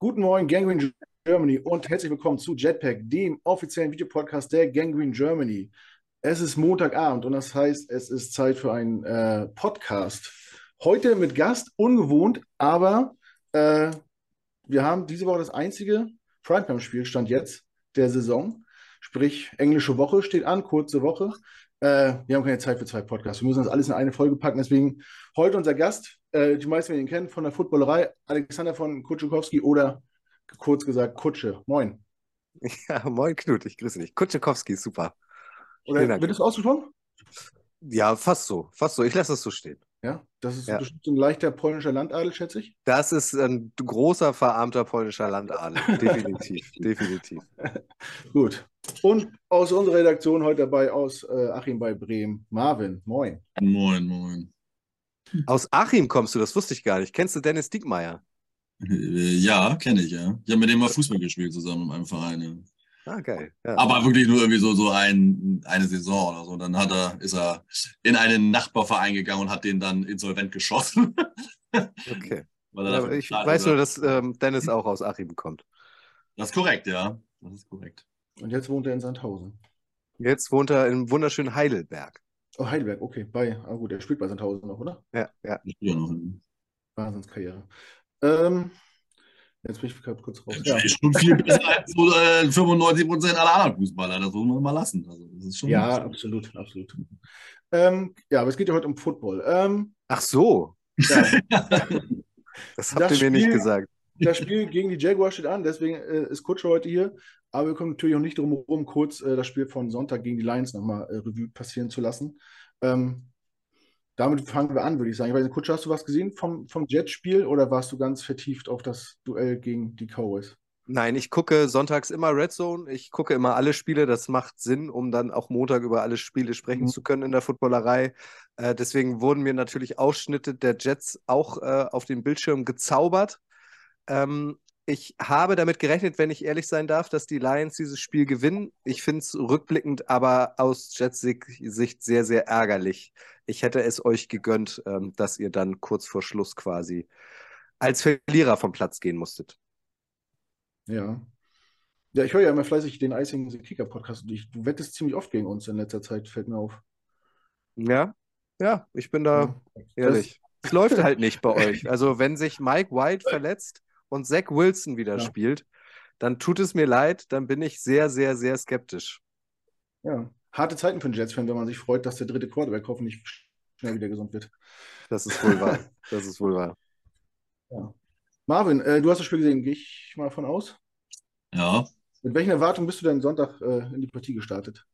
Guten Morgen, Gangrene Germany und herzlich willkommen zu Jetpack, dem offiziellen Videopodcast der Gangrene Germany. Es ist Montagabend und das heißt, es ist Zeit für einen äh, Podcast. Heute mit Gast, ungewohnt, aber äh, wir haben diese Woche das einzige Primetime-Spiel, stand jetzt, der Saison. Sprich, englische Woche steht an, kurze Woche. Äh, wir haben keine Zeit für zwei Podcasts. Wir müssen das alles in eine Folge packen. Deswegen heute unser Gast, äh, die meisten werden ihn kennen, von der Footballerei, Alexander von Kutschukowski oder kurz gesagt Kutsche. Moin. Ja, moin Knut, ich grüße dich. Kutschukowski, super. Oder wird das ausgesprochen? Ja, fast so. Fast so. Ich lasse es so stehen. Ja, das ist ja. bestimmt ein leichter polnischer Landadel, schätze ich. Das ist ein großer, verarmter polnischer Landadel. Definitiv, definitiv. Gut. Und aus unserer Redaktion heute dabei aus äh, Achim bei Bremen, Marvin. Moin. Moin, moin. Aus Achim kommst du, das wusste ich gar nicht. Kennst du Dennis Diekmeyer? Äh, ja, kenne ich, ja. Ich habe mit dem mal Fußball gespielt zusammen in meinem Verein. Ah, geil. Ja. Aber wirklich nur irgendwie so, so ein, eine Saison oder so. Dann hat er, ist er in einen Nachbarverein gegangen und hat den dann insolvent geschossen. okay. Ja, ich weiß nur, dass ähm, Dennis auch aus Achim kommt. Das ist korrekt, ja. Das ist korrekt. Und jetzt wohnt er in Sandhausen. Jetzt wohnt er im wunderschönen Heidelberg. Oh, Heidelberg, okay. Bei, ah gut, er spielt bei Sandhausen noch, oder? Ja, ja. Ich spiele noch. Wahnsinnskarriere. Ähm, Jetzt bin ich gerade kurz raus. Ja. Ist schon viel besser als so, äh, 95% aller anderen Fußballer. Das muss man mal lassen. Also, ja, gut. absolut, absolut. Ähm, ja, aber es geht ja heute um Football. Ähm, Ach so. Ja. das habt das ihr mir nicht gesagt. Das Spiel gegen die Jaguars steht an, deswegen äh, ist Kutscher heute hier. Aber wir kommen natürlich auch nicht drum herum, kurz äh, das Spiel von Sonntag gegen die Lions nochmal äh, Revue passieren zu lassen. Ähm, damit fangen wir an, würde ich sagen. Ich weiß nicht, Kutscher, hast du was gesehen vom, vom Jet-Spiel oder warst du ganz vertieft auf das Duell gegen die Cowboys? Nein, ich gucke sonntags immer Red Zone. Ich gucke immer alle Spiele. Das macht Sinn, um dann auch Montag über alle Spiele sprechen mhm. zu können in der Footballerei. Äh, deswegen wurden mir natürlich Ausschnitte der Jets auch äh, auf den Bildschirm gezaubert. Ähm, ich habe damit gerechnet, wenn ich ehrlich sein darf, dass die Lions dieses Spiel gewinnen. Ich finde es rückblickend aber aus Jets Sicht sehr, sehr ärgerlich. Ich hätte es euch gegönnt, ähm, dass ihr dann kurz vor Schluss quasi als Verlierer vom Platz gehen musstet. Ja. Ja, ich höre ja immer fleißig den Icing Kicker Podcast und ich, du wettest ziemlich oft gegen uns in letzter Zeit, fällt mir auf. Ja, ja, ich bin da ja. ehrlich. Es läuft halt nicht bei euch. Also, wenn sich Mike White verletzt, und Zach Wilson wieder ja. spielt, dann tut es mir leid, dann bin ich sehr, sehr, sehr skeptisch. Ja, harte Zeiten für einen Jets-Fan, wenn man sich freut, dass der dritte Quarterback hoffentlich schnell wieder gesund wird. Das ist wohl wahr. Das ist wohl wahr. Ja. Marvin, äh, du hast das Spiel gesehen, gehe ich mal von aus? Ja. Mit welchen Erwartungen bist du denn Sonntag äh, in die Partie gestartet?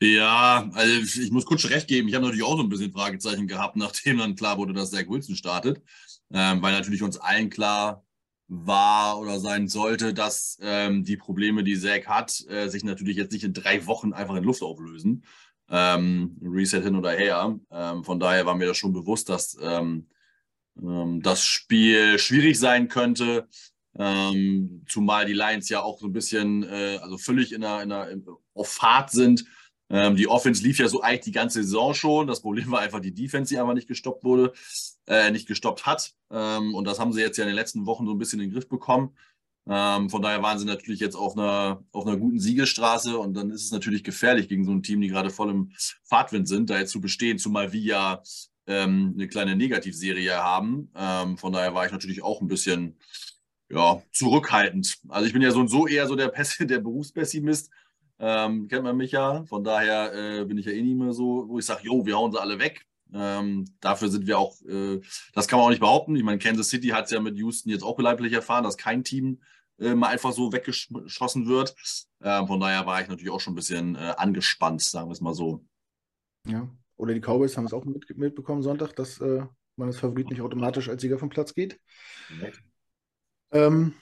Ja, also ich muss kurz recht geben. Ich habe natürlich auch so ein bisschen Fragezeichen gehabt, nachdem dann klar wurde, dass Zach Wilson startet. Ähm, weil natürlich uns allen klar war oder sein sollte, dass ähm, die Probleme, die Zach hat, äh, sich natürlich jetzt nicht in drei Wochen einfach in Luft auflösen. Ähm, Reset hin oder her. Ähm, von daher war mir das schon bewusst, dass ähm, ähm, das Spiel schwierig sein könnte. zumal die Lions ja auch so ein bisschen, äh, also völlig in einer, in einer, auf Fahrt sind ähm, die Offense lief ja so eigentlich die ganze Saison schon. Das Problem war einfach die Defense, die einfach nicht gestoppt wurde, äh, nicht gestoppt hat. Ähm, und das haben sie jetzt ja in den letzten Wochen so ein bisschen in den Griff bekommen. Ähm, von daher waren sie natürlich jetzt auf einer, auf einer guten Siegesstraße und dann ist es natürlich gefährlich gegen so ein Team, die gerade voll im Fahrtwind sind, da jetzt zu bestehen, zumal wir ja ähm, eine kleine Negativserie haben. Ähm, von daher war ich natürlich auch ein bisschen ja, zurückhaltend. Also ich bin ja so und so eher so der, Pess der Berufspessimist ähm, kennt man mich ja. Von daher äh, bin ich ja eh nicht mehr so, wo ich sage, jo, wir hauen sie alle weg. Ähm, dafür sind wir auch, äh, das kann man auch nicht behaupten. Ich meine, Kansas City hat es ja mit Houston jetzt auch beleiblich erfahren, dass kein Team äh, mal einfach so weggeschossen wird. Ähm, von daher war ich natürlich auch schon ein bisschen äh, angespannt, sagen wir es mal so. Ja, oder die Cowboys haben es auch mit, mitbekommen Sonntag, dass äh, man als Favorit nicht automatisch als Sieger vom Platz geht. Nee. Ähm,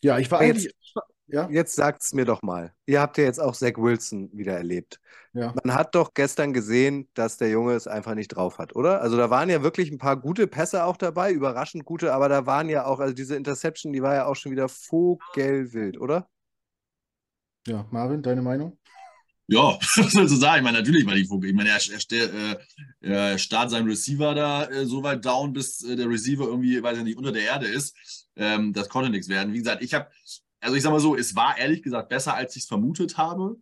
ja, ich war eigentlich. Ja? Jetzt es mir doch mal. Ihr habt ja jetzt auch Zach Wilson wieder erlebt. Ja. Man hat doch gestern gesehen, dass der Junge es einfach nicht drauf hat, oder? Also da waren ja wirklich ein paar gute Pässe auch dabei, überraschend gute, aber da waren ja auch, also diese Interception, die war ja auch schon wieder vogelwild, oder? Ja, Marvin, deine Meinung? Ja, was soll ich sagen? Ich meine, natürlich war die Vogel. Ich meine, er, er, äh, er startet seinen Receiver da äh, so weit down, bis äh, der Receiver irgendwie, weiß ich nicht, unter der Erde ist. Ähm, das konnte nichts werden. Wie gesagt, ich habe, also ich sag mal so, es war ehrlich gesagt besser, als ich es vermutet habe,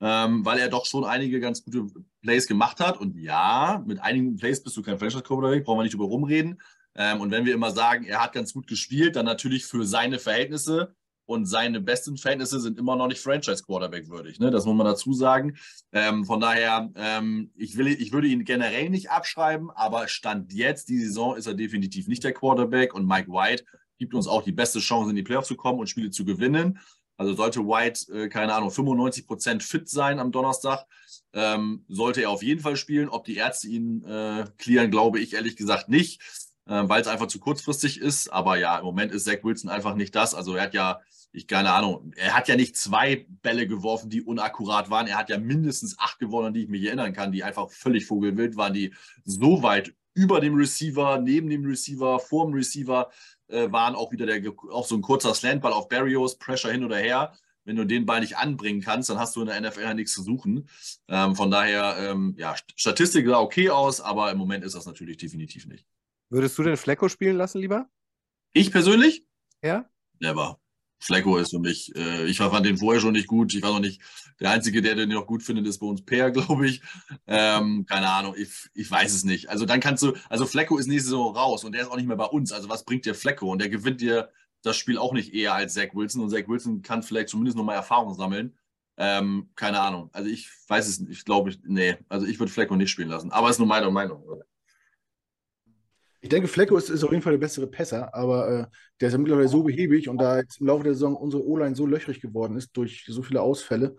ähm, weil er doch schon einige ganz gute Plays gemacht hat. Und ja, mit einigen Plays bist du kein Franchise-Quarterback, brauchen wir nicht drüber rumreden. Ähm, und wenn wir immer sagen, er hat ganz gut gespielt, dann natürlich für seine Verhältnisse und seine besten Verhältnisse sind immer noch nicht Franchise-Quarterback würdig. Ne? Das muss man dazu sagen. Ähm, von daher, ähm, ich, will, ich würde ihn generell nicht abschreiben, aber Stand jetzt, die Saison, ist er definitiv nicht der Quarterback und Mike White gibt uns auch die beste Chance, in die Playoffs zu kommen und Spiele zu gewinnen. Also sollte White, äh, keine Ahnung, 95 Prozent fit sein am Donnerstag, ähm, sollte er auf jeden Fall spielen. Ob die Ärzte ihn äh, clearen, glaube ich ehrlich gesagt nicht, äh, weil es einfach zu kurzfristig ist. Aber ja, im Moment ist Zach Wilson einfach nicht das. Also er hat ja ich keine Ahnung, er hat ja nicht zwei Bälle geworfen, die unakkurat waren. Er hat ja mindestens acht gewonnen, an die ich mich erinnern kann, die einfach völlig vogelwild waren, die so weit über dem Receiver, neben dem Receiver, vor dem Receiver äh, waren. Auch wieder der, auch so ein kurzer Slantball auf Barrios, Pressure hin oder her. Wenn du den Ball nicht anbringen kannst, dann hast du in der NFL nichts zu suchen. Ähm, von daher, ähm, ja, Statistik sah okay aus, aber im Moment ist das natürlich definitiv nicht. Würdest du den Flecko spielen lassen, lieber? Ich persönlich? Ja. Never. Flecko ist für mich, äh, ich fand den vorher schon nicht gut. Ich war noch nicht, der Einzige, der den noch gut findet, ist bei uns Per, glaube ich. Ähm, keine Ahnung, ich, ich weiß es nicht. Also dann kannst du, also Flecko ist nächste Saison raus und der ist auch nicht mehr bei uns. Also was bringt dir Flecko? Und der gewinnt dir das Spiel auch nicht eher als Zach Wilson. Und Zach Wilson kann vielleicht zumindest nochmal Erfahrung sammeln. Ähm, keine Ahnung. Also ich weiß es nicht. Ich glaube, nee. Also ich würde Flecko nicht spielen lassen. Aber es ist nur meine Meinung. Oder? Ich denke, Flecko ist, ist auf jeden Fall der bessere Pässer, aber äh, der ist ja mittlerweile so behäbig und da jetzt im Laufe der Saison unsere O-Line so löchrig geworden ist durch so viele Ausfälle,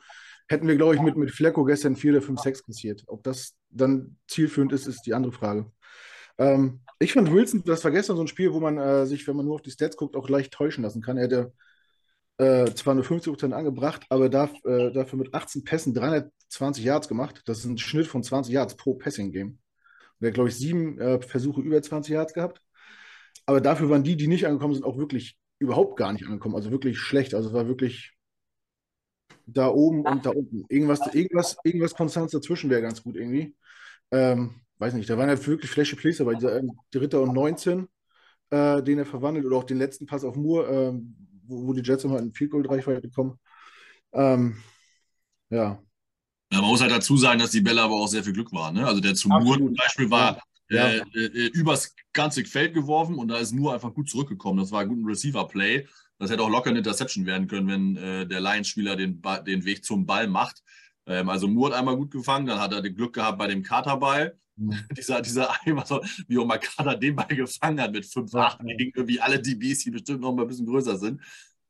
hätten wir, glaube ich, mit, mit Flecko gestern 4 oder 5, 6 kassiert. Ob das dann zielführend ist, ist die andere Frage. Ähm, ich fand Wilson, das war gestern so ein Spiel, wo man äh, sich, wenn man nur auf die Stats guckt, auch leicht täuschen lassen kann. Er hätte äh, zwar nur 50% angebracht, aber darf, äh, dafür mit 18 Pässen 320 Yards gemacht. Das ist ein Schnitt von 20 Yards pro Passing-Game. Der glaube ich, sieben äh, Versuche über 20 Yards gehabt. Aber dafür waren die, die nicht angekommen sind, auch wirklich überhaupt gar nicht angekommen. Also wirklich schlecht. Also es war wirklich da oben und da unten. Irgendwas, irgendwas, irgendwas Konstanz dazwischen wäre ganz gut irgendwie. Ähm, weiß nicht, da waren ja wirklich flashy Plays dabei. Dieser äh, Dritter und 19, äh, den er verwandelt, oder auch den letzten Pass auf Moore, äh, wo, wo, die Jets nochmal in Field Goal Reichweite bekommen. Ähm, ja, man muss halt dazu sagen, dass die Bälle aber auch sehr viel Glück waren. Ne? Also der zu Moore zum Beispiel war ja. äh, äh, übers ganze Feld geworfen und da ist nur einfach gut zurückgekommen. Das war ein guter Receiver-Play. Das hätte auch locker eine Interception werden können, wenn äh, der Lions-Spieler den, den Weg zum Ball macht. Ähm, also Moore hat einmal gut gefangen, dann hat er den Glück gehabt bei dem Carter-Ball. Mhm. dieser, dieser einmal, wie auch mal Carter den Ball gefangen hat mit 5-8 ja. gegen irgendwie alle DBs, die bestimmt noch mal ein bisschen größer sind.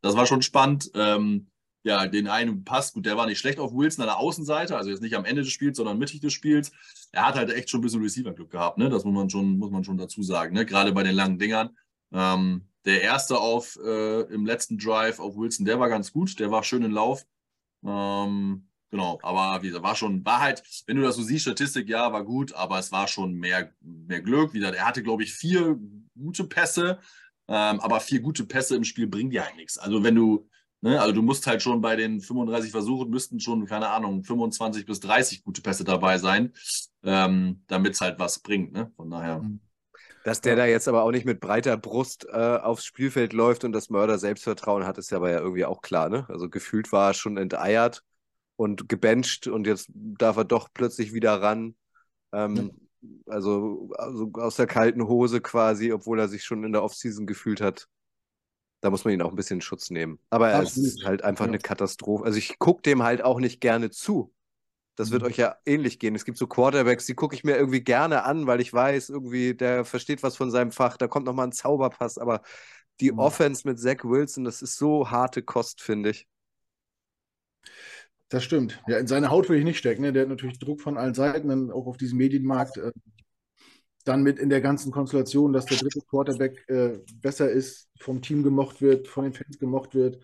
Das war schon spannend. Ähm, ja, den einen Pass, gut, der war nicht schlecht auf Wilson an der Außenseite, also jetzt nicht am Ende des Spiels, sondern mittig des Spiels. Er hat halt echt schon ein bisschen Receiver-Glück gehabt, ne? Das muss man schon, muss man schon dazu sagen, ne? Gerade bei den langen Dingern. Ähm, der erste auf äh, im letzten Drive auf Wilson, der war ganz gut, der war schön in Lauf. Ähm, genau, aber wie gesagt, war schon, war halt, wenn du das so siehst, Statistik, ja, war gut, aber es war schon mehr, mehr Glück. Wie gesagt, er hatte, glaube ich, vier gute Pässe, ähm, aber vier gute Pässe im Spiel bringen dir halt nichts. Also wenn du, Ne? Also du musst halt schon bei den 35 Versuchen, müssten schon, keine Ahnung, 25 bis 30 gute Pässe dabei sein, ähm, damit es halt was bringt. Ne? Von daher. Mhm. Dass der da jetzt aber auch nicht mit breiter Brust äh, aufs Spielfeld läuft und das Mörder Selbstvertrauen hat, ist ja aber ja irgendwie auch klar. Ne? Also gefühlt war er schon enteiert und gebencht und jetzt darf er doch plötzlich wieder ran. Ähm, also, also aus der kalten Hose quasi, obwohl er sich schon in der Offseason gefühlt hat da muss man ihn auch ein bisschen in Schutz nehmen. Aber es ist halt einfach ja. eine Katastrophe. Also ich gucke dem halt auch nicht gerne zu. Das wird mhm. euch ja ähnlich gehen. Es gibt so Quarterbacks, die gucke ich mir irgendwie gerne an, weil ich weiß, irgendwie, der versteht was von seinem Fach, da kommt nochmal ein Zauberpass. Aber die mhm. Offense mit Zach Wilson, das ist so harte Kost, finde ich. Das stimmt. Ja, in seine Haut will ich nicht stecken. Ne? Der hat natürlich Druck von allen Seiten, dann auch auf diesem Medienmarkt. Äh, dann mit in der ganzen Konstellation, dass der dritte Quarterback äh, besser ist, vom Team gemocht wird, von den Fans gemocht wird.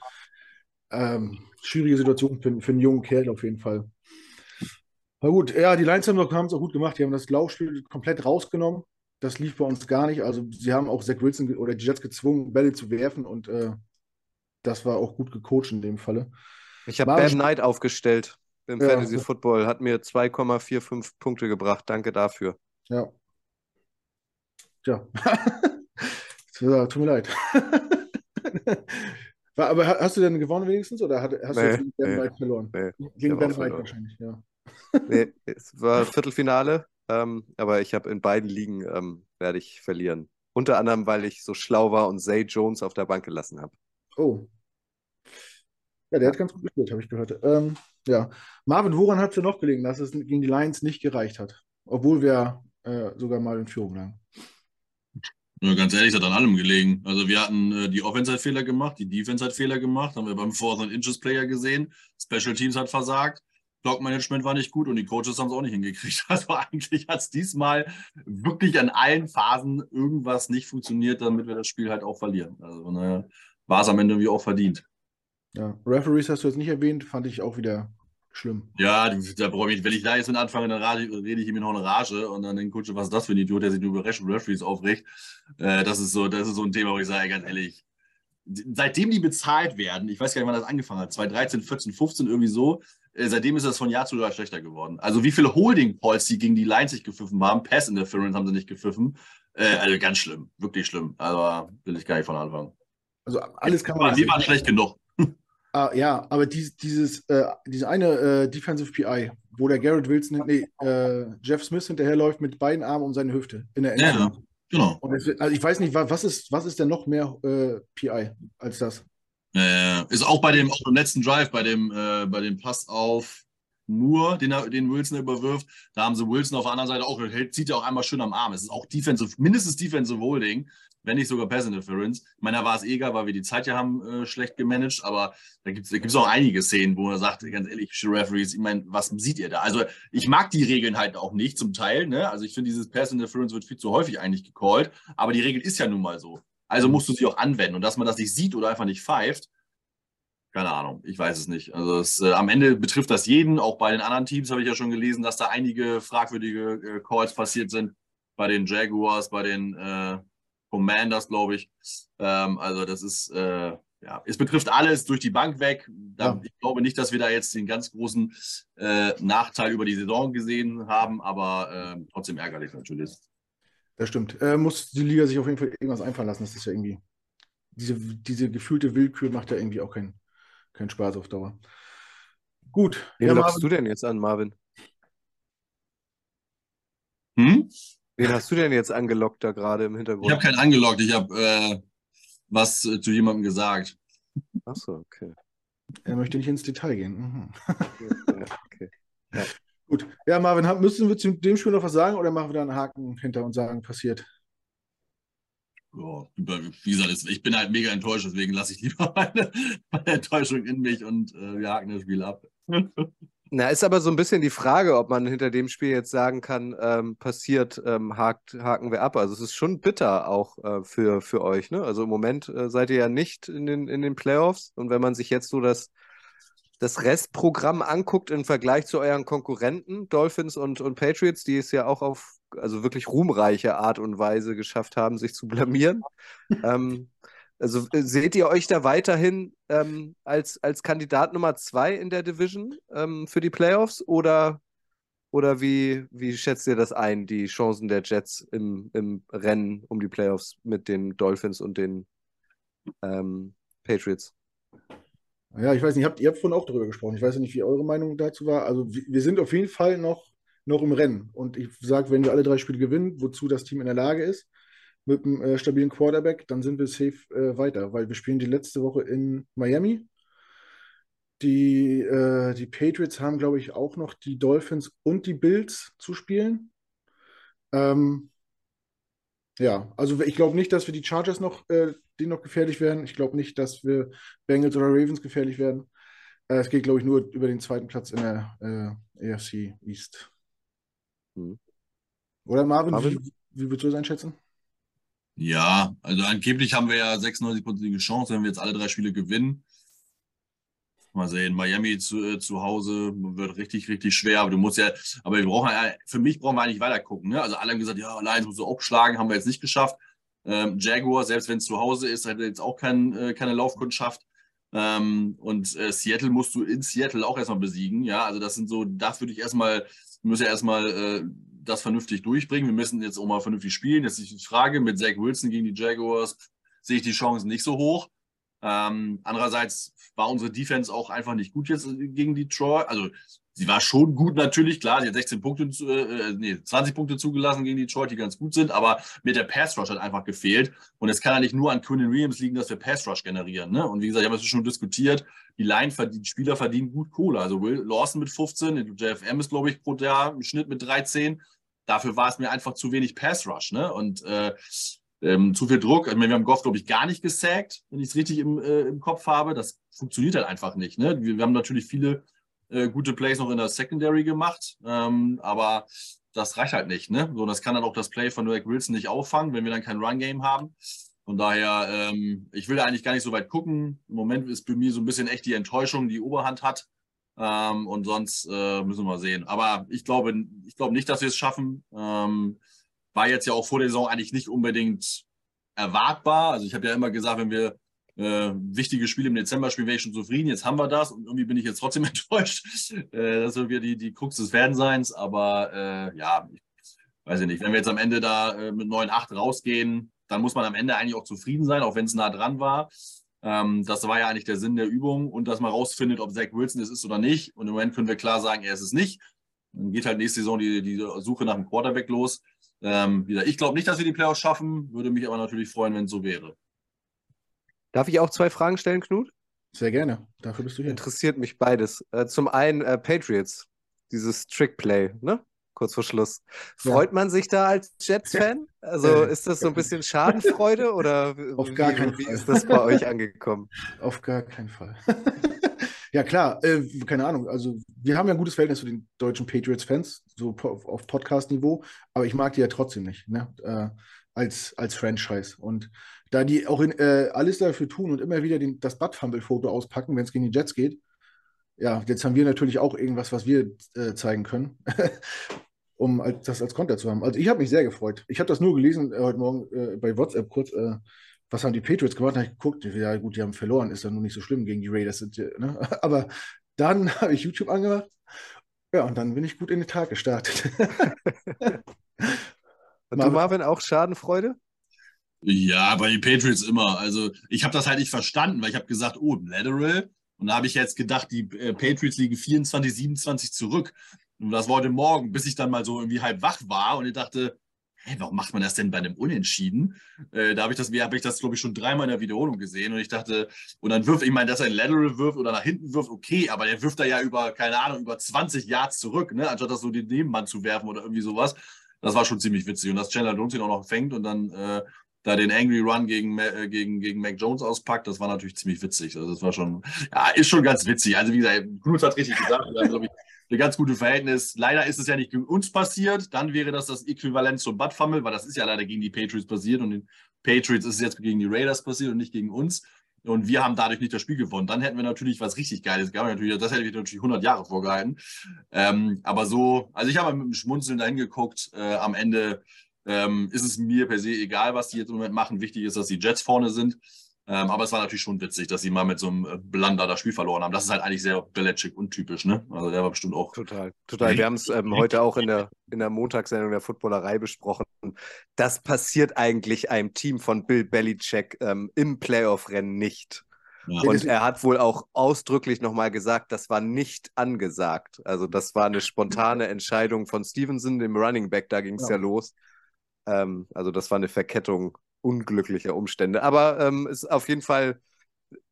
Ähm, schwierige Situation für, für einen jungen Kerl auf jeden Fall. Na gut, ja, die Lions haben es auch gut gemacht. Die haben das Laufspiel komplett rausgenommen. Das lief bei uns gar nicht. Also sie haben auch Zach Wilson oder die Jets gezwungen, Bälle zu werfen und äh, das war auch gut gecoacht in dem Falle. Ich habe Bad Knight aufgestellt. im Ja. Fantasy Football. Hat mir 2,45 Punkte gebracht. Danke dafür. Ja. Tja. Ja, tut mir leid. Aber ha- hast du denn gewonnen wenigstens oder hast du Nee, jetzt gegen Ben nee. White verloren? Nee, Gegen Ben White verloren. wahrscheinlich, ja. Nee, es war Viertelfinale, ähm, aber ich habe in beiden Ligen ähm, werde ich verlieren. Unter anderem, weil ich so schlau war und Zay Jones auf der Bank gelassen habe. Oh. Ja, der hat ganz gut gespielt, habe ich gehört. Ähm, ja. Marvin, woran hat es dir noch gelegen, dass es gegen die Lions nicht gereicht hat? Obwohl wir äh, sogar mal in Führung lagen. Ja, ganz ehrlich, es hat an allem gelegen. Also wir hatten äh, die Offense hat Fehler gemacht, die Defense hat Fehler gemacht, haben wir beim Fourth and Inches Player gesehen. Special Teams hat versagt, Clock Management war nicht gut und die Coaches haben es auch nicht hingekriegt. Also eigentlich hat es diesmal wirklich an allen Phasen irgendwas nicht funktioniert, damit wir das Spiel halt auch verlieren. Also von daher war es am Ende irgendwie auch verdient. Ja. Referees hast du jetzt nicht erwähnt, fand ich auch wieder schlimm. Ja, da brauche ich, wenn ich da jetzt mit anfange, dann rede ich ihm noch eine Rage und dann denke ich, was ist das für ein Idiot, der sich nur über Referees aufregt. Äh, das, ist so, das ist so ein Thema, wo ich sage, ganz ehrlich, seitdem die bezahlt werden, ich weiß gar nicht, wann das angefangen hat, 2013, 14, 15, irgendwie so, äh, seitdem ist das von Jahr zu Jahr schlechter geworden. Also wie viele Holding-Calls die gegen die Lines nicht gepfiffen haben, Pass-Interference haben sie nicht gepfiffen. Äh, also ganz schlimm, wirklich schlimm. Also will ich gar nicht von anfangen. Also alles kann man. Aber die waren schlecht genug. Ah, ja, aber dies, dieses, äh, diese eine äh, Defensive PI, wo der Garrett Wilson, nee, äh, Jeff Smith hinterherläuft mit beiden Armen um seine Hüfte in der Ja, Endzone. Genau. Wird- also ich weiß nicht, wa- was ist, was ist denn noch mehr äh, PI als das? Ist auch bei dem, auch beim letzten Drive, bei dem, äh, bei dem Pass auf Moore, den, er, den Wilson überwirft, da haben sie Wilson auf der anderen Seite auch, hält, zieht ja auch einmal schön am Arm. Es ist auch Defensive, mindestens Defensive Holding, wenn nicht sogar Pass Interference. Ich meine, da war es eh egal, weil wir die Zeit ja haben äh, schlecht gemanagt, aber da gibt es auch einige Szenen, wo er sagt, ganz ehrlich, Referees, ich meine, was sieht ihr da? Also ich mag die Regeln halt auch nicht zum Teil, ne? Also ich finde, dieses Pass Interference wird viel zu häufig eigentlich gecallt, aber die Regel ist ja nun mal so. Also musst du sie auch anwenden. Und dass man das nicht sieht oder einfach nicht pfeift, keine Ahnung, ich weiß es nicht. Also es, äh, am Ende betrifft das jeden. Auch bei den anderen Teams habe ich ja schon gelesen, dass da einige fragwürdige äh, Calls passiert sind. Bei den Jaguars, bei den äh, Commanders, glaube ich. Ähm, also das ist, äh, ja, es betrifft alles durch die Bank weg. Da, Ja. Ich glaube nicht, dass wir da jetzt den ganz großen äh, Nachteil über die Saison gesehen haben, aber äh, trotzdem ärgerlich natürlich. Das stimmt. Äh, muss die Liga sich auf jeden Fall irgendwas einfallen lassen. Das ist ja irgendwie, diese, diese gefühlte Willkür macht ja irgendwie auch keinen keinen Spaß auf Dauer. Gut. Wen Ja, lockst Marvin, du denn jetzt an, Marvin? Hm? Wen hast du denn jetzt angelockt da gerade im Ich Hintergrund? habe keinen angeloggt, ich habe äh, was äh, zu jemandem gesagt. Achso, okay. er möchte nicht ins Detail gehen. Mhm. Ja, okay. Gut. Ja, Marvin, haben- müssen wir zu dem Spiel noch was sagen oder machen wir da einen Haken hinter und sagen, passiert? Ja, wie gesagt, es- ich bin halt mega enttäuscht, deswegen lasse ich lieber meine, meine Enttäuschung in mich und äh, wir haken das Spiel ab. Na, ist aber so ein bisschen die Frage, ob man hinter dem Spiel jetzt sagen kann, ähm, passiert, ähm, hakt, haken wir ab. Also es ist schon bitter auch äh, für, für euch, ne? Also im Moment äh, seid ihr ja nicht in den, in den Playoffs und wenn man sich jetzt so das, das Restprogramm anguckt im Vergleich zu euren Konkurrenten, Dolphins und, und Patriots, die es ja auch auf also wirklich ruhmreiche Art und Weise geschafft haben, sich zu blamieren. ähm, also äh, seht ihr euch da weiterhin ähm, als, als Kandidat Nummer zwei in der Division ähm, für die Playoffs oder, oder wie, wie schätzt ihr das ein, die Chancen der Jets im, im Rennen um die Playoffs mit den Dolphins und den ähm, Patriots? Ja, ich weiß nicht, habt, ihr habt vorhin auch darüber gesprochen. Ich weiß nicht, wie eure Meinung dazu war. Also wir, wir sind auf jeden Fall noch, noch im Rennen. Und ich sage, wenn wir alle drei Spiele gewinnen, wozu das Team in der Lage ist, mit einem äh, stabilen Quarterback, dann sind wir safe äh, weiter, weil wir spielen die letzte Woche in Miami. Die, äh, die Patriots haben, glaube ich, auch noch die Dolphins und die Bills zu spielen. Ähm, ja, also ich glaube nicht, dass wir die Chargers noch, äh, die noch gefährlich werden. Ich glaube nicht, dass wir Bengals oder Ravens gefährlich werden. Äh, es geht, glaube ich, nur über den zweiten Platz in der äh, AFC East. Hm. Oder Marvin, Marvin? Wie, wie würdest du das einschätzen? Ja, also angeblich haben wir ja 96% Chance, wenn wir jetzt alle drei Spiele gewinnen. Mal sehen, Miami zu, äh, zu Hause wird richtig, richtig schwer, aber du musst ja, aber wir brauchen ja, für mich brauchen wir eigentlich weiter gucken. Ne? Also alle haben gesagt, ja, Lions musst du aufschlagen, haben wir jetzt nicht geschafft. Ähm, Jaguar, selbst wenn es zu Hause ist, hat jetzt auch kein, äh, keine Laufkundschaft. Ähm, und äh, Seattle musst du in Seattle auch erstmal besiegen. Ja, also das sind so, das würde ich erstmal, wir müssen ja erstmal äh, das vernünftig durchbringen. Wir müssen jetzt auch mal vernünftig spielen. Jetzt ist die Frage, mit Zach Wilson gegen die Jaguars sehe ich die Chancen nicht so hoch. Ähm, andererseits war unsere Defense auch einfach nicht gut jetzt gegen Detroit. Also sie war schon gut natürlich, klar, sie hat 16 Punkte, äh, nee, 20 Punkte zugelassen gegen Detroit, die ganz gut sind, aber mit der Pass Rush hat einfach gefehlt. Und es kann ja nicht nur an Quinn Williams liegen, dass wir Pass Rush generieren. Ne? Und wie gesagt, ich habe es schon diskutiert, die Line verdient, Spieler verdienen gut Kohle. Also Will Lawson mit 15, JFM ist, glaube ich, pro Jahr im Schnitt mit 13. Dafür war es mir einfach zu wenig Pass Rush. Ne? Und äh, ähm, zu viel Druck. Ich meine, wir haben Goff, glaube ich, gar nicht gesackt, wenn ich es richtig im, äh, im Kopf habe. Das funktioniert halt einfach nicht. Ne? Wir, wir haben natürlich viele äh, gute Plays noch in der Secondary gemacht, ähm, aber das reicht halt nicht. Ne? So, das kann dann auch das Play von Derek Wilson nicht auffangen, wenn wir dann kein Run-Game haben. Von daher, ähm, ich will da eigentlich gar nicht so weit gucken. Im Moment ist bei mir so ein bisschen echt die Enttäuschung, die Oberhand hat. Ähm, und sonst äh, müssen wir mal sehen. Aber ich glaube, ich glaube nicht, dass wir es schaffen. Ähm, war jetzt ja auch vor der Saison eigentlich nicht unbedingt erwartbar. Also ich habe ja immer gesagt, wenn wir äh, wichtige Spiele im Dezember spielen, wäre ich schon zufrieden. Jetzt haben wir das und irgendwie bin ich jetzt trotzdem enttäuscht. Äh, das wird wieder die, die Krux des Fanseins. Aber äh, ja, ich weiß ich nicht. Wenn wir jetzt am Ende da äh, mit 9-8 rausgehen, dann muss man am Ende eigentlich auch zufrieden sein, auch wenn es nah dran war. Ähm, das war ja eigentlich der Sinn der Übung und dass man rausfindet, ob Zach Wilson es ist oder nicht. Und im Moment können wir klar sagen, er ist es nicht. Dann geht halt nächste Saison die, die Suche nach dem Quarterback los. Ähm, wieder, ich glaube nicht, dass wir die Playoffs schaffen, würde mich aber natürlich freuen, wenn es so wäre. Darf ich auch zwei Fragen stellen, Knut? Sehr gerne. Dafür bist du hier. Interessiert mich beides. Äh, zum einen äh, Patriots, dieses Trickplay, ne? Kurz vor Schluss. Freut ja. man sich da als Jets-Fan? Also ist das so ein bisschen Schadenfreude oder Auf gar wie, keinen wie Fall. ist das bei euch angekommen? Auf gar keinen Fall. ja, klar, äh, keine Ahnung. Also, wir haben ja ein gutes Verhältnis zu den deutschen Patriots-Fans, so po auf Podcast-Niveau, aber ich mag die ja trotzdem nicht, ne? Äh, als, als Franchise. Und da die auch in, äh, alles dafür tun und immer wieder den, das Butt-Fumble-Foto auspacken, wenn es gegen die Jets geht, ja, jetzt haben wir natürlich auch irgendwas, was wir äh, zeigen können, um als, das als Konter zu haben. Also ich habe mich sehr gefreut. Ich habe das nur gelesen äh, heute Morgen äh, bei WhatsApp kurz, äh, was haben die Patriots gemacht? Da habe ich geguckt, ja gut, die haben verloren, ist ja nur nicht so schlimm gegen die Raiders. Sind, ne? Aber dann habe ich YouTube angemacht, ja, und dann bin ich gut in den Tag gestartet. Und du, Marvin, auch Schadenfreude? Ja, bei den Patriots immer. Also ich habe das halt nicht verstanden, weil ich habe gesagt, oh, Lateral. Und da habe ich jetzt gedacht, die äh, Patriots liegen 24, 27 zurück. Und das war heute Morgen, bis ich dann mal so irgendwie halb wach war und ich dachte, hä, warum macht man das denn bei einem Unentschieden? Äh, da habe ich das, habe ich das, glaube ich, schon dreimal in der Wiederholung gesehen und ich dachte, und dann wirft, ich meine, dass er ein Lateral wirft oder nach hinten wirft, okay, aber der wirft da ja über, keine Ahnung, über 20 Yards zurück, ne, anstatt das so den Nebenmann zu werfen oder irgendwie sowas. Das war schon ziemlich witzig. Und dass Chandler Jones ihn auch noch fängt und dann äh, da den Angry Run gegen, äh, gegen, gegen Mac Jones auspackt, das war natürlich ziemlich witzig. Also das war schon, ja, ist schon ganz witzig. Also wie gesagt, Knut hat richtig gesagt, wir haben, glaube ich, ein ganz gutes Verhältnis. Leider ist es ja nicht gegen uns passiert. Dann wäre das das Äquivalent zum Butt Fumble, weil das ist ja leider gegen die Patriots passiert und den Patriots ist es jetzt gegen die Raiders passiert und nicht gegen uns. Und wir haben dadurch nicht das Spiel gewonnen. Dann hätten wir natürlich was richtig Geiles gehabt. Das hätte ich natürlich 100 Jahre vorgehalten. Ähm, aber so, also ich habe mit dem Schmunzeln dahin geguckt. Äh, am Ende ähm, ist es mir per se egal, was die jetzt im Moment machen. Wichtig ist, dass die Jets vorne sind. Ähm, aber es war natürlich schon witzig, dass sie mal mit so einem äh, Blunder das Spiel verloren haben. Das ist halt eigentlich sehr Belichick untypisch, ne? Also der war bestimmt auch. Total, total. Wir haben es ähm, heute auch in der, in der Montagssendung der Footballerei besprochen. Das passiert eigentlich einem Team von Bill Belichick ähm, im Playoff-Rennen nicht. Ja. Und er hat wohl auch ausdrücklich nochmal gesagt, das war nicht angesagt. Also das war eine spontane Entscheidung von Stevenson, dem Running Back, da ging es ja. ja. los. Ähm, also das war eine Verkettung unglücklicher Umstände. Aber ähm, ist auf jeden Fall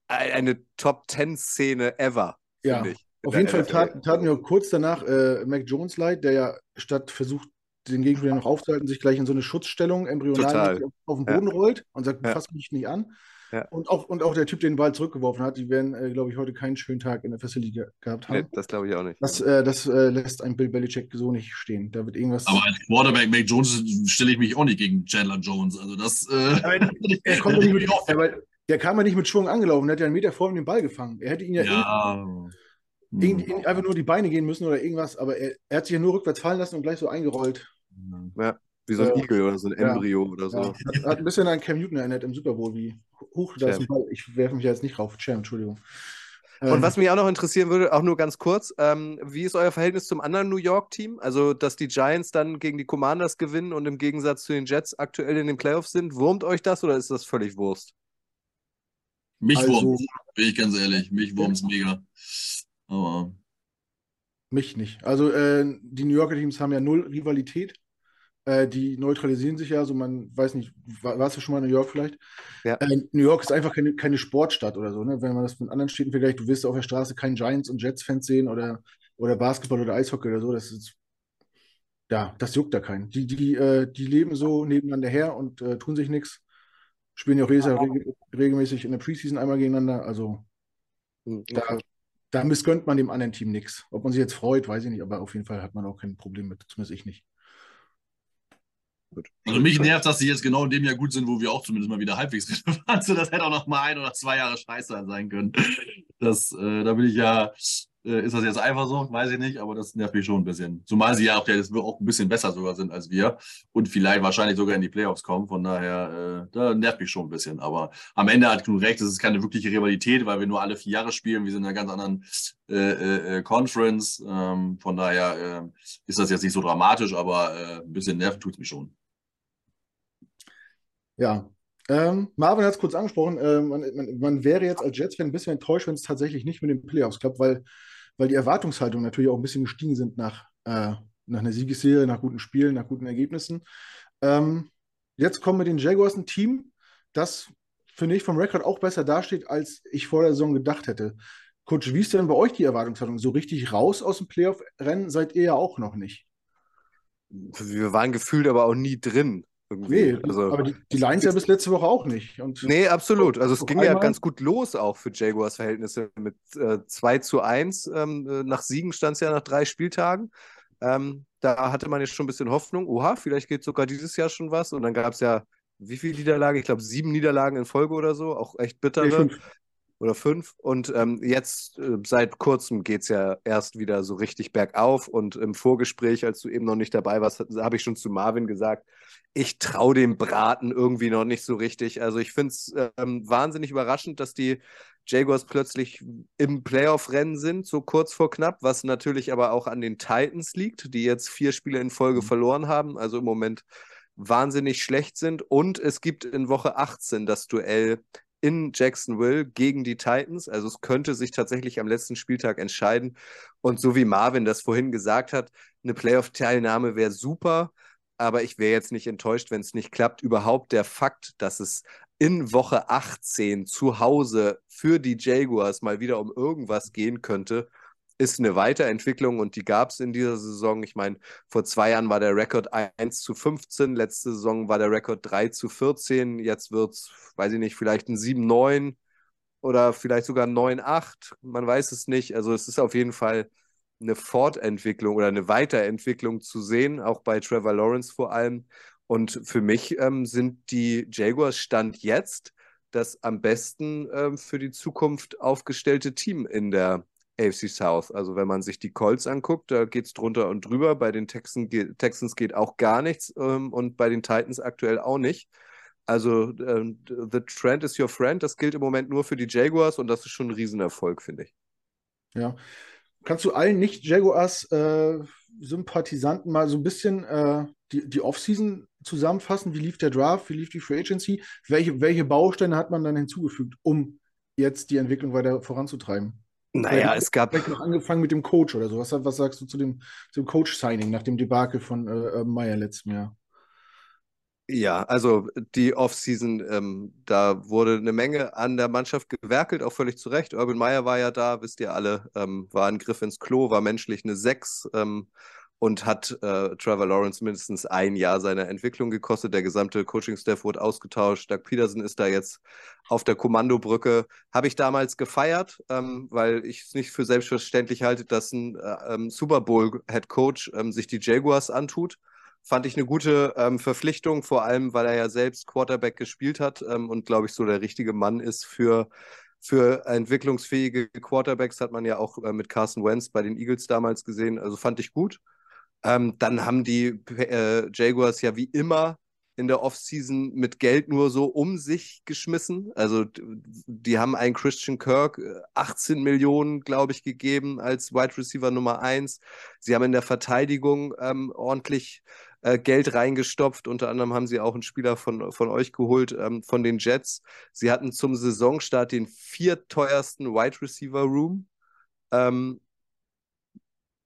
eine Top-10-Szene ever, ja. finde ich. Auf jeden Fall taten, taten wir kurz danach äh, Mac Jones leid, der ja statt versucht, den Gegenspieler noch aufzuhalten, sich gleich in so eine Schutzstellung embryonal auf, auf, den Boden ja. rollt und sagt, ja. fass mich nicht an. Ja. Und, auch, und auch der Typ, der den Ball zurückgeworfen hat, die werden, äh, glaube ich, heute keinen schönen Tag in der Facility ge gehabt haben. Nee, das glaube ich auch nicht. Das, äh, das äh, lässt ein Bill Belichick so nicht stehen. Da wird irgendwas. Aber als Quarterback Mac Jones stelle ich mich auch nicht gegen Chandler Jones. Also das. Äh, er kommt nicht mit, der, der kam ja nicht mit Schwung angelaufen, der hat ja einen Meter vor ihm den Ball gefangen. Er hätte ihn ja, ja. Irgendwie, irgendwie einfach nur die Beine gehen müssen oder irgendwas, aber er, er hat sich ja nur rückwärts fallen lassen und gleich so eingerollt. Ja. Wie so ein äh, Igel oder so ein Embryo ja, oder so. Ja. Hat, ein bisschen an Cam Newton erinnert im Super Bowl, wie hoch da ist ein Ball. Ich werfe mich jetzt nicht rauf. Champ, Entschuldigung. Und ähm. was mich auch noch interessieren würde, auch nur ganz kurz, ähm, wie ist euer Verhältnis zum anderen New York-Team? Also, dass die Giants dann gegen die Commanders gewinnen und im Gegensatz zu den Jets aktuell in den Playoffs sind, wurmt euch das oder ist das völlig Wurst? Mich also, wurmt bin ich ganz ehrlich. Mich wurmt es mega. Aber. Mich nicht. Also, äh, die New Yorker Teams haben ja null Rivalität. Äh, die neutralisieren sich ja, so man weiß nicht, war, warst du schon mal in New York vielleicht? Ja. Äh, New York ist einfach keine, keine Sportstadt oder so, ne? Wenn man das mit anderen Städten vergleicht, du wirst auf der Straße keinen Giants- und Jets-Fans sehen oder, oder Basketball oder Eishockey oder so. Das ist, ja, das juckt da keinen. Die, die, äh, die leben so nebeneinander her und äh, tun sich nichts. Spielen ja auch reg regelmäßig in der Preseason einmal gegeneinander. Also hm, okay. da, da missgönnt man dem anderen Team nichts. Ob man sich jetzt freut, weiß ich nicht, aber auf jeden Fall hat man auch kein Problem mit, zumindest ich nicht. Gut. Also mich nervt, dass sie jetzt genau in dem Jahr gut sind, wo wir auch zumindest mal wieder halbwegs relevant sind. Das hätte auch noch mal ein oder zwei Jahre scheiße sein können. Das, äh, da bin ich ja, äh, ist das jetzt einfach so? Weiß ich nicht, aber das nervt mich schon ein bisschen. Zumal sie ja auch, ja, auch ein bisschen besser sogar sind als wir und vielleicht wahrscheinlich sogar in die Playoffs kommen. Von daher, äh, da nervt mich schon ein bisschen. Aber am Ende hat Knut recht, es ist keine wirkliche Rivalität, weil wir nur alle vier Jahre spielen. Wir sind in einer ganz anderen äh, äh, äh Conference. Ähm, von daher ist das jetzt nicht so dramatisch, aber ein bisschen nerven tut es mich schon. Ja. Ähm, Marvin hat es kurz angesprochen. Äh, man, man, man, wäre jetzt als Jets-Fan ein bisschen enttäuscht, wenn es tatsächlich nicht mit den Playoffs klappt, weil, weil die Erwartungshaltungen natürlich auch ein bisschen gestiegen sind nach, äh, nach einer Siegesserie, nach guten Spielen, nach guten Ergebnissen. Ähm, jetzt kommen wir den Jaguars ein Team, das, finde ich, vom Rekord auch besser dasteht, als ich vor der Saison gedacht hätte. Coach, wie ist denn bei euch die Erwartungshaltung? So richtig raus aus dem Playoff-Rennen seid ihr ja auch noch nicht. Wir waren gefühlt aber auch nie drin. Irgendwie. Nee, also, aber die, die Lions ja bis letzte Woche auch nicht. Und nee, absolut. Also es ging ja ganz gut los auch für Jaguars Verhältnisse mit äh, 2 zu 1. Ähm, äh, nach Siegen stand es ja nach drei Spieltagen. Ähm, da hatte man jetzt schon ein bisschen Hoffnung. Oha, vielleicht geht sogar dieses Jahr schon was. Und dann gab es ja, wie viele Niederlagen? Ich glaube, sieben Niederlagen in Folge oder so. Auch echt bittere. Nee, oder fünf. Und ähm, jetzt äh, seit kurzem geht es ja erst wieder so richtig bergauf. Und im Vorgespräch, als du eben noch nicht dabei warst, habe ich schon zu Marvin gesagt, ich traue dem Braten irgendwie noch nicht so richtig. Also ich finde es ähm, wahnsinnig überraschend, dass die Jaguars plötzlich im Playoff-Rennen sind, so kurz vor knapp, was natürlich aber auch an den Titans liegt, die jetzt vier Spiele in Folge mhm. verloren haben, also im Moment wahnsinnig schlecht sind. Und es gibt in Woche 18 das Duell in Jacksonville gegen die Titans. Also es könnte sich tatsächlich am letzten Spieltag entscheiden. Und so wie Marvin das vorhin gesagt hat, eine Playoff-Teilnahme wäre super, aber ich wäre jetzt nicht enttäuscht, wenn es nicht klappt. Überhaupt der Fakt, dass es in Woche 18 zu Hause für die Jaguars mal wieder um irgendwas gehen könnte, ist eine Weiterentwicklung und die gab es in dieser Saison. Ich meine, vor zwei Jahren war der Rekord 1 zu 15, letzte Saison war der Rekord 3 zu 14, jetzt wird es, weiß ich nicht, vielleicht ein 7-9 oder vielleicht sogar ein 9-8, man weiß es nicht. Also es ist auf jeden Fall eine Fortentwicklung oder eine Weiterentwicklung zu sehen, auch bei Trevor Lawrence vor allem. Und für mich ähm, sind die Jaguars Stand jetzt das am besten ähm, für die Zukunft aufgestellte Team in der AFC South. Also wenn man sich die Colts anguckt, da geht es drunter und drüber. Bei den Texans, Texans geht auch gar nichts ähm, und bei den Titans aktuell auch nicht. Also ähm, The Trend is your friend, das gilt im Moment nur für die Jaguars und das ist schon ein Riesenerfolg, finde ich. Ja. Kannst du allen Nicht-Jaguars-Sympathisanten äh, mal so ein bisschen äh, die, die Offseason zusammenfassen? Wie lief der Draft? Wie lief die Free Agency? Welche, welche Bausteine hat man dann hinzugefügt, um jetzt die Entwicklung weiter voranzutreiben? Naja, es gab. Vielleicht noch angefangen mit dem Coach oder so. Was, was sagst du zu dem, dem Coach-Signing nach dem Debakel von äh, äh Meyer letztem Jahr? Ja, also die Offseason, ähm, da wurde eine Menge an der Mannschaft gewerkelt, auch völlig zu Recht. Urban Meyer war ja da, wisst ihr alle, ähm, war ein Griff ins Klo, war menschlich eine Sechs. Ähm, und hat äh, Trevor Lawrence mindestens ein Jahr seiner Entwicklung gekostet. Der gesamte Coaching-Staff wurde ausgetauscht. Doug Peterson ist da jetzt auf der Kommandobrücke. Habe ich damals gefeiert, ähm, weil ich es nicht für selbstverständlich halte, dass ein äh, ähm, Super Bowl-Head Coach ähm, sich die Jaguars antut. Fand ich eine gute ähm, Verpflichtung, vor allem, weil er ja selbst Quarterback gespielt hat ähm, und, glaube ich, so der richtige Mann ist für für entwicklungsfähige Quarterbacks hat man ja auch äh, mit Carson Wentz bei den Eagles damals gesehen. Also fand ich gut. Ähm, dann haben die äh, Jaguars ja wie immer in der Offseason mit Geld nur so um sich geschmissen. Also die haben einen Christian Kirk 18 äh, Millionen, glaube ich, gegeben als Wide Receiver Nummer 1. Sie haben in der Verteidigung ähm, ordentlich äh, Geld reingestopft. Unter anderem haben sie auch einen Spieler von, von euch geholt, ähm, von den Jets. Sie hatten zum Saisonstart den vierteuersten Wide Receiver Room. Ähm,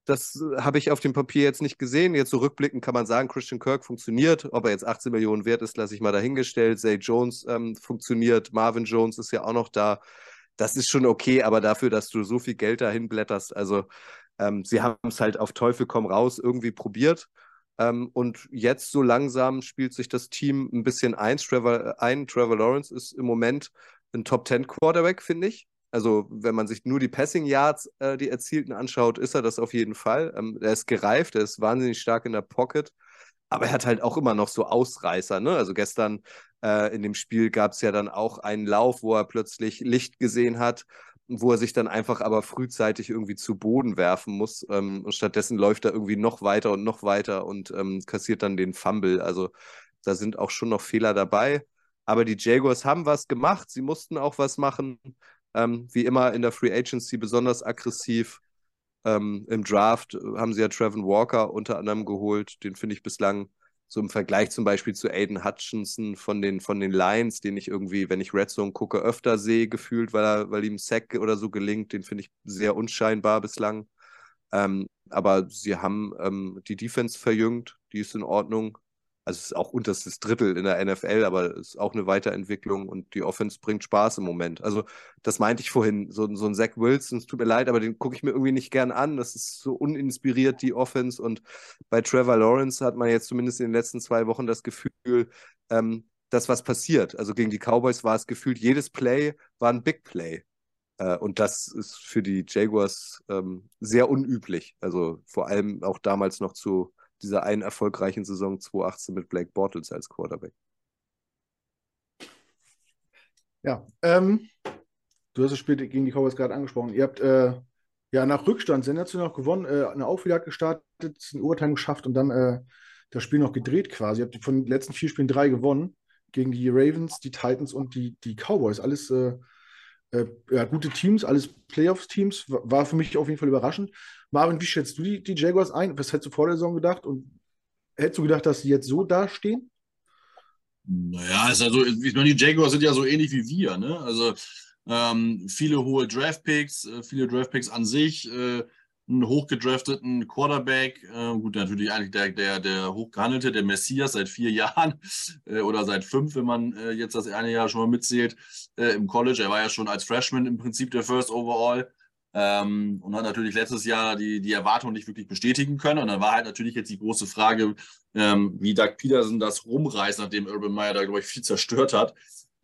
das habe ich auf dem Papier jetzt nicht gesehen. Jetzt so rückblickend kann man sagen, Christian Kirk funktioniert. Ob er jetzt 18 Millionen wert ist, lasse ich mal dahingestellt. Zay Jones ähm, funktioniert. Marvin Jones ist ja auch noch da. Das ist schon okay, aber dafür, dass du so viel Geld dahin blätterst, also ähm, sie haben es halt auf Teufel komm raus irgendwie probiert. Ähm, und jetzt so langsam spielt sich das Team ein bisschen ein. Trevor, ein. Trevor Lawrence ist im Moment ein Top 10 Quarterback, finde ich. Also, wenn man sich nur die Passing Yards, äh, die erzielten, anschaut, ist er das auf jeden Fall. Ähm, er ist gereift, er ist wahnsinnig stark in der Pocket, aber er hat halt auch immer noch so Ausreißer. Ne? Also, gestern äh, in dem Spiel gab es ja dann auch einen Lauf, wo er plötzlich Licht gesehen hat, wo er sich dann einfach aber frühzeitig irgendwie zu Boden werfen muss. Ähm, und stattdessen läuft er irgendwie noch weiter und noch weiter und ähm, kassiert dann den Fumble. Also, da sind auch schon noch Fehler dabei. Aber die Jaguars haben was gemacht, sie mussten auch was machen. Ähm, wie immer in der Free Agency besonders aggressiv. Ähm, Im Draft haben sie ja Trevor Walker unter anderem geholt. Den finde ich bislang so im Vergleich zum Beispiel zu Aiden Hutchinson von den, von den Lions, den ich irgendwie, wenn ich Red Zone gucke, öfter sehe, gefühlt, weil, er, weil ihm Sack oder so gelingt. Den finde ich sehr unscheinbar bislang. Ähm, aber sie haben ähm, die Defense verjüngt, die ist in Ordnung. Also es ist auch unterstes Drittel in der NFL, aber es ist auch eine Weiterentwicklung und die Offense bringt Spaß im Moment. Also das meinte ich vorhin, so, so ein Zach Wilson, es tut mir leid, aber den gucke ich mir irgendwie nicht gern an. Das ist so uninspiriert, die Offense. Und bei Trevor Lawrence hat man jetzt zumindest in den letzten zwei Wochen das Gefühl, ähm, dass was passiert. Also gegen die Cowboys war es gefühlt, jedes Play war ein Big Play. Äh, und das ist für die Jaguars ähm, sehr unüblich. Also vor allem auch damals noch zu dieser einen erfolgreichen Saison 2018 mit Blake Bortles als Quarterback. Ja, ähm, du hast das Spiel gegen die Cowboys gerade angesprochen. Ihr habt äh, ja nach Rückstand sensationell noch gewonnen, äh, eine Aufholjagd gestartet, ein Urteil geschafft und dann äh, das Spiel noch gedreht quasi. Ihr habt von den letzten vier Spielen drei gewonnen gegen die Ravens, die Titans und die, die Cowboys. Alles äh, äh, ja, gute Teams, alles Playoffs-Teams. War für mich auf jeden Fall überraschend. Marvin, wie schätzt du die, die Jaguars ein? Was hättest du vor der Saison gedacht? Und hättest du gedacht, dass sie jetzt so dastehen? Naja, ist also, ich meine, die Jaguars sind ja so ähnlich wie wir, ne? Also ähm, viele hohe Draftpicks, äh, viele Draftpicks an sich, äh, einen hochgedrafteten Quarterback, äh, gut, natürlich eigentlich der, der, der hochgehandelte, der Messias seit vier Jahren äh, oder seit fünf, wenn man äh, jetzt das eine Jahr schon mal mitzählt, äh, im College. Er war ja schon als Freshman im Prinzip der First Overall ähm, und hat natürlich letztes Jahr die, die Erwartungen nicht wirklich bestätigen können. Und dann war halt natürlich jetzt die große Frage, ähm, wie Doug Peterson das rumreißt, nachdem Urban Meyer da, glaube ich, viel zerstört hat.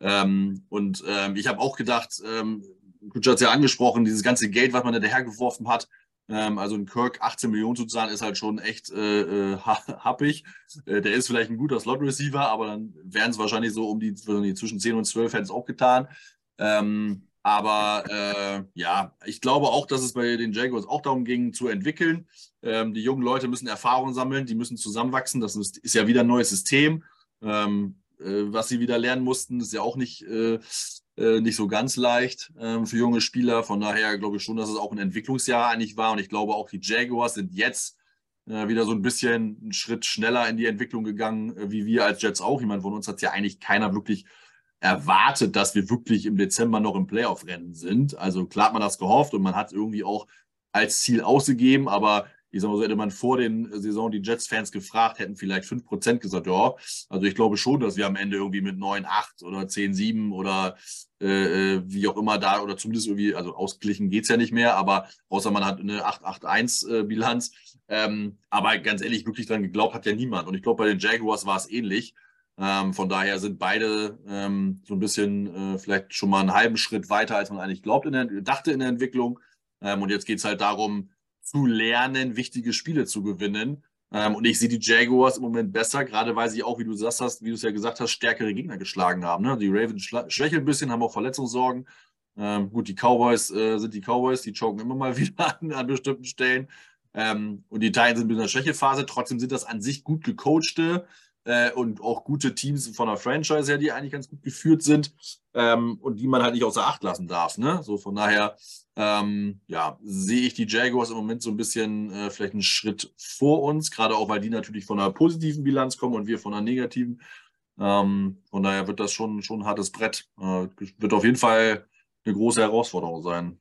Ähm, und ähm, ich habe auch gedacht, ähm, Kutsch hat es ja angesprochen, dieses ganze Geld, was man da dahergeworfen hat, ähm, also ein Kirk 18 Millionen zu zahlen, ist halt schon echt äh, äh, happig. Äh, der ist vielleicht ein guter Slot-Receiver, aber dann wären es wahrscheinlich so um die, zwischen 10 und 12 hätten es auch getan. Ähm, aber äh, ja, ich glaube auch, dass es bei den Jaguars auch darum ging, zu entwickeln. Ähm, die jungen Leute müssen Erfahrung sammeln, die müssen zusammenwachsen. Das ist, ist ja wieder ein neues System. Ähm, äh, was sie wieder lernen mussten, ist ja auch nicht, äh, äh nicht so ganz leicht ähm, für junge Spieler. Von daher glaube ich schon, dass es auch ein Entwicklungsjahr eigentlich war. Und ich glaube auch, die Jaguars sind jetzt äh, wieder so ein bisschen einen Schritt schneller in die Entwicklung gegangen, äh, wie wir als Jets auch. Meine, von uns hat ja eigentlich keiner wirklich erwartet, dass wir wirklich im Dezember noch im Playoff-Rennen sind. Also klar hat man das gehofft und man hat irgendwie auch als Ziel ausgegeben, aber ich sag mal so, hätte man vor den Saison die Jets-Fans gefragt, hätten vielleicht 5% gesagt, ja. Also ich glaube schon, dass wir am Ende irgendwie mit 9, 8 oder 10, 7 oder äh, äh, wie auch immer da, oder zumindest irgendwie, also ausgeglichen geht es ja nicht mehr, aber außer man hat eine 8-8-1-Bilanz. Äh, ähm, aber ganz ehrlich, wirklich dran geglaubt hat ja niemand. Und ich glaube, bei den Jaguars war es ähnlich. Ähm, von daher sind beide ähm, so ein bisschen äh, vielleicht schon mal einen halben Schritt weiter, als man eigentlich glaubt in der, dachte in der Entwicklung. Ähm, und jetzt geht es halt darum, zu lernen, wichtige Spiele zu gewinnen. Ähm, und ich sehe die Jaguars im Moment besser, gerade weil sie auch, wie du gesagt hast, wie du es ja gesagt hast, stärkere Gegner geschlagen haben. Ne? Die Ravens schwächeln ein bisschen, haben auch Verletzungssorgen. Ähm, gut, die Cowboys äh, sind die Cowboys, die choken immer mal wieder an, an bestimmten Stellen. Ähm, und die Titans sind in der Schwächephase. Trotzdem sind das an sich gut gecoachte äh, und auch gute Teams von der Franchise her, die eigentlich ganz gut geführt sind ähm, und die man halt nicht außer Acht lassen darf. Ne? So von daher ähm, ja, sehe ich die Jaguars im Moment so ein bisschen äh, vielleicht einen Schritt vor uns, gerade auch weil die natürlich von einer positiven Bilanz kommen und wir von einer negativen. Ähm, von daher wird das schon, schon ein hartes Brett. Äh, wird auf jeden Fall eine große Herausforderung sein.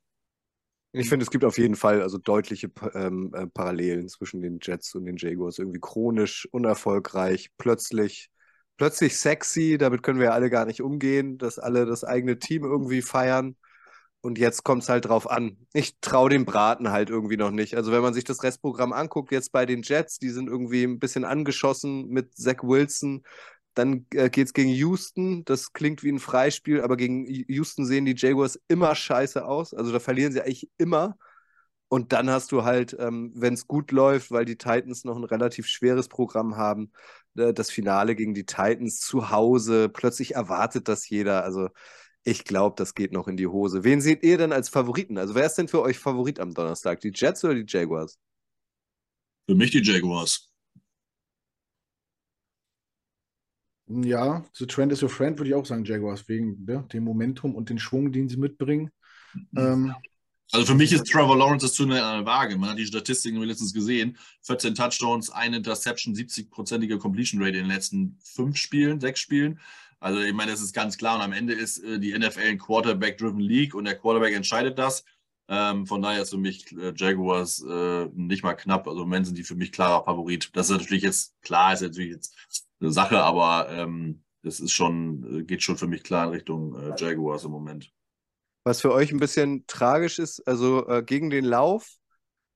Ich finde, es gibt auf jeden Fall also deutliche ähm, äh, Parallelen zwischen den Jets und den Jaguars. Irgendwie chronisch, unerfolgreich, plötzlich, plötzlich sexy. Damit können wir ja alle gar nicht umgehen, dass alle das eigene Team irgendwie feiern. Und jetzt kommt es halt drauf an. Ich traue dem Braten halt irgendwie noch nicht. Also wenn man sich das Restprogramm anguckt, jetzt bei den Jets, die sind irgendwie ein bisschen angeschossen mit Zach Wilson. Dann äh, geht es gegen Houston. Das klingt wie ein Freispiel, aber gegen Houston sehen die Jaguars immer scheiße aus. Also da verlieren sie eigentlich immer. Und dann hast du halt, ähm, wenn es gut läuft, weil die Titans noch ein relativ schweres Programm haben, äh, das Finale gegen die Titans zu Hause. Plötzlich erwartet das jeder. Also ich glaube, das geht noch in die Hose. Wen seht ihr denn als Favoriten? Also wer ist denn für euch Favorit am Donnerstag? Die Jets oder die Jaguars? Für mich die Jaguars. Ja, The Trend is your friend, würde ich auch sagen, Jaguars, wegen ne, dem Momentum und den Schwung, den sie mitbringen. Mhm. Ähm, also für mich ist Trevor Lawrence das zu einer Waage. Man hat die Statistiken letztens gesehen. 14 Touchdowns, eine Interception, 70-prozentige Completion Rate in den letzten fünf Spielen, sechs Spielen. Also ich meine, das ist ganz klar. Und am Ende ist äh, die NFL ein Quarterback-driven League und der Quarterback entscheidet das. Ähm, von daher ist für mich äh, Jaguars äh, nicht mal knapp. Also im Moment sind die für mich klarer Favorit. Das ist natürlich jetzt klar, ist natürlich jetzt eine Sache, aber ähm, das ist schon, äh, geht schon für mich klar in Richtung äh, Jaguars im Moment. Was für euch ein bisschen tragisch ist, also äh, gegen den Lauf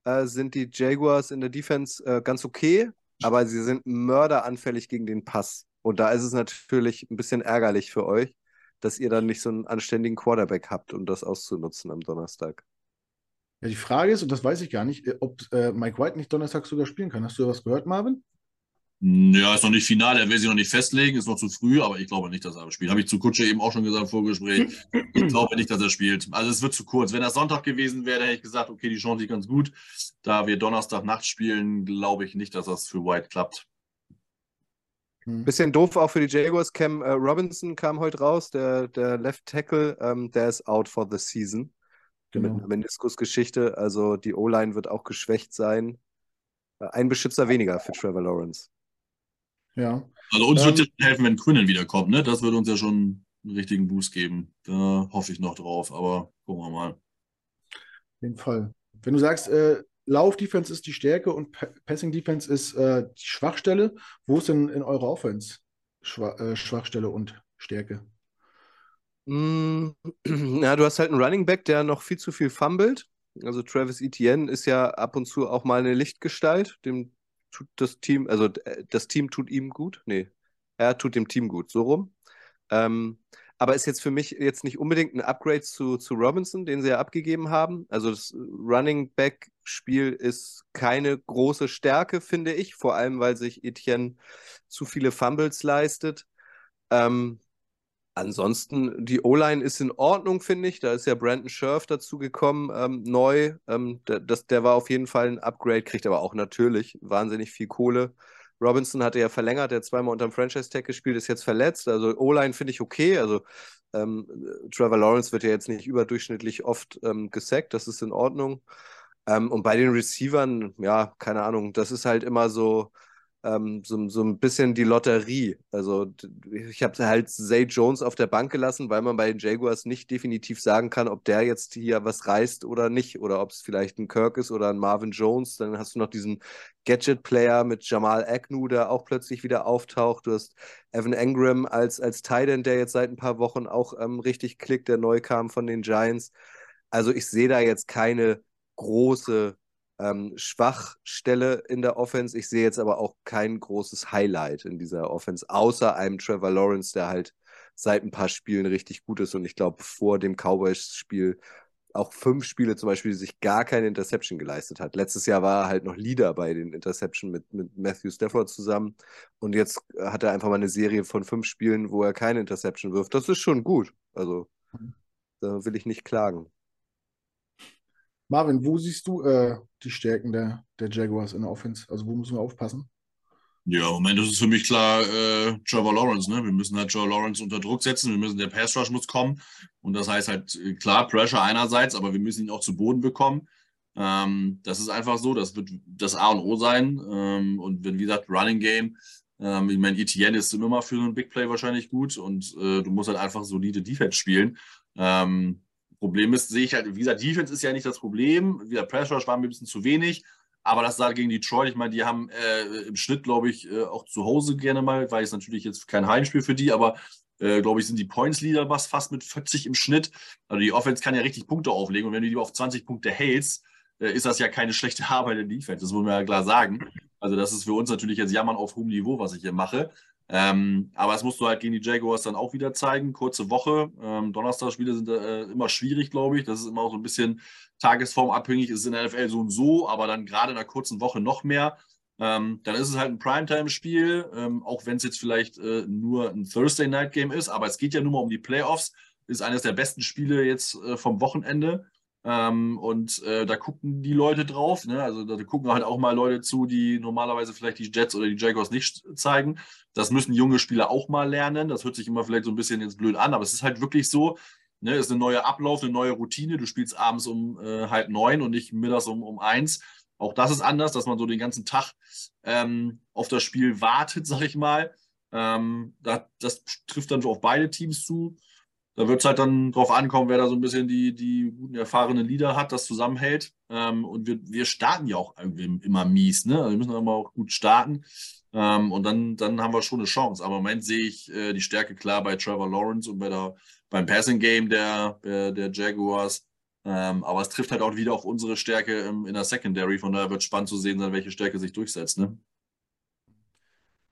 äh, sind die Jaguars in der Defense äh, ganz okay, aber sie sind mörderanfällig gegen den Pass. Und da ist es natürlich ein bisschen ärgerlich für euch, dass ihr dann nicht so einen anständigen Quarterback habt, um das auszunutzen am Donnerstag. Ja, die Frage ist, und das weiß ich gar nicht, ob äh, Mike White nicht Donnerstag sogar spielen kann. Hast du was gehört, Marvin? Ja, ist noch nicht final, er will sich noch nicht festlegen, ist noch zu früh, aber ich glaube nicht, dass er spielt. Habe ich zu Kutsche eben auch schon gesagt im Vorgespräch. Ich glaube nicht, dass er spielt. Also es wird zu kurz. Wenn das Sonntag gewesen wäre, hätte ich gesagt, okay, die Chance ist ganz gut. Da wir Donnerstag Nacht spielen, glaube ich nicht, dass das für White klappt. Hm. Bisschen doof auch für die Jaguars. Cam äh, Robinson kam heute raus, der, der Left Tackle, ähm, der ist out for the season. Genau. Mit einer Meniskusgeschichte. Also die O-Line wird auch geschwächt sein. Äh, ein Beschützer weniger für Trevor Lawrence. Ja. Also uns ähm, wird ja helfen, wenn Quinnen wiederkommt, ne? Das würde uns ja schon einen richtigen Boost geben. Da hoffe ich noch drauf, aber gucken wir mal. Auf jeden Fall. Wenn du sagst, äh, Lauf-Defense ist die Stärke und Passing-Defense ist äh, die Schwachstelle, wo ist denn in eurer Offense Schwa äh, Schwachstelle und Stärke? Mm, ja, du hast halt einen Running Back, der noch viel zu viel fummelt. Also Travis Etienne ist ja ab und zu auch mal eine Lichtgestalt. Dem tut das Team, also äh, das Team tut ihm gut. Nee, er tut dem Team gut, so rum. Ähm, aber ist jetzt für mich jetzt nicht unbedingt ein Upgrade zu, zu Robinson, den sie ja abgegeben haben. Also das Running Back-Spiel ist keine große Stärke, finde ich, vor allem weil sich Etienne zu viele Fumbles leistet. Ähm, Ansonsten, die O-Line ist in Ordnung, finde ich. Da ist ja Brandon Scherf dazu gekommen, ähm, neu. Ähm, der, das, der war auf jeden Fall ein Upgrade, kriegt aber auch natürlich wahnsinnig viel Kohle. Robinson hatte ja verlängert, der zweimal unter dem Franchise-Tag gespielt, ist jetzt verletzt. Also O-Line finde ich okay. Also ähm, Trevor Lawrence wird ja jetzt nicht überdurchschnittlich oft ähm, gesackt, das ist in Ordnung. Ähm, und bei den Receivern, ja, keine Ahnung, das ist halt immer so ähm, so, so ein bisschen die Lotterie. Also ich habe halt Zay Jones auf der Bank gelassen, weil man bei den Jaguars nicht definitiv sagen kann, ob der jetzt hier was reißt oder nicht. Oder ob es vielleicht ein Kirk ist oder ein Marvin Jones. Dann hast du noch diesen Gadget-Player mit Jamal Agnew, der auch plötzlich wieder auftaucht. Du hast Evan Engram als, als Titan, der jetzt seit ein paar Wochen auch ähm, richtig klickt, der neu kam von den Giants. Also ich sehe da jetzt keine große ähm, Schwachstelle in der Offense. Ich sehe jetzt aber auch kein großes Highlight in dieser Offense, außer einem Trevor Lawrence, der halt seit ein paar Spielen richtig gut ist. Und ich glaube, vor dem Cowboys-Spiel auch fünf Spiele zum Beispiel sich gar keine Interception geleistet hat. Letztes Jahr war er halt noch Leader bei den Interception mit, mit Matthew Stafford zusammen. Und jetzt hat er einfach mal eine Serie von fünf Spielen, wo er keine Interception wirft. Das ist schon gut. Also, da will ich nicht klagen. Marvin, wo siehst du äh, die Stärken der, der Jaguars in der Offense? Also wo müssen wir aufpassen? Ja, im Moment ist es für mich klar äh, Trevor Lawrence. Ne? Wir müssen halt Trevor Lawrence unter Druck setzen. Wir müssen, der Pass Rush muss kommen. Und das heißt halt, äh, klar, Pressure einerseits, aber wir müssen ihn auch zu Boden bekommen. Ähm, das ist einfach so. Das wird das A und O sein. Ähm, und wenn, wie gesagt, Running Game, ähm, ich meine, Etienne ist immer mal für so ein Big Play wahrscheinlich gut. Und äh, du musst halt einfach solide Defense spielen. Ähm, Problem ist, sehe ich halt, wie gesagt, Defense ist ja nicht das Problem. Wieder Press Rush war mir ein bisschen zu wenig. Aber das sah gegen Detroit, ich meine, die haben äh, im Schnitt, glaube ich, äh, auch zu Hause gerne mal, weil es natürlich jetzt kein Heimspiel für die, aber äh, glaube ich, sind die Points Leader was fast mit 40 im Schnitt. Also die Offense kann ja richtig Punkte auflegen und wenn du die auf 20 Punkte hältst, äh, ist das ja keine schlechte Arbeit in Defense. Das muss man ja klar sagen. Also das ist für uns natürlich jetzt Jammern auf hohem Niveau, was ich hier mache. Ähm, aber das musst du halt gegen die Jaguars dann auch wieder zeigen. Kurze Woche. Ähm, Donnerstagsspiele sind äh, immer schwierig, glaube ich. Das ist immer auch so ein bisschen tagesformabhängig. Ist in der NFL so und so, aber dann gerade in einer kurzen Woche noch mehr. Ähm, dann ist es halt ein Primetime-Spiel, ähm, auch wenn es jetzt vielleicht äh, nur ein Thursday-Night-Game ist. Aber es geht ja nur mal um die Playoffs. Ist eines der besten Spiele jetzt äh, vom Wochenende. Ähm, und äh, da gucken die Leute drauf. Ne? Also da gucken halt auch mal Leute zu, die normalerweise vielleicht die Jets oder die Jaguars nicht zeigen. Das müssen junge Spieler auch mal lernen. Das hört sich immer vielleicht so ein bisschen jetzt blöd an, aber es ist halt wirklich so. Ne, ist ein neuer Ablauf, eine neue Routine. Du spielst abends um äh, halb neun und nicht mittags um, um eins. Auch das ist anders, dass man so den ganzen Tag ähm, auf das Spiel wartet, sag ich mal. Ähm, das, das trifft dann so auf beide Teams zu. Da wird es halt dann drauf ankommen, wer da so ein bisschen die, die guten, erfahrenen Leader hat, das zusammenhält. Ähm, und wir, wir starten ja auch irgendwie immer mies. Ne? Also wir müssen aber auch gut starten. Ähm, und dann, dann haben wir schon eine Chance. Aber im Moment sehe ich äh, die Stärke klar bei Trevor Lawrence und bei der, beim Passing Game der, der, der Jaguars. Ähm, aber es trifft halt auch wieder auf unsere Stärke im, in der Secondary. Von daher wird es spannend zu sehen sein, welche Stärke sich durchsetzt. Ne?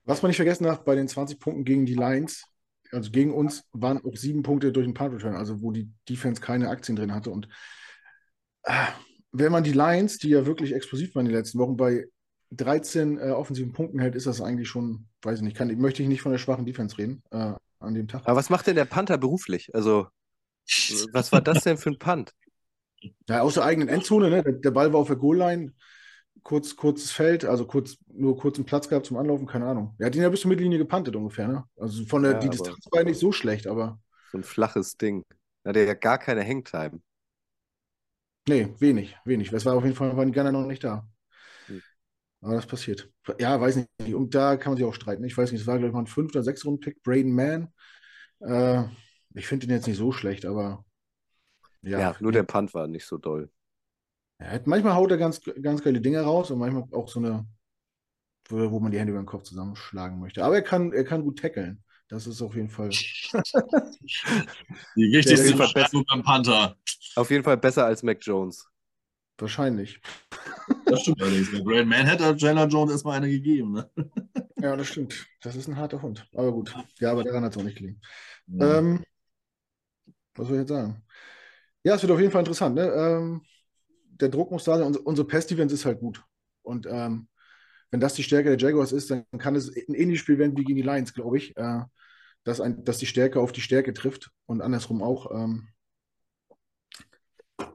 Was man nicht vergessen darf, bei den 20 Punkten gegen die Lions, also gegen uns waren auch sieben Punkte durch den Punt Return, also wo die Defense keine Aktien drin hatte. Und äh, wenn man die Lions, die ja wirklich explosiv waren in den letzten Wochen, bei 13 äh, offensiven Punkten hält, ist das eigentlich schon, weiß ich nicht, kann, möchte ich nicht von der schwachen Defense reden äh, an dem Tag. Aber was macht denn der Panther beruflich? Also, was war das denn für ein Punt? Ja, aus der eigenen Endzone, ne? Der, der Ball war auf der Goal-Line, kurz, kurzes Feld, also kurz, nur kurzen Platz gehabt zum Anlaufen, keine Ahnung. Er hat ihn ja bis zur Mittellinie gepantet ungefähr, ne? Also von der ja, die Distanz war nicht so schlecht, aber. So ein flaches Ding. Er hatte ja gar keine Hangtime. Nee, wenig, wenig. Das war auf jeden Fall, waren die Gunner noch nicht da. Hm. Aber das passiert. Ja, weiß nicht. Und da kann man sich auch streiten. Ich weiß nicht, es war, glaube ich, mal ein fünfter, sechs Runden Pick, Braden Mann. Äh, ich finde ihn jetzt nicht so schlecht, aber. Ja, ja nur der Punt war nicht so doll. Ja, manchmal haut er ganz, ganz geile Dinge raus und manchmal auch so eine, wo, wo man die Hände über den Kopf zusammenschlagen möchte. Aber er kann, er kann gut tackeln. Das ist auf jeden Fall. die wichtigste Verstärkung beim Panther. Auf jeden Fall besser als Mac Jones. Wahrscheinlich. Das stimmt allerdings. Der Grand Man hätte Jalen Jones erstmal eine gegeben. Ne? Ja, das stimmt. Das ist ein harter Hund. Aber gut. Ja, aber daran hat es auch nicht gelegen. Ja. Ähm, was soll ich jetzt sagen? Ja, es wird auf jeden Fall interessant. Ne? Ähm, der Druck muss da sein. Unsere, unsere Pass-Defense ist halt gut. Und ähm, wenn das die Stärke der Jaguars ist, dann kann es ein ähnliches Spiel werden wie gegen die Lions, glaube ich. Äh, dass, ein, dass die Stärke auf die Stärke trifft und andersrum auch. Ähm,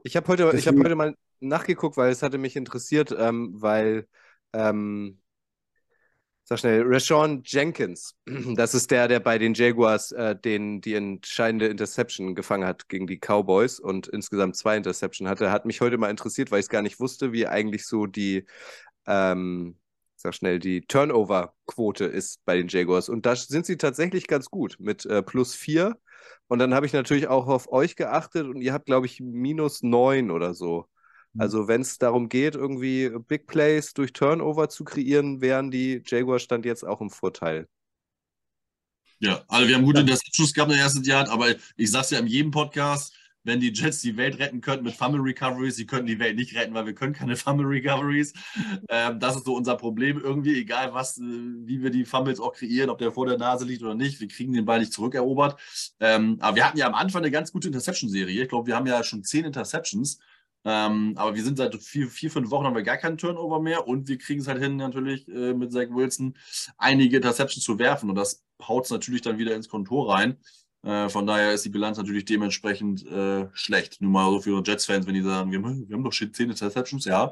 ich habe heute, hab heute mal nachgeguckt, weil es hatte mich interessiert, ähm, weil ähm, Sag schnell, Rashawn Jenkins, das ist der, der bei den Jaguars äh, den, die entscheidende Interception gefangen hat gegen die Cowboys und insgesamt zwei Interception hatte. Hat mich heute mal interessiert, weil ich es gar nicht wusste, wie eigentlich so die, ähm, sag schnell, die Turnover-Quote ist bei den Jaguars. Und da sind sie tatsächlich ganz gut mit äh, plus vier. Und dann habe ich natürlich auch auf euch geachtet und ihr habt, glaube ich, minus neun oder so. Mhm. Also wenn es darum geht, irgendwie Big Plays durch Turnover zu kreieren, wären die Jaguars stand jetzt auch im Vorteil. Ja, also wir haben gute. Interceptions gehabt im ersten Jahr, aber ich sage es ja in jedem Podcast, wenn die Jets die Welt retten könnten mit Fumble Recoveries, sie könnten die Welt nicht retten, weil wir können keine Fumble Recoveries. Ähm, das ist so unser Problem irgendwie, egal was, äh, wie wir die Fumbles auch kreieren, ob der vor der Nase liegt oder nicht. Wir kriegen den Ball nicht zurückerobert. Ähm, aber wir hatten ja am Anfang eine ganz gute Interception-Serie. Ich glaube, wir haben ja schon zehn Interceptions. Ähm, aber wir sind seit vier, vier, fünf Wochen haben wir gar keinen Turnover mehr und wir kriegen es halt hin, natürlich äh, mit Zach Wilson einige Interceptions zu werfen und das haut es natürlich dann wieder ins Kontor rein. Äh, von daher ist die Bilanz natürlich dementsprechend äh, schlecht. Nur mal so für Jets-Fans, wenn die sagen, wir haben, wir haben doch schon 10 Interceptions, ja.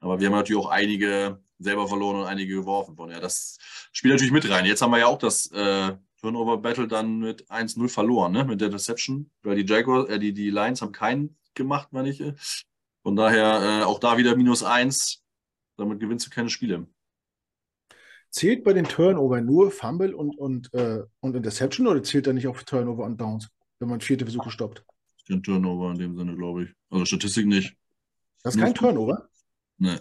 Aber wir haben natürlich auch einige selber verloren und einige geworfen. Von ja, das spielt natürlich mit rein. Jetzt haben wir ja auch das äh, Turnover-Battle dann mit 1-0 verloren, ne? Mit der Deception. Weil die Jaguars, äh, die, die Lions haben keinen gemacht, meine ich. Von daher äh, auch da wieder minus 1. Damit gewinnst du keine Spiele. Zählt bei den Turnover nur Fumble und, und, äh, und Interception oder zählt er nicht auch für Turnover und Downs, wenn man vierte Versuche stoppt? Kein Turnover in dem Sinne, glaube ich. Also Statistik nicht. Das ist kein Turnover? Nee.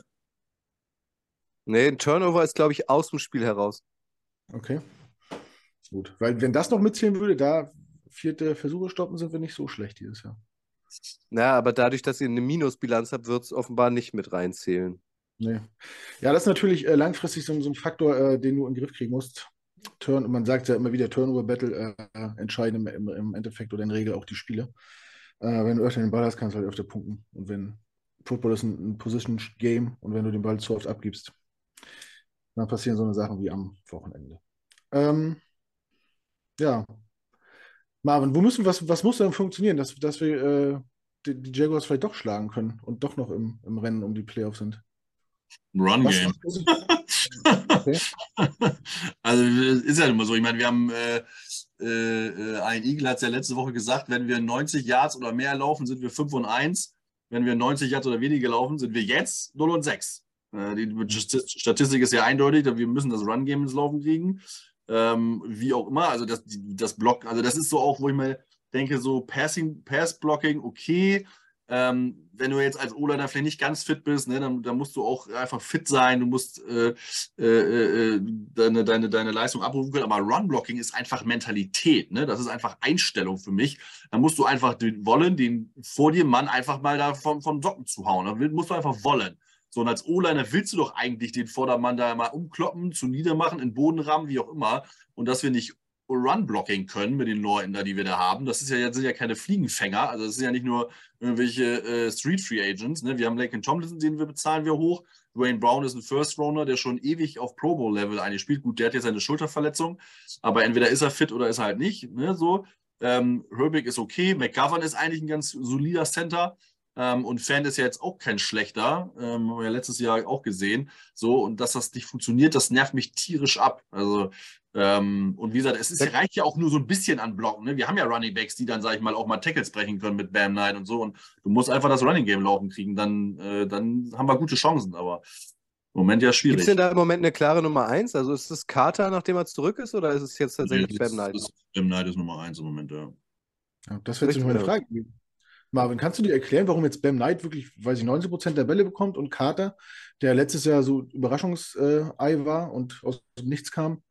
Nee, ein Turnover ist, glaube ich, aus dem Spiel heraus. Okay. Gut. Weil, wenn das noch mitzählen würde, da vierte Versuche stoppen, sind wir nicht so schlecht dieses Jahr. Na, aber dadurch, dass ihr eine Minusbilanz habt, wird es offenbar nicht mit reinzählen. Nee. Ja, das ist natürlich äh, langfristig so, so, ein Faktor, äh, den du in den Griff kriegen musst. Turn, man sagt ja immer wieder, Turnover-Battle äh, entscheiden im, im, Endeffekt oder in Regel auch die Spiele. Äh, wenn du öfter den Ball hast, kannst du halt öfter punkten. Und wenn Football ist ein, ein Position-Game und wenn du den Ball zu oft abgibst, dann passieren so eine Sachen wie am Wochenende. Ähm, ja. Marvin, wo müssen, was, was muss denn funktionieren, dass, dass wir äh, die, die, Jaguars vielleicht doch schlagen können und doch noch im, im Rennen um die Playoffs sind? Run Game. okay. Also ist ja immer so. Ich meine, wir haben äh, äh, ein Eagle hat es ja letzte Woche gesagt, wenn wir 90 Yards oder mehr laufen, sind wir 5 und 1. Wenn wir 90 Yards oder weniger laufen, sind wir jetzt 0 und 6. Äh, die Statistik ist ja eindeutig, wir müssen das Run Game ins Laufen kriegen. Ähm, wie auch immer, also das, das Block, also das ist so auch, wo ich mir denke, so Passing, Pass-Blocking, okay, ähm, wenn du jetzt als O-Liner vielleicht nicht ganz fit bist, ne, dann, dann, musst du auch einfach fit sein, du musst äh, äh, äh, deine, deine, deine Leistung abrufen können. Aber Run-Blocking ist einfach Mentalität, ne? Das ist einfach Einstellung für mich. Da musst du einfach den wollen, den vor dir Mann einfach mal da vom, vom Socken zu hauen. Da musst du einfach wollen. So, und als O-Liner willst du doch eigentlich den Vordermann da mal umkloppen, zu niedermachen, in Boden rammen, wie auch immer. Und dass wir nicht Run-Blocking können mit den Leuten da, die wir da haben. Das ist ja, sind ja keine Fliegenfänger. Also das sind ja nicht nur irgendwelche äh, Street Free Agents. Ne? Wir haben Laken Tomlinson, den wir bezahlen wir hoch. Dwayne Brown ist ein First Runner, der schon ewig auf Pro Bowl Level eigentlich spielt. Gut, der hat jetzt eine Schulterverletzung, aber entweder ist er fit oder ist er halt nicht. Ne? So. Ähm, Herbig ist okay. McGovern ist eigentlich ein ganz solider Center. Ähm, und Fan ist ja jetzt auch kein schlechter. Ähm, haben wir ja letztes Jahr auch gesehen. So, und dass das nicht funktioniert, das nervt mich tierisch ab. Also, ähm, und wie gesagt, es ist, reicht ja auch nur so ein bisschen an Blocken. Ne? Wir haben ja Running Backs, die dann, sag ich mal, auch mal Tackles brechen können mit Bam Knight und so. Und du musst einfach das Running Game laufen kriegen. Dann, äh, dann haben wir gute Chancen. Aber im Moment ja schwierig. Gibt es denn da im Moment eine klare Nummer 1? Also ist es Carter, nachdem er zurück ist, oder ist es jetzt tatsächlich nee, Bam Knight? Bam Knight ist Nummer 1 im Moment, ja. ja das wird sich meine Frage geben. Marvin, kannst du dir erklären, warum jetzt Bam Knight wirklich, weiß ich, 90% der Bälle bekommt und Carter, der letztes Jahr so Überraschungsei war und aus Nichts kam?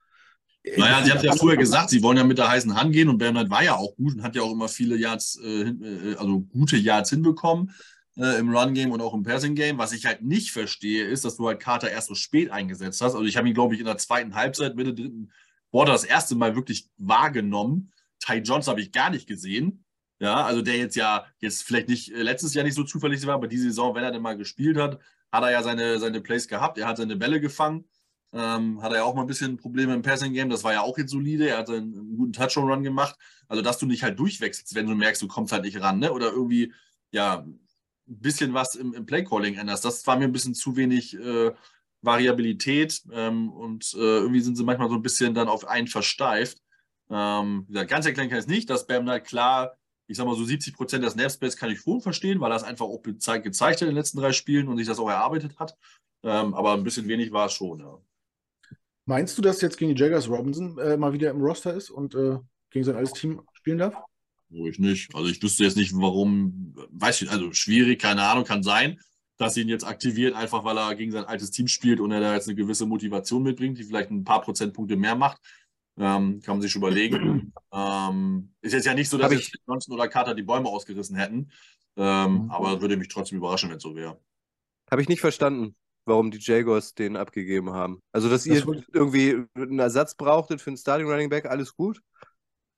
Naja, sie hat ja früher gesagt, sie wollen ja mit der heißen Hand gehen und Bam Knight war ja auch gut und hat ja auch immer viele Yards, äh, äh also gute Yards hinbekommen äh, im Run-Game und auch im Passing-Game. Was ich halt nicht verstehe, ist, dass du halt Carter erst so spät eingesetzt hast. Also ich habe ihn, glaube ich, in der zweiten Halbzeit, Mitte dritten Quarter das erste Mal wirklich wahrgenommen. Ty Jones habe ich gar nicht gesehen. Ja, also der jetzt ja jetzt vielleicht nicht äh, letztes Jahr nicht so zuverlässig war, aber diese Saison, wenn er denn mal gespielt hat, hat er ja seine, seine Plays gehabt. Er hat seine Bälle gefangen. Ähm, hat er ja auch mal ein bisschen Probleme im Passing-Game. Das war ja auch jetzt solide. Er hat einen, einen guten Touchdown-Run gemacht. Also, dass du nicht halt durchwechselst, wenn du merkst, du kommst halt nicht ran, ne? Oder irgendwie, ja, ein bisschen was im, im Play-Calling änderst. Das war mir ein bisschen zu wenig äh, Variabilität. Ähm, und äh, irgendwie sind sie manchmal so ein bisschen dann auf einen versteift. Ähm, wie gesagt, ganz erklären kann ich es nicht, dass Bam halt klar ich sag mal so 70 Prozent der Snapspace kann ich schon verstehen, weil er es einfach auch gezeigt, gezeigt hat in den letzten drei Spielen und sich das auch erarbeitet hat. Ähm, aber ein bisschen wenig war es schon, ja. Meinst du, dass jetzt gegen die Jaggers Robinson äh, mal wieder im Roster ist und äh, gegen sein altes Team spielen darf? Ich nicht. Also ich wüsste jetzt nicht, warum, weiß ich, also schwierig, keine Ahnung, kann sein, dass sie ihn jetzt aktiviert, einfach weil er gegen sein altes Team spielt und er da jetzt eine gewisse Motivation mitbringt, die vielleicht ein paar Prozentpunkte mehr macht. Ähm, kann man sich überlegen. ähm, ist jetzt ja nicht so, dass ich Johnson oder Carter die Bäume ausgerissen hätten. Ähm, mhm. Aber würde mich trotzdem überraschen, wenn es so wäre. Habe ich nicht verstanden, warum die Jaguars den abgegeben haben. Also, dass das ihr irgendwie einen Ersatz brauchtet für einen Starting Running Back, alles gut.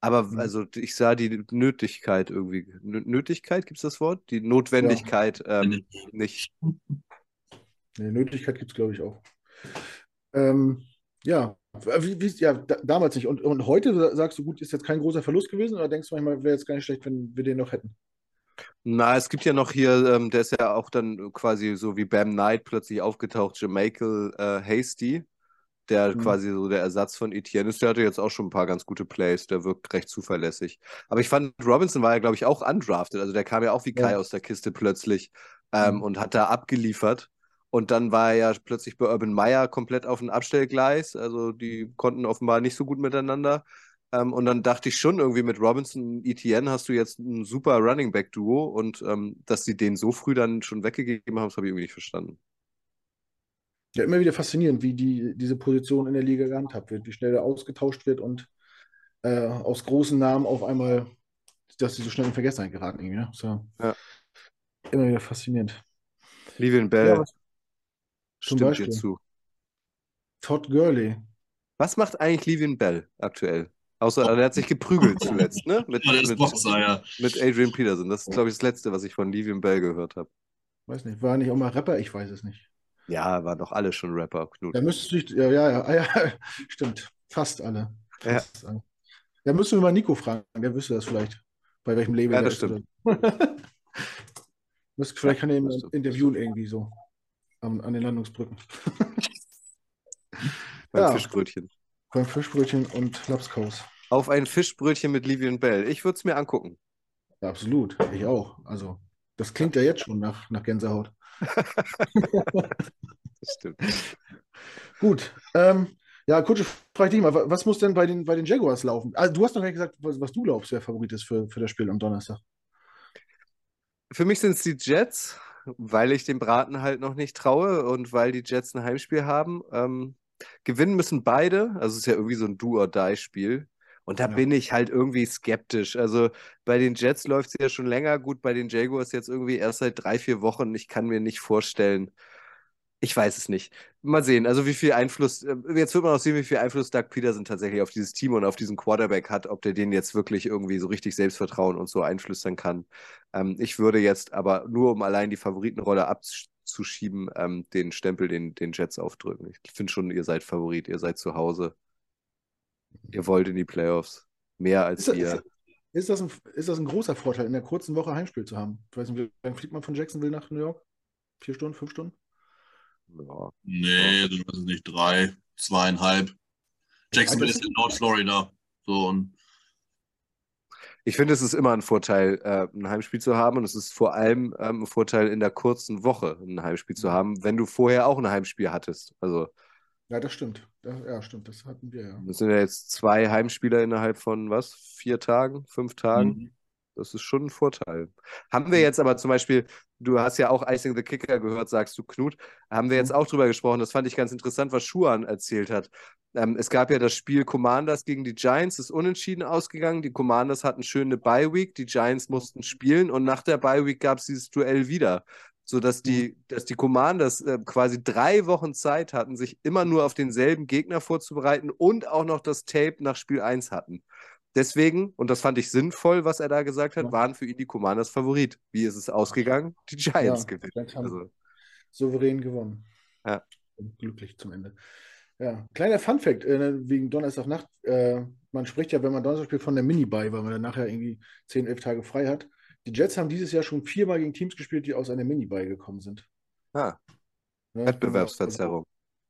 Aber mhm. also ich sah die Nötigkeit irgendwie. Nötigkeit, gibt es das Wort? Die Notwendigkeit ja. ähm, nicht. Nee, Nötigkeit gibt es, glaube ich, auch. Ähm, ja, Wie, wie, ja, da, damals nicht. Und, und heute sagst du, gut, ist jetzt kein großer Verlust gewesen oder denkst du manchmal, wäre jetzt gar nicht schlecht, wenn wir den noch hätten? Na, es gibt ja noch hier, ähm, der ist ja auch dann quasi so wie Bam Knight plötzlich aufgetaucht, Jamichael äh, Hasty, der Mhm. quasi so der Ersatz von Etienne ist. Der hatte jetzt auch schon ein paar ganz gute Plays, der wirkt recht zuverlässig. Aber ich fand, Robinson war ja, glaube ich, auch undrafted. Also der kam ja auch wie Kai Ja. aus der Kiste plötzlich ähm, Mhm. und hat da abgeliefert. Und dann war er ja plötzlich bei Urban Meyer komplett auf dem Abstellgleis. Also die konnten offenbar nicht so gut miteinander. Ähm, und dann dachte ich schon irgendwie mit Robinson und Etienne hast du jetzt ein super Running Back Duo und ähm, dass sie den so früh dann schon weggegeben haben, das habe ich irgendwie nicht verstanden. Ja, immer wieder faszinierend, wie die, diese Position in der Liga gehandhabt wird, wie schnell er ausgetauscht wird und äh, aus großen Namen auf einmal, dass sie so schnell in Vergessenheit geraten. Irgendwie, ne? So. Ja. Immer wieder faszinierend. Livian Bell Ja, was- zum stimmt Beispiel. dir zu. Todd Gurley. Was macht eigentlich Livian Bell aktuell? Außer er hat sich geprügelt zuletzt, ne? Mit, Ja, mit, Boxer, ja. mit Adrian Peterson. Das ist, glaube ich, das Letzte, was ich von Livian Bell gehört habe. Weiß nicht, war er nicht auch mal Rapper? Ich weiß es nicht. Ja, waren doch alle schon Rapper, Knut. Da müsstest du dich, ja, ja, ja, ah, ja, stimmt. Fast alle. Ja. Fast alle. Da müssten wir mal Nico fragen, der wüsste das vielleicht, bei welchem Label Ja, das ist stimmt. Vielleicht kann er ihn interviewen irgendwie so an, an den Landungsbrücken. Beim Ja. Fischbrötchen. Beim Fischbrötchen und Lapskaus. Auf ein Fischbrötchen mit Livian Bell. Ich würde es mir angucken. Ja, absolut. Ich auch. Also, das klingt ja jetzt schon nach, nach Gänsehaut. Das stimmt. Gut. Ähm, ja, Kutsche, frage ich dich mal, wa- was muss denn bei den, bei den Jaguars laufen? Also, du hast noch gar nicht gesagt, was, was du glaubst, wer Favorit ist für, für das Spiel am Donnerstag. Für mich sind es die Jets, weil ich dem Braten halt noch nicht traue und weil die Jets ein Heimspiel haben. Ähm, gewinnen müssen beide. Also es ist ja irgendwie so ein Do-or-Die-Spiel. Und da Ja. bin ich halt irgendwie skeptisch. Also bei den Jets läuft es ja schon länger gut, bei den Jaguars jetzt irgendwie erst seit drei, vier Wochen. Ich kann mir nicht vorstellen. Ich weiß es nicht. Mal sehen, also wie viel Einfluss, äh, jetzt wird man auch sehen, wie viel Einfluss Doug Peterson tatsächlich auf dieses Team und auf diesen Quarterback hat, ob der den jetzt wirklich irgendwie so richtig Selbstvertrauen und so einflüstern kann. Ähm, ich würde jetzt aber nur, um allein die Favoritenrolle abzuschieben, ähm, den Stempel den, den Jets aufdrücken. Ich finde schon, ihr seid Favorit, ihr seid zu Hause. Ihr wollt in die Playoffs. Mehr als Ist ihr. ist, ist, das ein, ist das ein großer Vorteil, in der kurzen Woche Heimspiel zu haben? Ich weiß nicht, wie lange fliegt man von Jacksonville nach New York? Vier Stunden, fünf Stunden? Ja. Nee, so weiß ich nicht, drei, zweieinhalb. Jacksonville ist in Nordflorida. So, und Ich finde, es ist immer ein Vorteil, äh, ein Heimspiel zu haben und es ist vor allem ähm, ein Vorteil in der kurzen Woche ein Heimspiel zu haben, wenn du vorher auch ein Heimspiel hattest. Also Ja, das stimmt. Das, ja, stimmt, das hatten wir ja. das sind ja jetzt zwei Heimspieler innerhalb von was? Vier Tagen, fünf Tagen? Mhm. Das ist schon ein Vorteil. Haben wir jetzt aber zum Beispiel, du hast ja auch Icing the Kicker gehört, sagst du, Knut, haben wir jetzt auch drüber gesprochen. Das fand ich ganz interessant, was Schuhan erzählt hat. Ähm, es gab ja das Spiel Commanders gegen die Giants, ist unentschieden ausgegangen. Die Commanders hatten schöne Bye-Week, die Giants mussten spielen und nach der Bye-Week gab es dieses Duell wieder. Sodass die, dass die Commanders äh, quasi drei Wochen Zeit hatten, sich immer nur auf denselben Gegner vorzubereiten und auch noch das Tape nach Spiel 1 hatten. Deswegen, und das fand ich sinnvoll, was er da gesagt hat, Ja. waren für ihn die Commanders Favorit. Wie ist es ausgegangen? Die Giants Ja, gewinnen. Also, souverän gewonnen. Ja. Und glücklich zum Ende. Ja, kleiner Funfact äh, wegen Donnerstagnacht. Äh, man spricht ja, wenn man Donnerstag spielt, von der Mini-Buy, weil man dann nachher irgendwie 10, 11 Tage frei hat. Die Jets haben dieses Jahr schon viermal gegen Teams gespielt, die aus einer Mini-Buy gekommen sind. ah, Ja, Wettbewerbsverzerrung.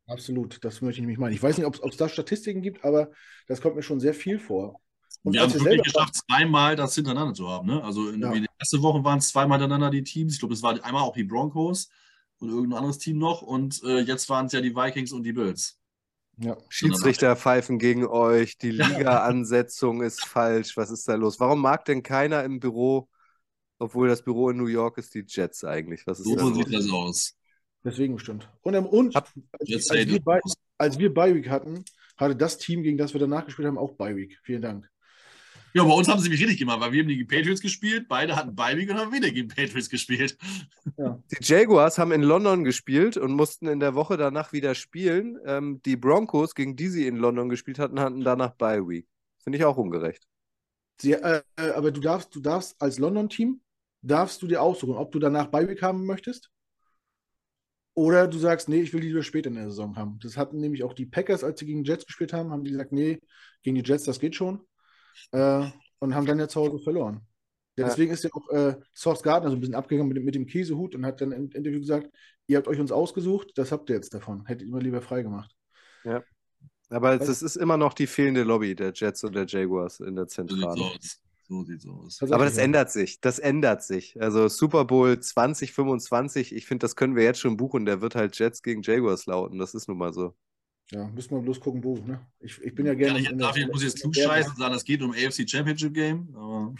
Absolut, das möchte ich nicht meinen. Ich weiß nicht, ob es da Statistiken gibt, aber das kommt mir schon sehr viel vor. Und wir haben es wir wirklich geschafft, zweimal das hintereinander zu haben. Ne? Also in, Ja. in der ersten Woche waren es zweimal hintereinander die Teams. Ich glaube, es war einmal auch die Broncos und irgendein anderes Team noch. Und äh, jetzt waren es ja die Vikings und die Bills. Ja. Schiedsrichter pfeifen gegen euch, die Liga-Ansetzung ist falsch. Was ist da los? Warum mag denn keiner im Büro, obwohl das Büro in New York ist, die Jets eigentlich? Was ist So da los? sieht das aus. Deswegen bestimmt. Und, und Hab- als, als, wir bei, als wir Bi-Week hatten, hatte das Team, gegen das wir danach gespielt haben, auch Bi-Week. Vielen Dank. Ja, bei uns haben sie mich richtig gemacht, weil wir haben gegen die Patriots gespielt, beide hatten Bye-Week und haben wieder gegen Patriots gespielt. Die Jaguars haben in London gespielt und mussten in der Woche danach wieder spielen. Ähm, die Broncos, gegen die sie in London gespielt hatten, hatten danach Bye Week. Finde ich auch ungerecht. Sie, äh, äh, aber du darfst, du darfst als London-Team, darfst du dir aussuchen, ob du danach Bi-Week haben möchtest Oder du sagst, nee, ich will die lieber später in der Saison haben. Das hatten nämlich auch die Packers, als sie gegen die Jets gespielt haben, haben die gesagt, nee, gegen die Jets, das geht schon. Äh, und haben dann ja zu Hause verloren. Ja, deswegen ist ja auch äh, Source Gardner so ein bisschen abgegangen mit, mit dem Käsehut und hat dann im Interview gesagt, ihr habt euch uns ausgesucht, das habt ihr jetzt davon. Hättet ihr mal lieber frei gemacht. Ja. Aber es ist immer noch die fehlende Lobby der Jets und der Jaguars in der Zentrale. So sieht's aus. So sieht's aus. Aber das ändert sich. Das ändert sich. Also Super Bowl 2025, ich finde, das können wir jetzt schon buchen. Der wird halt Jets gegen Jaguars lauten. Das ist nun mal so. Ja, müssen wir bloß gucken, wo. Ne? Ich, ich bin ja gerne. Ja, ich, darf, ich muss jetzt klug scheißen und sagen, es geht um AFC Championship Game. Aber...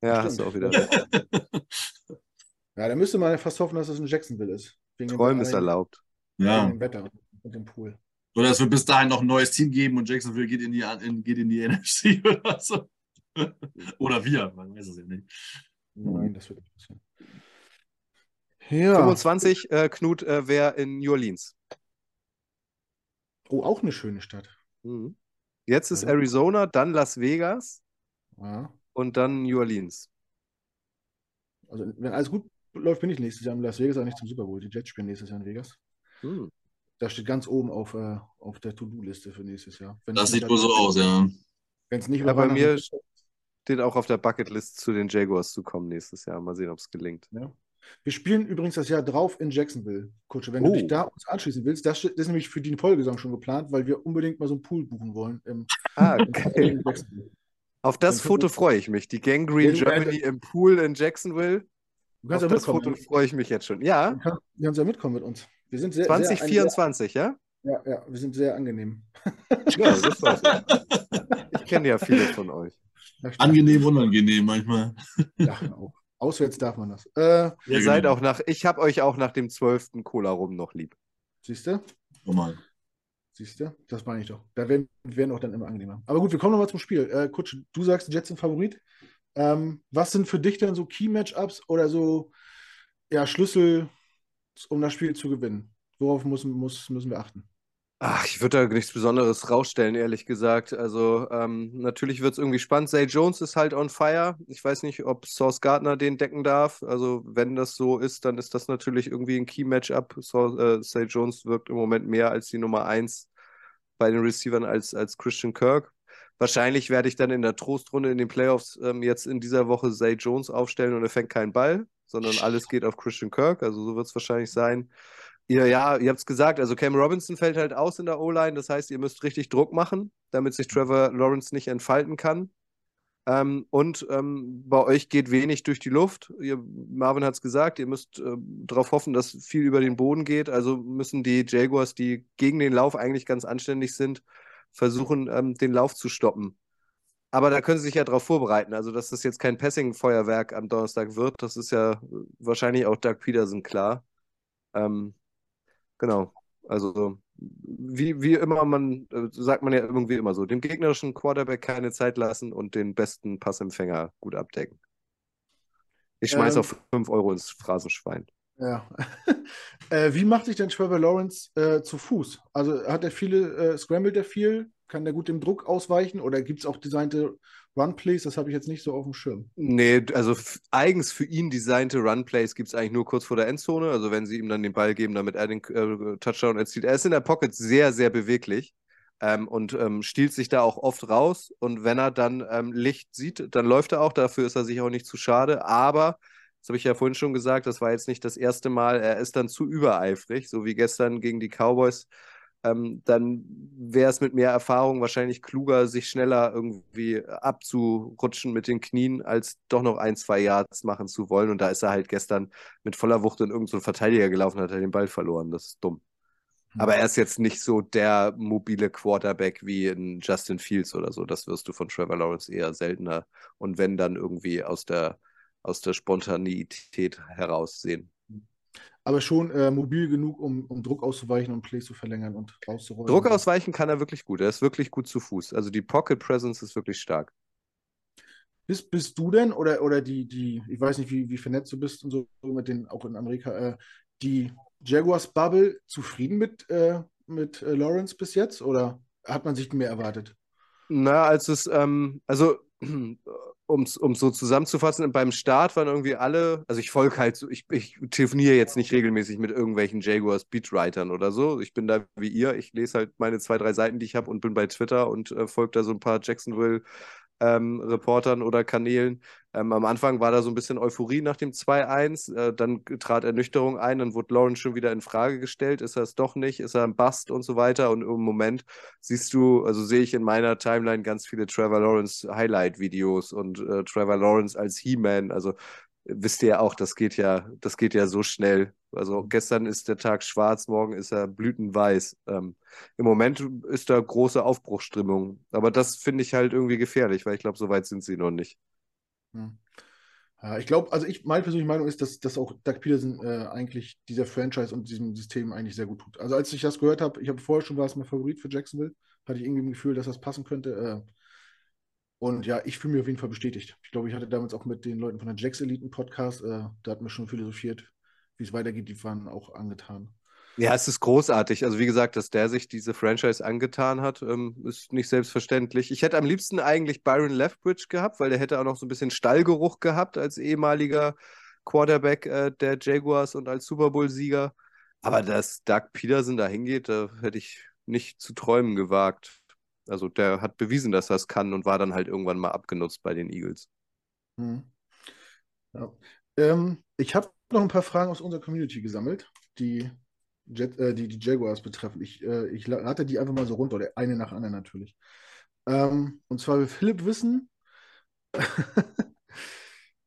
Ja, hast du auch wieder. ja, da müsste man fast hoffen, dass es das in Jacksonville ist. Träumen ist erlaubt. Ja. Dem Wetter und dem Pool. Oder es wird bis dahin noch ein neues Team geben und Jacksonville geht in die, in, geht in die NFC oder so. oder wir, man weiß es ja nicht. Nein, das wird nicht passieren. Ja. 25, äh, Knut, äh, wäre in New Orleans. Oh, auch eine schöne Stadt. Mhm. Jetzt ist Arizona, dann Las Vegas ja. und dann New Orleans. Also, wenn alles gut läuft, bin ich nächstes Jahr in Las Vegas, auch nicht zum Super Bowl. Die Jets spielen nächstes Jahr in Vegas. Hm. Das steht ganz oben auf, äh, auf der To-Do-Liste für nächstes Jahr. Wenn das sieht wohl so aus, ja. Wenn es nicht ja, bei mir steht auch auf der Bucketlist zu den Jaguars zu kommen nächstes Jahr. Mal sehen, ob es gelingt. Ja. Wir spielen übrigens das Jahr drauf in Jacksonville, Kutsche. Wenn oh. du dich da uns anschließen willst, das, das, ist nämlich für die Folgesaison schon geplant, weil wir unbedingt mal so einen Pool buchen wollen. Im, ah, okay. Auf das Foto freue ich mich. Die Gangrene Germany im Pool in Jacksonville. Du kannst Auf ja das Foto freue ich mich jetzt schon. Ja. Du kannst, ja mitkommen mit uns. Wir sind sehr, 2024, sehr, ja? Ja, ja, wir sind sehr angenehm. Ja, das war's. Ich kenne ja viele von euch. Angenehm, unangenehm manchmal. Ja, auch. Auswärts darf man das. Äh, Ihr ja, seid auch nach, ich habe euch auch nach dem 12. Cola rum noch lieb. Siehst du? Normal. Siehst du? Das meine ich doch. Da werden, werden auch dann immer angenehmer. Aber gut, wir kommen nochmal zum Spiel. Äh, Kutsch, du sagst, Jets sind Favorit. Ähm, was sind für dich denn so Key-Matchups oder so ja, Schlüssel, um das Spiel zu gewinnen? Worauf muss, muss, müssen wir achten? Ach, ich würde da nichts Besonderes rausstellen, ehrlich gesagt. Also, ähm, natürlich wird es irgendwie spannend. Zay Jones ist halt on fire. Ich weiß nicht, ob Source Gardner den decken darf. Also, wenn das so ist, dann ist das natürlich irgendwie ein Key-Matchup. Äh, Zay Jones wirkt im Moment mehr als die Nummer 1 bei den Receivern als, als Christian Kirk. Wahrscheinlich werde ich dann in der Trostrunde in den Playoffs ähm, jetzt in dieser Woche Zay Jones aufstellen und er fängt keinen Ball, sondern alles geht auf Christian Kirk. Also, so wird es wahrscheinlich sein. Ihr, ja, ihr habt es gesagt, also Cam Robinson fällt halt aus in der O-Line, das heißt, ihr müsst richtig Druck machen, damit sich Trevor Lawrence nicht entfalten kann. Ähm, und ähm, bei euch geht wenig durch die Luft. Ihr, Marvin hat es gesagt, ihr müsst äh, darauf hoffen, dass viel über den Boden geht. Also müssen die Jaguars, die gegen den Lauf eigentlich ganz anständig sind, versuchen, ähm, den Lauf zu stoppen. Aber da können sie sich ja darauf vorbereiten. Also, dass das jetzt kein Passing-Feuerwerk am Donnerstag wird, das ist ja wahrscheinlich auch Doug Peterson klar. Ähm, Genau. Also wie, wie immer man, äh, sagt man ja irgendwie immer so, dem gegnerischen Quarterback keine Zeit lassen und den besten Passempfänger gut abdecken. Ich schmeiße ähm, auch 5 Euro ins Phrasenschwein. Ja. äh, wie macht sich denn Trevor Lawrence äh, zu Fuß? Also hat er viele, äh, scrambled er viel? Kann der gut dem Druck ausweichen? Oder gibt es auch designte Run-Plays, das habe ich jetzt nicht so auf dem Schirm. Nee, also eigens für ihn designte Run-Plays gibt es eigentlich nur kurz vor der Endzone. Also wenn sie ihm dann den Ball geben, damit er den äh, Touchdown erzielt. Er ist in der Pocket sehr, sehr beweglich ähm, und ähm, stiehlt sich da auch oft raus. Und wenn er dann ähm, Licht sieht, dann läuft er auch. Dafür ist er sich auch nicht zu schade. Aber das habe ich ja vorhin schon gesagt, das war jetzt nicht das erste Mal. Er ist dann zu übereifrig, so wie gestern gegen die Cowboys ähm, dann wäre es mit mehr Erfahrung wahrscheinlich kluger, sich schneller irgendwie abzurutschen mit den Knien, als doch noch ein, zwei Yards machen zu wollen. Und da ist er halt gestern mit voller Wucht in irgendeinen so Verteidiger gelaufen, hat er den Ball verloren. Das ist dumm. Aber er ist jetzt nicht so der mobile Quarterback wie in Justin Fields oder so. Das wirst du von Trevor Lawrence eher seltener und wenn dann irgendwie aus der, aus der Spontanität heraussehen aber schon äh, mobil genug, um, um Druck auszuweichen und Plays zu verlängern und rauszurollen. Druck ausweichen kann er wirklich gut. Er ist wirklich gut zu Fuß. Also die Pocket Presence ist wirklich stark. Bist, bist du denn oder, oder die, die, ich weiß nicht, wie, wie vernetzt du bist und so mit den, auch in Amerika, äh, die Jaguars Bubble zufrieden mit, äh, mit äh, Lawrence bis jetzt oder hat man sich mehr erwartet? Na, als es, ähm, also um es so zusammenzufassen, beim Start waren irgendwie alle, also ich folge halt so, ich, ich telefoniere jetzt nicht regelmäßig mit irgendwelchen Jaguars Beatwritern oder so. Ich bin da wie ihr, ich lese halt meine zwei, drei Seiten, die ich habe und bin bei Twitter und äh, folge da so ein paar Jacksonville ähm, Reportern oder Kanälen. Ähm, am Anfang war da so ein bisschen Euphorie nach dem 2-1, äh, dann trat Ernüchterung ein, dann wurde Lawrence schon wieder in Frage gestellt, ist er es doch nicht, ist er ein Bust und so weiter und im Moment siehst du, also sehe ich in meiner Timeline ganz viele Trevor Lawrence Highlight-Videos und äh, Trevor Lawrence als He-Man, also wisst ihr auch, das geht ja, das geht ja so schnell. Also gestern ist der Tag schwarz, morgen ist er blütenweiß. Ähm, Im Moment ist da große Aufbruchsstimmung. Aber das finde ich halt irgendwie gefährlich, weil ich glaube, so weit sind sie noch nicht. Ja, ich glaube, also ich, meine persönliche Meinung ist, dass, dass auch Doug Peterson äh, eigentlich dieser Franchise und diesem System eigentlich sehr gut tut. Also als ich das gehört habe, ich habe vorher schon war es mein Favorit für Jacksonville, hatte ich irgendwie ein Gefühl, dass das passen könnte. Äh, und ja, ich fühle mich auf jeden Fall bestätigt. Ich glaube, ich hatte damals auch mit den Leuten von der Jacks Eliten Podcast, äh, da hatten wir schon philosophiert, wie es weitergeht. Die waren auch angetan. Ja, es ist großartig. Also wie gesagt, dass der sich diese Franchise angetan hat, ähm, ist nicht selbstverständlich. Ich hätte am liebsten eigentlich Byron Leftbridge gehabt, weil der hätte auch noch so ein bisschen Stallgeruch gehabt als ehemaliger Quarterback äh, der Jaguars und als Super Bowl-Sieger. Aber dass Doug Peterson da hingeht, da hätte ich nicht zu träumen gewagt. Also der hat bewiesen, dass er es kann und war dann halt irgendwann mal abgenutzt bei den Eagles. Hm. Ja. Ähm, ich habe noch ein paar Fragen aus unserer Community gesammelt, die, Jet, äh, die, die Jaguars betreffen. Ich, äh, ich rate die einfach mal so runter, oder eine nach anderen natürlich. Ähm, und zwar will Philipp wissen,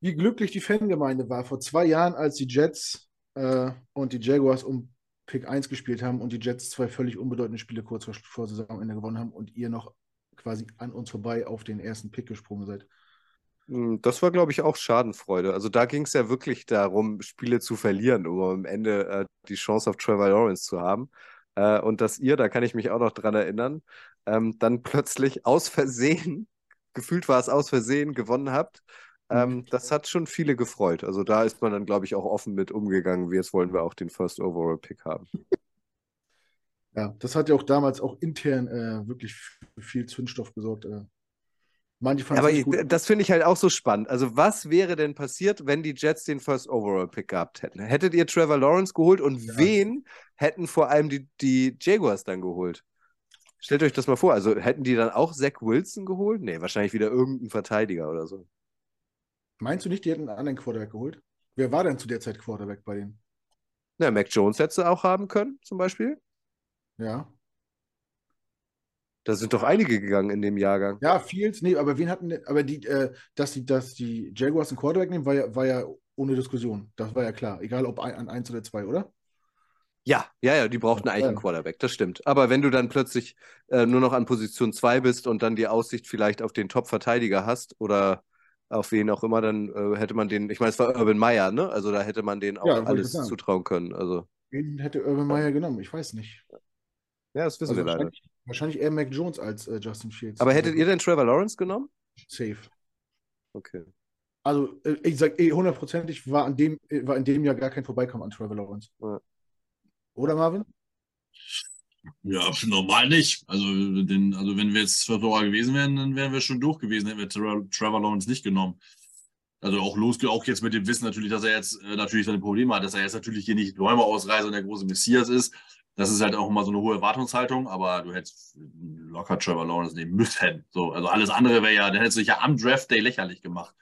wie glücklich die Fangemeinde war vor zwei Jahren, als die Jets äh, und die Jaguars um Pick 1 gespielt haben und die Jets zwei völlig unbedeutende Spiele kurz vor, vor Saisonende gewonnen haben und ihr noch quasi an uns vorbei auf den ersten Pick gesprungen seid. Hm, das war, glaube ich, auch Schadenfreude. Also da ging es ja wirklich darum, Spiele zu verlieren, um am Ende äh, die Chance auf Trevor Lawrence zu haben. Äh, und dass ihr, da kann ich mich auch noch dran erinnern, ähm, dann plötzlich aus Versehen, gefühlt war es aus Versehen, gewonnen habt ähm, mhm. das hat schon viele gefreut. Also da ist man dann, glaube ich, auch offen mit umgegangen. Wie jetzt wollen wir auch den First Overall Pick haben. Ja, das hat ja auch damals auch intern äh, wirklich viel Zündstoff gesorgt. Äh. Manche Aber ich, das finde ich halt auch so spannend. Also, was wäre denn passiert, wenn die Jets den First Overall Pick gehabt hätten? Hättet ihr Trevor Lawrence geholt und ja. wen hätten vor allem die, die Jaguars dann geholt? Stellt euch das mal vor. Also, hätten die dann auch Zach Wilson geholt? Nee, wahrscheinlich wieder irgendein Verteidiger oder so. Meinst du nicht, die hätten einen anderen Quarterback geholt? Wer war denn zu der Zeit Quarterback bei denen? Na, Mac Jones hätte sie auch haben können, zum Beispiel. Ja. Da sind doch einige gegangen in dem Jahrgang. Ja, Fields, nee, aber wen hatten, aber die, äh, dass die, dass die Jaguars einen Quarterback nehmen, war ja, war ja ohne Diskussion. Das war ja klar. Egal ob ein, an eins oder zwei, oder? Ja, ja, ja, die brauchten eigentlich einen Quarterback, das stimmt. Aber wenn du dann plötzlich äh, nur noch an Position 2 bist und dann die Aussicht vielleicht auf den Top-Verteidiger hast oder auf wen auch immer, dann äh, hätte man den, ich meine, es war Urban Meyer, ne? Also da hätte man den auch ja, alles zutrauen können. Also. Wen hätte Urban Meyer genommen? Ich weiß nicht. Ja, das wissen also wir leider. Wahrscheinlich eher Mac Jones als äh, Justin Fields. Aber hättet ihr denn Trevor Lawrence genommen? Safe. Okay. Also, äh, ich sag eh hundertprozentig, war, äh, war in dem Jahr gar kein Vorbeikommen an Trevor Lawrence. Ja. Oder Marvin? Ja, normal nicht. Also, den, also wenn wir jetzt Verbraucher gewesen wären, dann wären wir schon durch gewesen, hätten wir Trevor, Trevor Lawrence nicht genommen. Also auch losge auch jetzt mit dem Wissen natürlich, dass er jetzt äh, natürlich seine Probleme hat, dass er jetzt natürlich hier nicht Bäume ausreißt und der große Messias ist. Das ist halt auch immer so eine hohe Erwartungshaltung, aber du hättest locker Trevor Lawrence nehmen müssen. So, also alles andere wäre ja, dann hättest du dich ja am Draft Day lächerlich gemacht.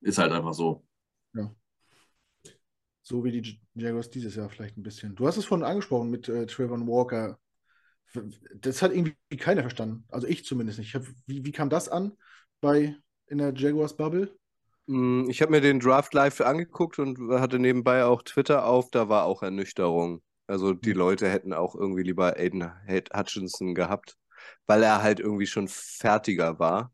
Ist halt einfach so. Ja. So wie die Jaguars dieses Jahr vielleicht ein bisschen. Du hast es vorhin angesprochen mit äh, Trevor Walker. Das hat irgendwie keiner verstanden. Also ich zumindest nicht. Hab, wie, wie kam das an bei in der Jaguars Bubble? Mm, ich habe mir den Draft live angeguckt und hatte nebenbei auch Twitter auf. Da war auch Ernüchterung. Also die mhm. Leute hätten auch irgendwie lieber Aiden Hutchinson gehabt, weil er halt irgendwie schon fertiger war.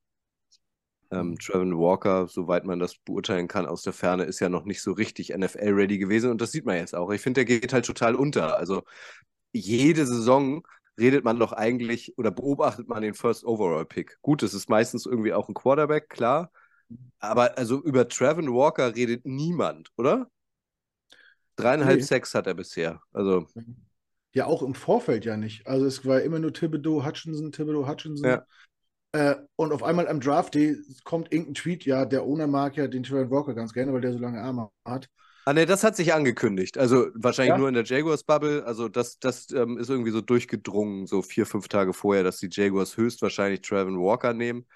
Ähm, Trevor Walker, soweit man das beurteilen kann aus der Ferne, ist ja noch nicht so richtig NFL-ready gewesen und das sieht man jetzt auch. Ich finde, der geht halt total unter. Also jede Saison redet man doch eigentlich oder beobachtet man den First Overall Pick. Gut, es ist meistens irgendwie auch ein Quarterback, klar. Aber also über Trevor Walker redet niemand, oder? Dreieinhalb nee. Sacks hat er bisher. Also. Ja, auch im Vorfeld ja nicht. Also es war immer nur Thibodeau, Hutchinson, Thibodeau, Hutchinson. Ja. Äh, und auf einmal am Draft Day kommt irgendein Tweet, ja, der Owner mag ja den Trevor Walker ganz gerne, weil der so lange Arme hat. Ah, ne, das hat sich angekündigt. Also wahrscheinlich Ja? nur in der Jaguars-Bubble. Also das, das ähm, ist irgendwie so durchgedrungen, so vier, fünf Tage vorher, dass die Jaguars höchstwahrscheinlich Trevor Walker nehmen.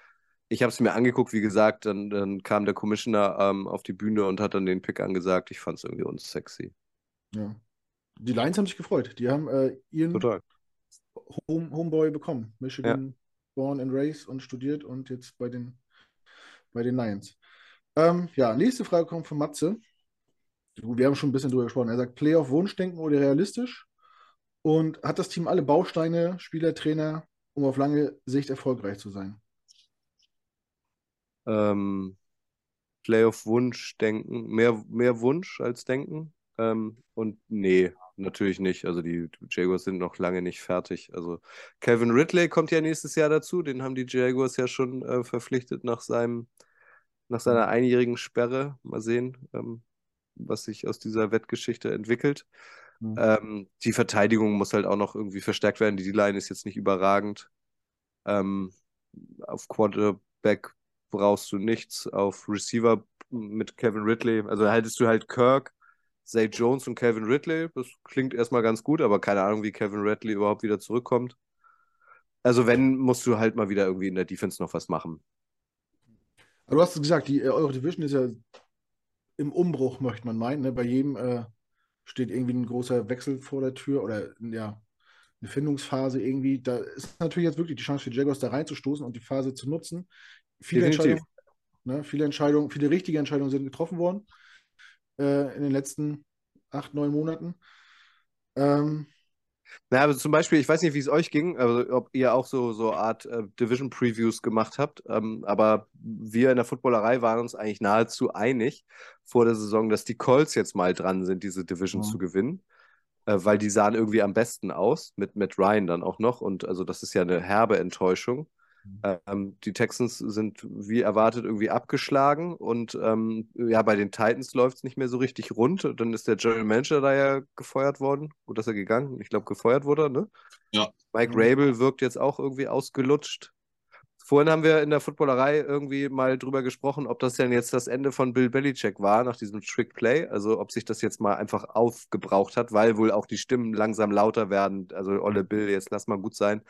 Ich habe es mir angeguckt, wie gesagt, dann, dann kam der Commissioner ähm, auf die Bühne und hat dann den Pick angesagt. Ich fand es irgendwie unsexy. Ja. Die Lions haben sich gefreut. Die haben äh, ihren Total. Home, Homeboy bekommen. Michigan born and raised und studiert und jetzt bei den, bei den Lions. Ähm, ja, nächste Frage kommt von Matze. Wir haben schon ein bisschen drüber gesprochen. Er sagt, Playoff Wunschdenken oder realistisch? Und hat das Team alle Bausteine, Spieler, Trainer, um auf lange Sicht erfolgreich zu sein? Ähm, Playoff-Wunsch denken, mehr, mehr Wunsch als denken. Ähm, und nee, natürlich nicht. Also die Jaguars sind noch lange nicht fertig. Also Calvin Ridley kommt ja nächstes Jahr dazu. Den haben die Jaguars ja schon äh, verpflichtet nach seinem, nach seiner einjährigen Sperre. Mal sehen, ähm, was sich aus dieser Wettgeschichte entwickelt. Mhm. Ähm, die Verteidigung muss halt auch noch irgendwie verstärkt werden. Die D-Line ist jetzt nicht überragend. Ähm, auf Quarterback brauchst du nichts. Auf Receiver mit Kevin Ridley, also haltest du halt Kirk, Zay Jones und Kevin Ridley. Das klingt erstmal ganz gut, aber keine Ahnung, wie Kevin Ridley überhaupt wieder zurückkommt. Also wenn, musst du halt mal wieder irgendwie in der Defense noch was machen. Du hast es gesagt, die, äh, eure Division ist ja im Umbruch, möchte man meinen. Ne? Bei jedem äh, steht irgendwie ein großer Wechsel vor der Tür oder ja, eine Findungsphase irgendwie. Da ist natürlich jetzt wirklich die Chance für die Jaguars da reinzustoßen und die Phase zu nutzen. Viele Definitiv. Entscheidungen, ne? viele Entscheidungen, viele richtige Entscheidungen sind getroffen worden äh, in den letzten acht, neun Monaten. Ähm, Na, aber zum Beispiel, ich weiß nicht, wie es euch ging, also ob ihr auch so, so Art äh, Division-Previews gemacht habt, ähm, aber wir in der Footballerei waren uns eigentlich nahezu einig vor der Saison, dass die Colts jetzt mal dran sind, diese Division Ja. zu gewinnen, äh, weil die sahen irgendwie am besten aus, mit, mit Ryan dann auch noch und also das ist ja eine herbe Enttäuschung. Ähm, die Texans sind wie erwartet irgendwie abgeschlagen und ähm, ja, bei den Titans läuft es nicht mehr so richtig rund. Dann ist der General Manager da ja gefeuert worden. Gut, dass er gegangen. Ich glaube, gefeuert wurde, ne? Ja. Mike Mhm. Rabel wirkt jetzt auch irgendwie ausgelutscht. Vorhin haben wir in der Footballerei irgendwie mal drüber gesprochen, ob das denn jetzt das Ende von Bill Belichick war nach diesem Trick Play. Also ob sich das jetzt mal einfach aufgebraucht hat, weil wohl auch die Stimmen langsam lauter werden. Also Olle Bill, jetzt lass mal gut sein.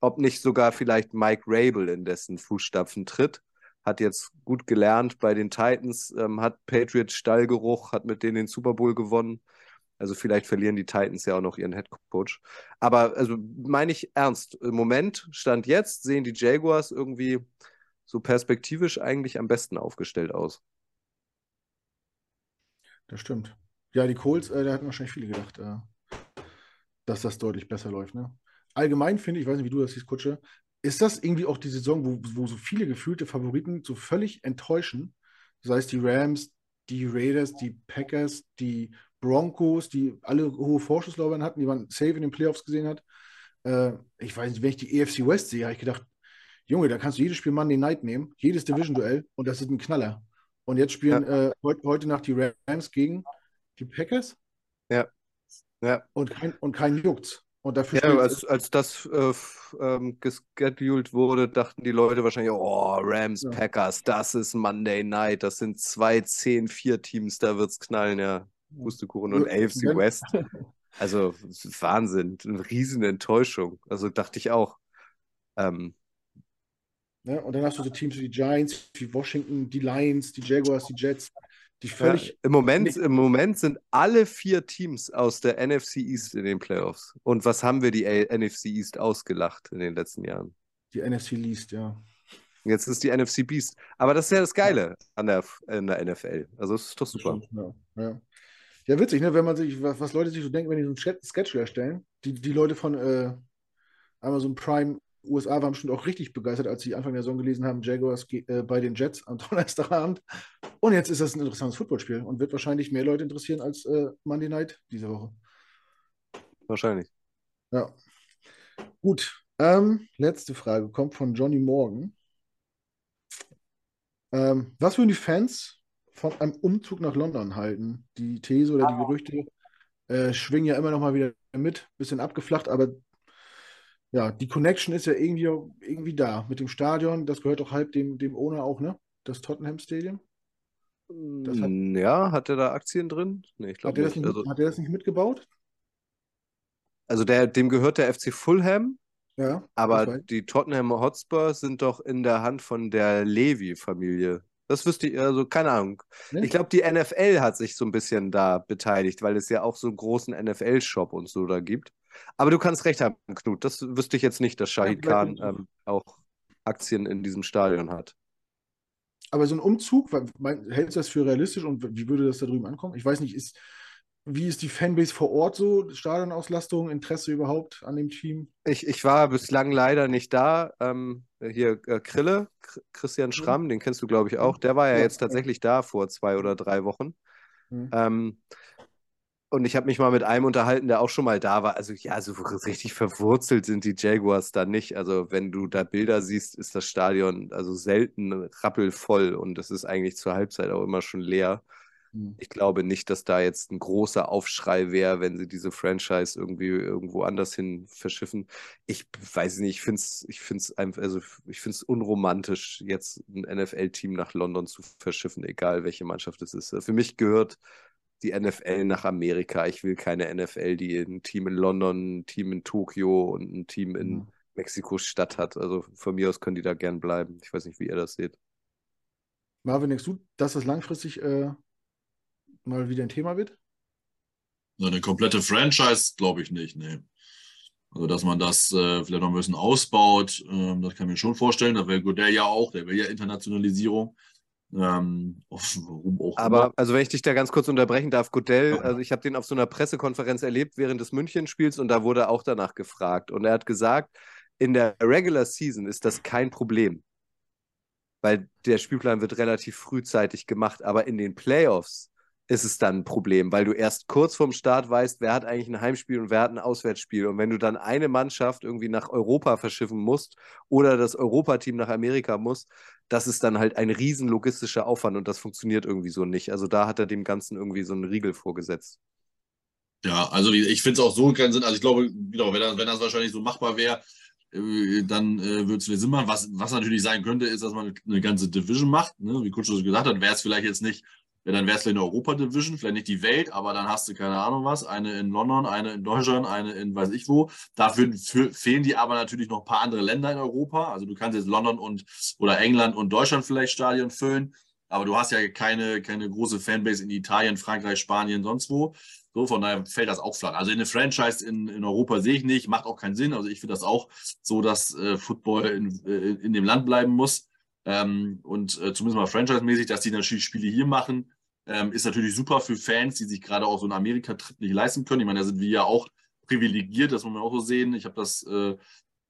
Ob nicht sogar vielleicht Mike Rabel in dessen Fußstapfen tritt. Hat jetzt gut gelernt bei den Titans, ähm, hat Patriots Stallgeruch, hat mit denen den Super Bowl gewonnen. Also vielleicht verlieren die Titans ja auch noch ihren Head Coach. Aber also meine ich ernst. Im Moment, Stand jetzt, sehen die Jaguars irgendwie so perspektivisch eigentlich am besten aufgestellt aus. das stimmt. Ja, die Colts, äh, da hatten wahrscheinlich viele gedacht, äh, dass das deutlich besser läuft. Ne? Allgemein finde ich, weiß nicht, wie du das siehst, Kutsche, ist das irgendwie auch die Saison, wo, wo so viele gefühlte Favoriten so völlig enttäuschen? Sei es die Rams, die Raiders, die Packers, die Broncos, die alle hohe Vorschusslorbeeren hatten, die man safe in den Playoffs gesehen hat. Äh, ich weiß nicht, wenn ich die EFC West sehe, habe ich gedacht, Junge, da kannst du jedes Spiel Monday Night nehmen, jedes Division-Duell und das ist ein Knaller. Und jetzt spielen äh, heut, heute Nacht die Rams gegen die Packers Ja. und kein, und kein Juckt. Und dafür Ja, als, als das äh, ähm, gescheduled wurde, dachten die Leute wahrscheinlich, oh, Rams, Ja. Packers, das ist Monday Night, das sind zwei 10-4-Teams, da wird's knallen, ja. Pustekuchen und Ja, AFC West. Also Wahnsinn, eine riesen Enttäuschung. Also dachte ich auch. Ähm, Ne? Und dann hast du so Teams wie die Giants, wie Washington, die Lions, die Jaguars, die Jets, die völlig. ja, im Moment, nicht- im Moment sind alle vier Teams aus der NFC East in den Playoffs. Und was haben wir die A NFC East ausgelacht in den letzten Jahren? Die NFC liest, ja. Jetzt ist die NFC Beast. Aber das ist ja das Geile an der, in der NFL. Also es ist doch super. Ja, ja. ja, witzig, ne? wenn man sich, was, Leute sich so denken, wenn die so einen Schedule erstellen. Die, die Leute von äh, Amazon Prime USA waren bestimmt auch richtig begeistert, als sie Anfang der Saison gelesen haben, Jaguars äh, bei den Jets am Donnerstagabend. Und jetzt ist das ein interessantes Footballspiel und wird wahrscheinlich mehr Leute interessieren als äh, Monday Night diese Woche. Wahrscheinlich. Ja. Gut. Ähm, letzte Frage kommt von Johnny Morgan. Ähm, was würden die Fans von einem Umzug nach London halten? Die These oder die Gerüchte äh, schwingen ja immer noch mal wieder mit, bisschen abgeflacht, aber ja, die Connection ist ja irgendwie, irgendwie da mit dem Stadion. Das gehört doch halb dem, dem Owner auch, ne? Das Tottenham Stadium. Das hat, ja, hat er da Aktien drin? Nee, ich glaube nicht. nicht. Also, hat er das nicht mitgebaut? Also der, dem gehört der FC Fulham, ja. aber die Tottenham Hotspur sind doch in der Hand von der Levy-Familie. Das wüsste ich, also keine Ahnung. Nee? Ich glaube, die NFL hat sich so ein bisschen da beteiligt, weil es ja auch so einen großen NFL-Shop und so da gibt. Aber du kannst recht haben, Knut. Das wüsste ich jetzt nicht, dass Shahid ja, Khan ähm, auch Aktien in diesem Stadion hat. Aber so ein Umzug, hältst du das für realistisch und wie würde das da drüben ankommen? Ich weiß nicht, ist, wie ist die Fanbase vor Ort so? Stadionauslastung, Interesse überhaupt an dem Team? Ich, ich war bislang leider nicht da. Ähm, hier äh, Krille, Christian Schramm, mhm. den kennst du, glaube ich, auch. Der war ja, ja jetzt tatsächlich da vor zwei oder drei Wochen. Mhm. Ähm, und ich habe mich mal mit einem unterhalten, der auch schon mal da war. Also ja, so richtig verwurzelt sind die Jaguars da nicht. Also wenn du da Bilder siehst, ist das Stadion also selten rappelvoll und es ist eigentlich zur Halbzeit auch immer schon leer. Hm. Ich glaube nicht, dass da jetzt ein großer Aufschrei wäre, wenn sie diese Franchise irgendwie irgendwo anders hin verschiffen. Ich weiß nicht, ich finde es ich find's einfach, also ich finde es unromantisch, jetzt ein NFL-Team nach London zu verschiffen, egal welche Mannschaft es ist. Für mich gehört die NFL nach Amerika. Ich will keine NFL, die ein Team in London, ein Team in Tokio und ein Team in mhm. Mexiko-Stadt hat. Also von mir aus können die da gern bleiben. Ich weiß nicht, wie ihr das seht. Marvin, denkst du, dass das langfristig äh, mal wieder ein Thema wird? Eine komplette Franchise glaube ich nicht, nee. Also, dass man das äh, vielleicht noch ein bisschen ausbaut, äh, das kann ich mir schon vorstellen. Da wäre Godell ja auch, der will ja Internationalisierung. Ähm, warum auch Aber, immer. also wenn ich dich da ganz kurz unterbrechen darf, Godell, ja. also ich habe den auf so einer Pressekonferenz erlebt während des München-Spiels und da wurde auch danach gefragt. Und er hat gesagt, in der Regular Season ist das kein Problem, weil der Spielplan wird relativ frühzeitig gemacht, aber in den Playoffs ist es dann ein Problem, weil du erst kurz vorm Start weißt, wer hat eigentlich ein Heimspiel und wer hat ein Auswärtsspiel. Und wenn du dann eine Mannschaft irgendwie nach Europa verschiffen musst oder das Europateam nach Amerika muss, das ist dann halt ein riesen logistischer Aufwand und das funktioniert irgendwie so nicht. Also da hat er dem Ganzen irgendwie so einen Riegel vorgesetzt. Ja, also ich finde es auch so keinen Sinn. Also ich glaube, genau, wenn das, wenn das wahrscheinlich so machbar wäre, äh, dann äh, würde es wieder Sinn machen. Was, was natürlich sein könnte, ist, dass man eine ganze Division macht. Ne? Wie Kutsch gesagt hat, wäre es vielleicht jetzt nicht ja, dann wäre es vielleicht eine Europa-Division, vielleicht nicht die Welt, aber dann hast du keine Ahnung was, eine in London, eine in Deutschland, eine in weiß ich wo. Dafür fehlen dir aber natürlich noch ein paar andere Länder in Europa. Also du kannst jetzt London und oder England und Deutschland vielleicht Stadion füllen, aber du hast ja keine, keine große Fanbase in Italien, Frankreich, Spanien, sonst wo. So, von daher fällt das auch flach. Also eine Franchise in, in Europa sehe ich nicht, macht auch keinen Sinn. Also ich finde das auch so, dass äh, Football in, äh, in dem Land bleiben muss. Ähm, und äh, zumindest mal franchise-mäßig, dass die natürlich Spiele hier machen, ähm, ist natürlich super für Fans, die sich gerade auch so einen Amerika-Trip nicht leisten können. Ich meine, da sind wir ja auch privilegiert, das muss man auch so sehen. Ich habe das, äh,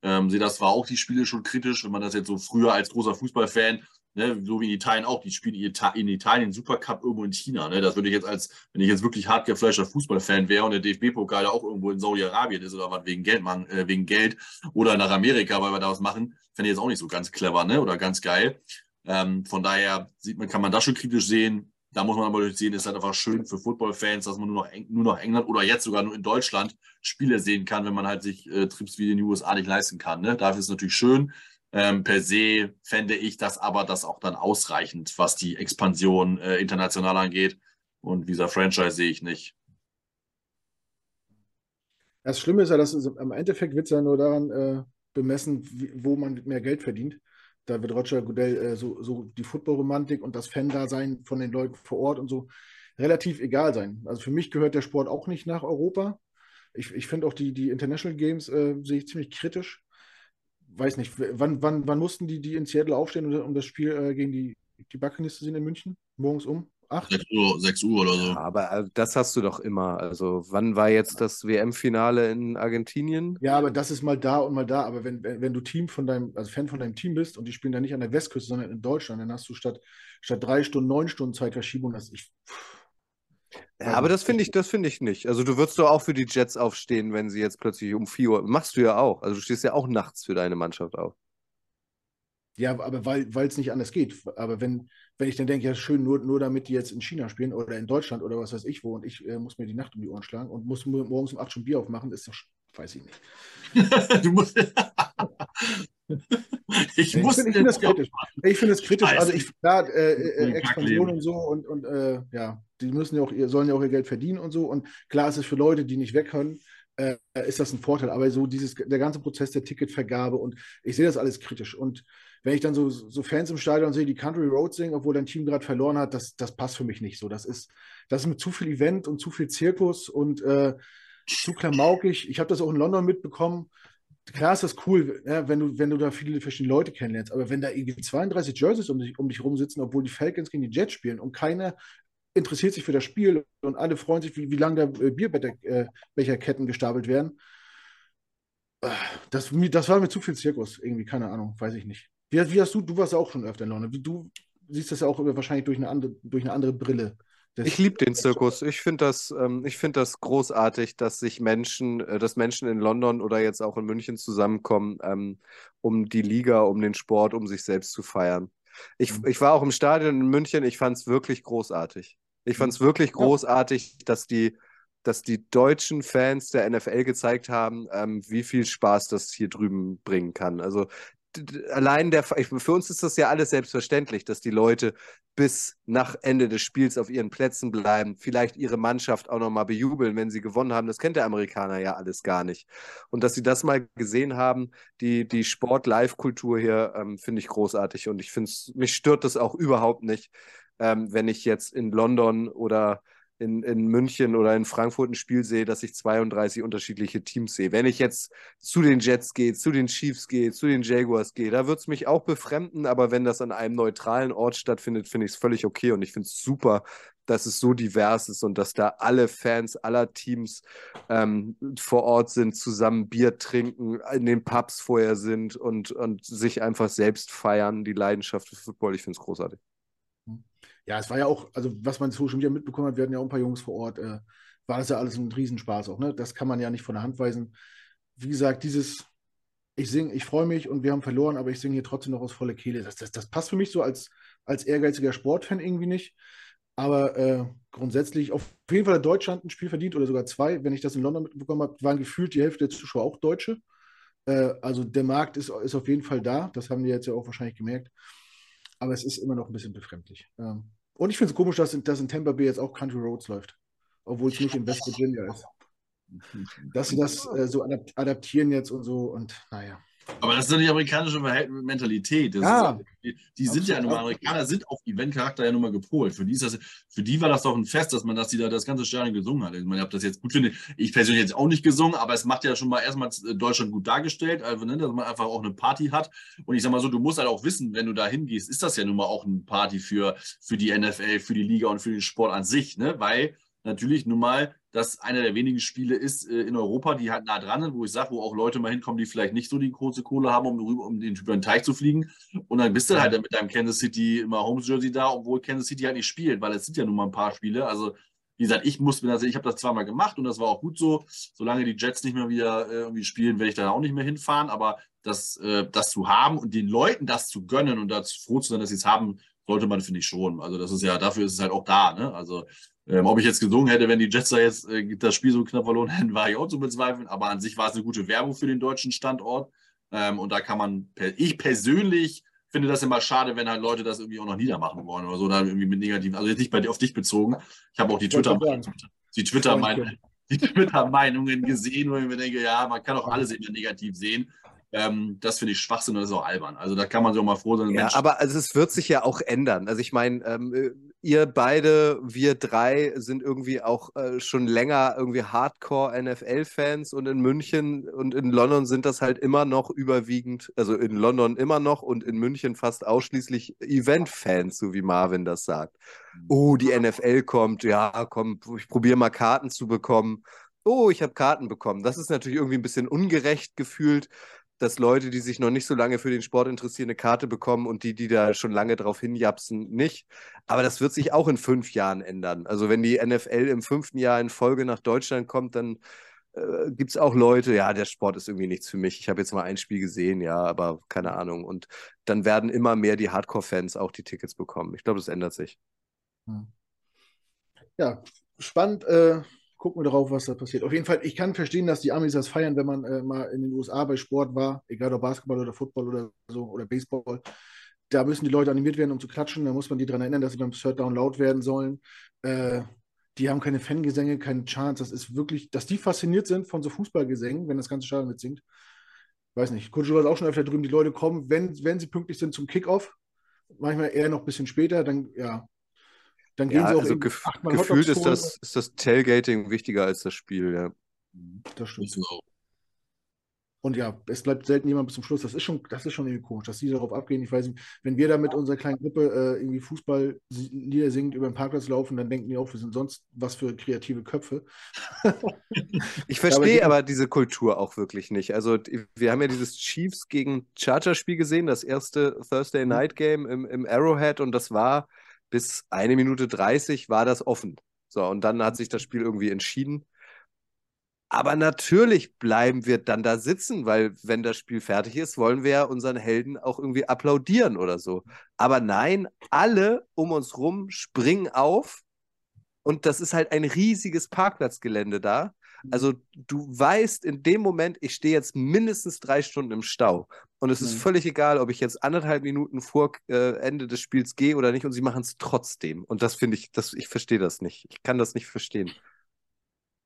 ähm, sehe das war auch die Spiele schon kritisch, wenn man das jetzt so früher als großer Fußballfan Ne, so wie in Italien auch, die spielen in Italien Supercup irgendwo in China. Ne? Das würde ich jetzt als, wenn ich jetzt wirklich hart gefleischter Fußballfan wäre und der DFB-Pokal auch irgendwo in Saudi-Arabien ist oder was wegen Geld, man, äh, wegen Geld oder nach Amerika, weil wir da was machen, fände ich jetzt auch nicht so ganz clever ne? oder ganz geil. Ähm, von daher sieht man, kann man das schon kritisch sehen. Da muss man aber sehen, ist halt einfach schön für Football-Fans, dass man nur noch, nur noch England oder jetzt sogar nur in Deutschland Spiele sehen kann, wenn man halt sich äh, Trips wie in den USA nicht leisten kann. Ne? Dafür ist es natürlich schön. Ähm, per se fände ich das aber das auch dann ausreichend, was die Expansion äh, international angeht. Und dieser Franchise sehe ich nicht. Das Schlimme ist ja, dass am Endeffekt wird es ja nur daran äh, bemessen, wie, wo man mehr Geld verdient. Da wird Roger Goodell äh, so, so die Football-Romantik und das Fan-Dasein von den Leuten vor Ort und so relativ egal sein. Also für mich gehört der Sport auch nicht nach Europa. Ich, ich finde auch die, die International Games äh, sehe ich ziemlich kritisch weiß nicht, wann, wann, wann mussten die, die in Seattle aufstehen, um, das Spiel äh, gegen die, die Buccaneers zu sehen in München? Morgens um 8? 6 Uhr, 6 Uhr oder so. Ja, aber äh, das hast du doch immer. Also, wann war jetzt das WM-Finale in Argentinien? Ja, aber das ist mal da und mal da. Aber wenn, wenn, wenn du Team von deinem, also Fan von deinem Team bist und die spielen dann nicht an der Westküste, sondern in Deutschland, dann hast du statt, statt drei Stunden, neun Stunden Zeitverschiebung, das ich. Pff, ja, aber das finde ich, das finde ich nicht. Also du würdest doch auch für die Jets aufstehen, wenn sie jetzt plötzlich um 4 Uhr. Machst du ja auch. Also du stehst ja auch nachts für deine Mannschaft auf. Ja, aber weil es nicht anders geht. Aber wenn, wenn ich dann denke, ja, schön, nur, nur damit die jetzt in China spielen oder in Deutschland oder was weiß ich wo und ich äh, muss mir die Nacht um die Ohren schlagen und muss morgens um 8 schon Bier aufmachen, ist doch weiß ich nicht. du musst. ich muss. Ich finde das kritisch. Ich finde es kritisch. Also ich klar, äh, äh, Expansion und so und, und äh, ja, die müssen ja auch, sollen ja auch ihr Geld verdienen und so. Und klar ist es für Leute, die nicht weg können, äh, ist das ein Vorteil. Aber so dieses, der ganze Prozess der Ticketvergabe und ich sehe das alles kritisch. Und wenn ich dann so, so Fans im Stadion sehe, die Country Road singen, obwohl dein Team gerade verloren hat, das, das passt für mich nicht so. Das ist, das ist mit zu viel Event und zu viel Zirkus und äh, zu klamaukig. Ich habe das auch in London mitbekommen. Klar ist das cool, ja, wenn, du, wenn du da viele verschiedene Leute kennenlernst, aber wenn da irgendwie 32 Jerseys um dich, um dich rumsitzen, obwohl die Falcons gegen die Jets spielen und keiner interessiert sich für das Spiel und alle freuen sich, wie, wie lange da äh, Bierbecherketten gestapelt werden. Äh, das, das war mir zu viel Zirkus, irgendwie, keine Ahnung, weiß ich nicht. Wie, wie hast du, du warst auch schon öfter in London, du siehst das ja auch wahrscheinlich durch eine andere, durch eine andere Brille. Ich liebe den Zirkus. Ich finde das, ähm, find das großartig, dass sich Menschen, äh, dass Menschen in London oder jetzt auch in München zusammenkommen, ähm, um die Liga, um den Sport, um sich selbst zu feiern. Ich, mhm. ich war auch im Stadion in München, ich fand es wirklich großartig. Ich fand es mhm. wirklich großartig, dass die, dass die deutschen Fans der NFL gezeigt haben, ähm, wie viel Spaß das hier drüben bringen kann. Also allein der, für uns ist das ja alles selbstverständlich, dass die Leute bis nach Ende des Spiels auf ihren Plätzen bleiben, vielleicht ihre Mannschaft auch nochmal bejubeln, wenn sie gewonnen haben. Das kennt der Amerikaner ja alles gar nicht. Und dass sie das mal gesehen haben, die, die Sport-Live-Kultur hier, ähm, finde ich großartig. Und ich finde mich stört das auch überhaupt nicht, ähm, wenn ich jetzt in London oder in, in München oder in Frankfurt ein Spiel sehe, dass ich 32 unterschiedliche Teams sehe. Wenn ich jetzt zu den Jets gehe, zu den Chiefs gehe, zu den Jaguars gehe, da wird es mich auch befremden, aber wenn das an einem neutralen Ort stattfindet, finde ich es völlig okay und ich finde es super, dass es so divers ist und dass da alle Fans aller Teams ähm, vor Ort sind, zusammen Bier trinken, in den Pubs vorher sind und, und sich einfach selbst feiern, die Leidenschaft für Football. Ich finde es großartig. Ja, es war ja auch, also was man Social Media mitbekommen hat, wir hatten ja auch ein paar Jungs vor Ort, äh, war das ja alles ein Riesenspaß auch, ne? Das kann man ja nicht von der Hand weisen. Wie gesagt, dieses, ich singe, ich freue mich und wir haben verloren, aber ich singe hier trotzdem noch aus voller Kehle. Das, das, das passt für mich so als, als ehrgeiziger Sportfan irgendwie nicht. Aber äh, grundsätzlich, auf jeden Fall hat Deutschland ein Spiel verdient oder sogar zwei. Wenn ich das in London mitbekommen habe, waren gefühlt die Hälfte der Zuschauer auch Deutsche. Äh, also der Markt ist, ist auf jeden Fall da. Das haben wir jetzt ja auch wahrscheinlich gemerkt aber es ist immer noch ein bisschen befremdlich. Ähm, und ich finde es komisch, dass in, dass in Tampa Bay jetzt auch Country Roads läuft, obwohl es nicht in West Virginia ist. Dass sie das äh, so adaptieren jetzt und so und naja. Aber das ist ja die amerikanische Mentalität. Das ja, ist, die, die sind ja nun mal, Amerikaner sind auf Eventcharakter ja nun mal gepolt. Für die, ist das, für die war das doch ein Fest, dass man das, die da das ganze Stadion gesungen hat. Ich meine, ob das jetzt gut finde, ich persönlich jetzt auch nicht gesungen, aber es macht ja schon mal erstmal Deutschland gut dargestellt, also, ne, dass man einfach auch eine Party hat. Und ich sag mal so, du musst halt auch wissen, wenn du da hingehst, ist das ja nun mal auch eine Party für, für die NFL, für die Liga und für den Sport an sich, ne? Weil natürlich nun mal das einer der wenigen Spiele ist äh, in Europa, die halt nah dran sind, wo ich sage, wo auch Leute mal hinkommen, die vielleicht nicht so die große Kohle haben, um, um den über den Teich zu fliegen. Und dann bist du halt mit deinem Kansas City immer Homes Jersey da, obwohl Kansas City halt nicht spielt, weil es sind ja nun mal ein paar Spiele. Also wie gesagt, ich muss mir das, ich habe das zweimal gemacht und das war auch gut so. Solange die Jets nicht mehr wieder äh, irgendwie spielen, werde ich da auch nicht mehr hinfahren. Aber das, äh, das zu haben und den Leuten das zu gönnen und dazu froh zu sein, dass sie es haben, sollte man, finde ich schon. Also das ist ja, dafür ist es halt auch da. Ne? Also ähm, ob ich jetzt gesungen hätte, wenn die Jets da jetzt äh, das Spiel so knapp verloren hätten, war ich auch zu bezweifeln. Aber an sich war es eine gute Werbung für den deutschen Standort. Ähm, und da kann man, ich persönlich finde das immer schade, wenn halt Leute das irgendwie auch noch niedermachen wollen oder so, oder irgendwie mit negativen, also jetzt nicht bei, auf dich bezogen. Ich habe auch die Twitter, die Twitter, die Twitter-Meinungen gesehen, wo ich mir denke, ja, man kann auch alles immer negativ sehen. Ähm, das finde ich Schwachsinn und das ist auch albern. Also da kann man sich auch mal froh sein. Ja, Mensch, aber also es wird sich ja auch ändern. Also ich meine, ähm, ihr beide, wir drei sind irgendwie auch äh, schon länger irgendwie Hardcore-NFL-Fans und in München und in London sind das halt immer noch überwiegend, also in London immer noch und in München fast ausschließlich Event-Fans, so wie Marvin das sagt. Mhm. Oh, die NFL kommt, ja, komm, ich probiere mal Karten zu bekommen. Oh, ich habe Karten bekommen. Das ist natürlich irgendwie ein bisschen ungerecht gefühlt dass Leute, die sich noch nicht so lange für den Sport interessieren, eine Karte bekommen und die, die da schon lange drauf hinjapsen, nicht. Aber das wird sich auch in fünf Jahren ändern. Also wenn die NFL im fünften Jahr in Folge nach Deutschland kommt, dann äh, gibt es auch Leute, ja, der Sport ist irgendwie nichts für mich. Ich habe jetzt mal ein Spiel gesehen, ja, aber keine Ahnung. Und dann werden immer mehr die Hardcore-Fans auch die Tickets bekommen. Ich glaube, das ändert sich. Ja, spannend. Äh gucken wir darauf, was da passiert. Auf jeden Fall, ich kann verstehen, dass die Amis das feiern, wenn man äh, mal in den USA bei Sport war, egal ob Basketball oder Football oder so oder Baseball. Da müssen die Leute animiert werden, um zu klatschen. Da muss man die daran erinnern, dass sie beim Third Down laut werden sollen. Äh, die haben keine Fangesänge, keine Chance. Das ist wirklich, dass die fasziniert sind von so Fußballgesängen, wenn das ganze Stadion mitsingt. Weiß nicht. Coach ist auch schon öfter drüben. Die Leute kommen, wenn, wenn sie pünktlich sind zum Kickoff, manchmal eher noch ein bisschen später, dann ja, dann gehen ja, sie auch also gef gefühlt ist das, ist das Tailgating wichtiger als das Spiel, ja. Das stimmt. auch. Und ja, es bleibt selten jemand bis zum Schluss. Das ist schon, das ist schon irgendwie komisch, dass die darauf abgehen. Ich weiß nicht, wenn wir da mit unserer kleinen Gruppe äh, irgendwie Fußballlieder singend über den Parkplatz laufen, dann denken die auch, wir sind sonst was für kreative Köpfe. ich verstehe aber, aber, diese Kultur auch wirklich nicht. Also wir haben ja dieses Chiefs gegen Charger-Spiel gesehen, das erste Thursday mhm. Night Game im, im Arrowhead und das war bis eine Minute 30 war das offen. So, und dann hat sich das Spiel irgendwie entschieden. Aber natürlich bleiben wir dann da sitzen, weil wenn das Spiel fertig ist, wollen wir ja unseren Helden auch irgendwie applaudieren oder so. Aber nein, alle um uns rum springen auf und das ist halt ein riesiges Parkplatzgelände da. Also du weißt in dem Moment, ich stehe jetzt mindestens drei Stunden im Stau. Und es ist mhm. völlig egal, ob ich jetzt anderthalb Minuten vor äh, Ende des Spiels gehe oder nicht. Und sie machen es trotzdem. Und das finde ich, das, ich verstehe das nicht. Ich kann das nicht verstehen.